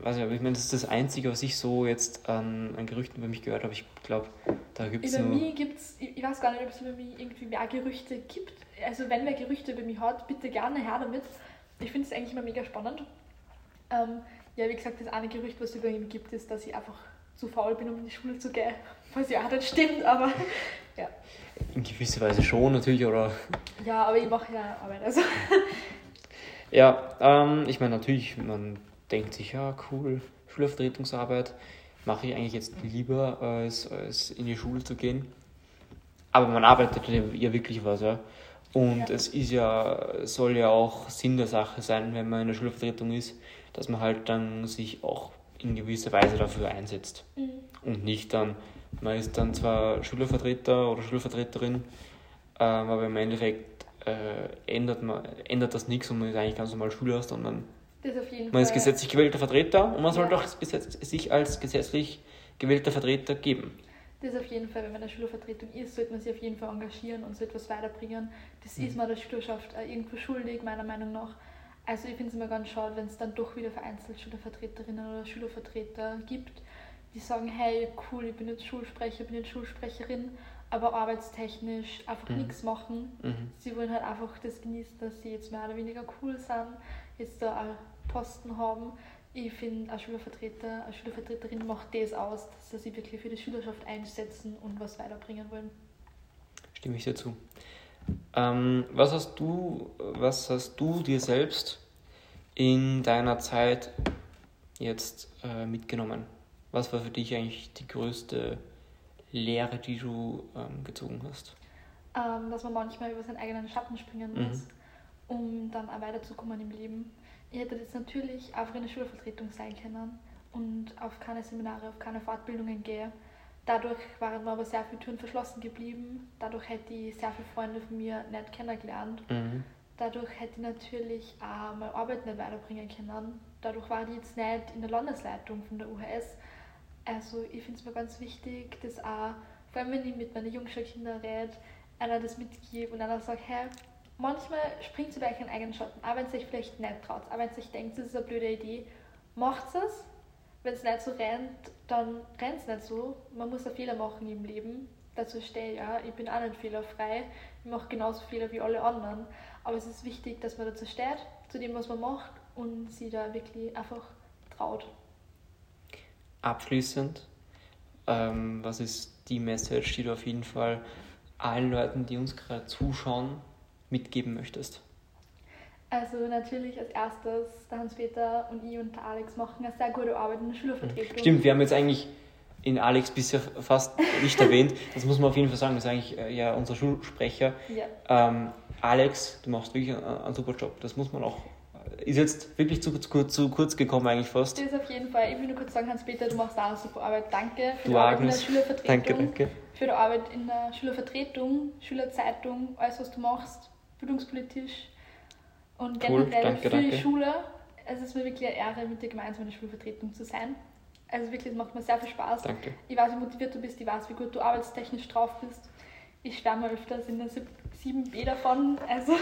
weiß nicht, aber ich meine, das ist das Einzige, was ich so jetzt an, an Gerüchten über mich gehört habe. Ich glaube, da gibt es Über mich gibt es, ich weiß gar nicht, ob es über mich irgendwie mehr Gerüchte gibt. Also wenn wer Gerüchte über mich hat, bitte gerne her damit. Ich finde es eigentlich immer mega spannend. Ähm, ja, wie gesagt, das eine Gerücht, was es über mich gibt, ist, dass ich einfach zu faul bin, um in die Schule zu gehen. *laughs* Was ja auch nicht stimmt, aber *laughs* ja. In gewisser Weise schon, natürlich, oder. Ja, aber ich mache ja Arbeit. Also. *laughs* Ja, ähm, ich meine, natürlich, man denkt sich, ja, cool, Schülervertretungsarbeit mache ich eigentlich jetzt lieber, als, als in die Schule zu gehen. Aber man arbeitet ja wirklich was, ja. Und ja. es ist ja, soll ja auch Sinn der Sache sein, wenn man in der Schulvertretung ist, dass man halt dann sich auch in gewisser Weise dafür einsetzt. Mhm. Und nicht dann, man ist dann zwar Schülervertreter oder Schulvertreterin, ähm, aber im Endeffekt äh, ändert, man, ändert das nichts und man ist eigentlich ganz normal Schüler, sondern man Fall. ist gesetzlich gewählter Vertreter und man ja. sollte auch sich als gesetzlich gewählter Vertreter geben. Das auf jeden Fall, wenn man in der Schülervertretung ist, sollte man sich auf jeden Fall engagieren und so etwas weiterbringen. Das mhm. ist man der Schülerschaft irgendwo schuldig, meiner Meinung nach. Also ich finde es immer ganz schade, wenn es dann doch wieder vereinzelt Schülervertreterinnen oder Schülervertreter gibt, die sagen, hey, cool, ich bin jetzt Schulsprecher, ich bin jetzt Schulsprecherin, aber arbeitstechnisch einfach mhm. nichts machen. Mhm. Sie wollen halt einfach das genießen, dass sie jetzt mehr oder weniger cool sind, jetzt da auch Posten haben ich finde, als Schülervertreter, als Schülervertreterin macht das aus, dass sie sich wirklich für die Schülerschaft einsetzen und was weiterbringen wollen. Stimme ich dir zu. Ähm, was, hast du, was hast du dir selbst in deiner Zeit jetzt äh, mitgenommen? Was war für dich eigentlich die größte Lehre, die du ähm, gezogen hast? Ähm, dass man manchmal über seinen eigenen Schatten springen mhm. muss, um dann auch weiterzukommen im Leben ich hätte jetzt natürlich einfach in der Schulvertretung sein können und auf keine Seminare, auf keine Fortbildungen gehen. Dadurch waren mir aber sehr viele Türen verschlossen geblieben. Dadurch hätte ich sehr viele Freunde von mir nicht kennengelernt. Mhm. Dadurch hätte ich natürlich auch meine Arbeit nicht weiterbringen können. Dadurch war ich jetzt nicht in der Landesleitung von der UHS. Also ich finde es mir ganz wichtig, dass auch, vor allem wenn ich mit meinen Jungschulkindern rede, einer das mitgibt und einer sagt, hey, manchmal springt sie durch einen eigenen Schatten, auch wenn es sich vielleicht nicht traut, auch wenn es sich denkt, das ist eine blöde Idee, macht es. Wenn es nicht so rennt, dann rennt es nicht so. Man muss einen Fehler machen im Leben. Dazu stehe ich ja, ich bin auch nicht fehlerfrei. Ich mache genauso Fehler wie alle anderen. Aber es ist wichtig, dass man dazu steht, zu dem, was man macht und sie da wirklich einfach traut. Abschließend, ähm, was ist die Message, die du auf jeden Fall allen Leuten, die uns gerade zuschauen, mitgeben möchtest? Also natürlich als erstes, der Hans-Peter und ich und der Alex machen eine sehr gute Arbeit in der Schülervertretung. Stimmt, wir haben jetzt eigentlich in Alex bisher fast nicht erwähnt. Das muss man auf jeden Fall sagen, das ist eigentlich äh, ja unser Schulsprecher. Ja. Ähm, Alex, du machst wirklich einen, einen, super Job. Das muss man auch. Äh, ist jetzt wirklich zu, zu, zu kurz gekommen, eigentlich fast. Das ist auf jeden Fall. Ich will nur kurz sagen, Hans-Peter, du machst auch eine super Arbeit. Danke für du die Arbeit Agnes. in der Schülervertretung. Danke, danke. Für die Arbeit in der Schülervertretung, Schülerzeitung, alles, was du machst bildungspolitisch und cool, generell für die Schule. Es ist mir wirklich eine Ehre, mit dir gemeinsam in der Schulvertretung zu sein. Also wirklich, es macht mir sehr viel Spaß. Danke. Ich weiß, wie motiviert du bist, ich weiß, wie gut du arbeitstechnisch drauf bist. Ich schwärme öfters in der 7b davon. Also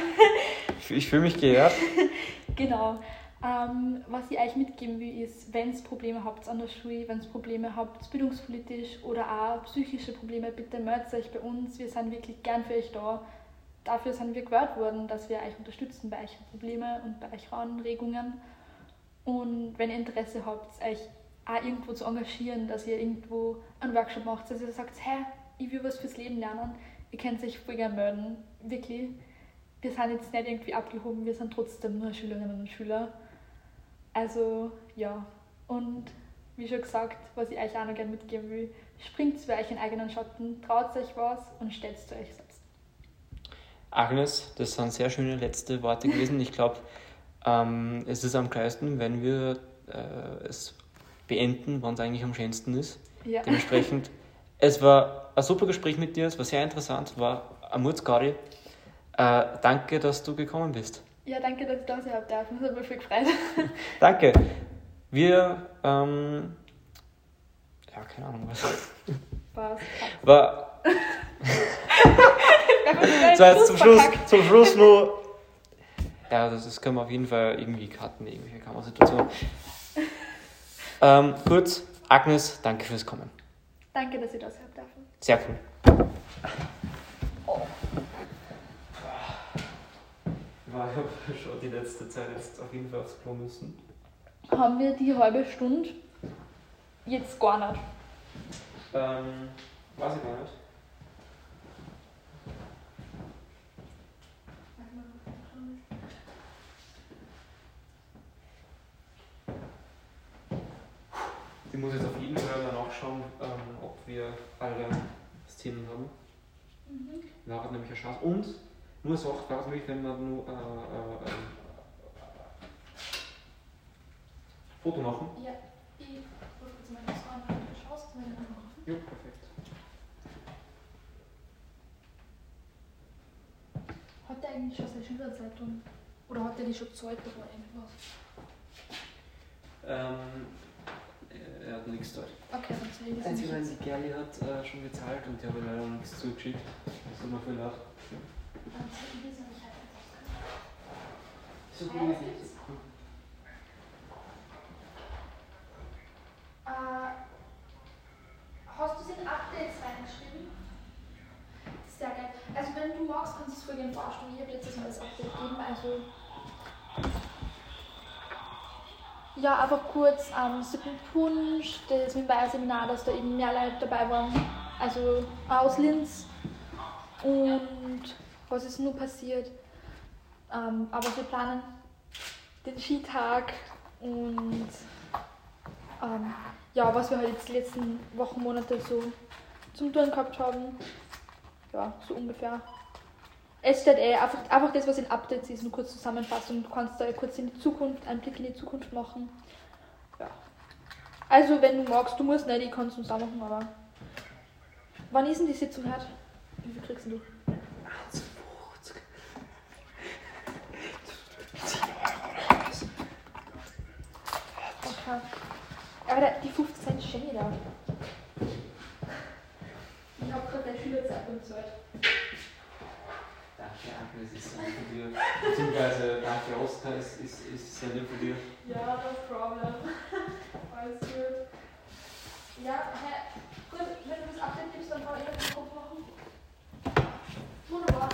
ich fühle mich geehrt. *laughs* genau. Ähm, was ich euch mitgeben will, ist, wenn ihr Probleme habt an der Schule, wenn ihr Probleme habt bildungspolitisch oder auch psychische Probleme, bitte meldet euch bei uns. Wir sind wirklich gern für euch da dafür sind wir gehört worden, dass wir euch unterstützen bei euren Problemen und bei euren Anregungen. Und wenn ihr Interesse habt, euch auch irgendwo zu engagieren, dass ihr irgendwo einen Workshop macht, dass ihr sagt, hey, ich will was fürs Leben lernen, ihr könnt euch voll gerne melden. Wirklich, wir sind jetzt nicht irgendwie abgehoben, wir sind trotzdem nur Schülerinnen und Schüler. Also ja, und wie schon gesagt, was ich euch auch noch gerne mitgeben will, springt zu euch in eigenen Schatten, traut euch was und stellt zu euch selbst. Agnes, das sind sehr schöne letzte Worte gewesen. Ich glaube, ähm, es ist am geilsten, wenn wir äh, es beenden, wann es eigentlich am schönsten ist. Ja. Dementsprechend, es war ein super Gespräch mit dir, es war sehr interessant, war ein Mutzgaudi. Äh, danke, dass du gekommen bist. Ja, danke, dass ich da sein darf. Das hat mich viel gefreut. *laughs* danke. Wir, ähm, ja, keine Ahnung, was. Was? War. *laughs* so, jetzt zum Schluss, zum Schluss nur. Ja, das, das können wir auf jeden Fall irgendwie cutten, irgendwelche Kamerasituationen. ähm, kurz, Agnes, danke fürs Kommen. Danke, dass ihr das habt darf. Sehr cool. Oh. Ich habe *laughs* schon die letzte Zeit jetzt auf jeden Fall aufs Klo müssen. Haben wir die halbe Stunde jetzt gar nicht? Ähm, weiß ich gar nicht. Muss jetzt auf jeden Fall nachschauen, ähm, ob wir alle Szenen haben. Mhm. Wäre nämlich eine Chance. Und nur so wäre es möglich, wenn man nur äh, äh, ein Foto machen. Ja, ich rufe jetzt mal das du schaust, wenn du anrufen. Ja, perfekt. Hat der eigentlich schon seine Schülerzeitung? Oder hat der die schon gezahlt oder irgendwas? Ähm, er hat nichts dort. Okay, dann zeige ich Das Einzige, nicht. wenn die Gerli hat äh, schon gezahlt und die habe ich leider noch nichts zugeschickt. Das tut mir viel leid. Dann zeige ich das nicht halt. So Ah, das gibt's? Äh, hast du es in Updates reingeschrieben? Sehr geil. Also wenn du magst, kannst du es voll gerne vorstellen. Ich habe letztes Mal das Update gegeben, also... Ja, einfach kurz am ähm, siebten Punsch, das Minbei-Seminar, dass da eben mehr Leute dabei waren, also aus Linz. Und was ist nur passiert? Ähm, aber wir planen den Skitag und ähm, ja, was wir halt jetzt die letzten Wochen, Monate so zum Tun gehabt haben. Ja, so ungefähr. Es steht eh einfach, einfach das, was in Updates ist, nur kurz zusammenfassen. Du kannst da kurz in die Zukunft, einen Blick in die Zukunft machen. Ja. Also, wenn du magst, du musst nicht, ich kann es auch machen, aber. Wann ist denn die Sitzung heute? Wie viel kriegst du? 1,50. Okay. Aber die 50 Cent ja da. Ich habe gerade deine Schülerzeitung gezahlt danke, es ist sehr ein dir. beziehungsweise danke Oskar ist, ist, nett ein dir. Ja, no problem. *laughs* Alles gut. Ja, hä? Gut, wenn du das Update gibst, dann kann ich das Kopf machen. Wunderbar.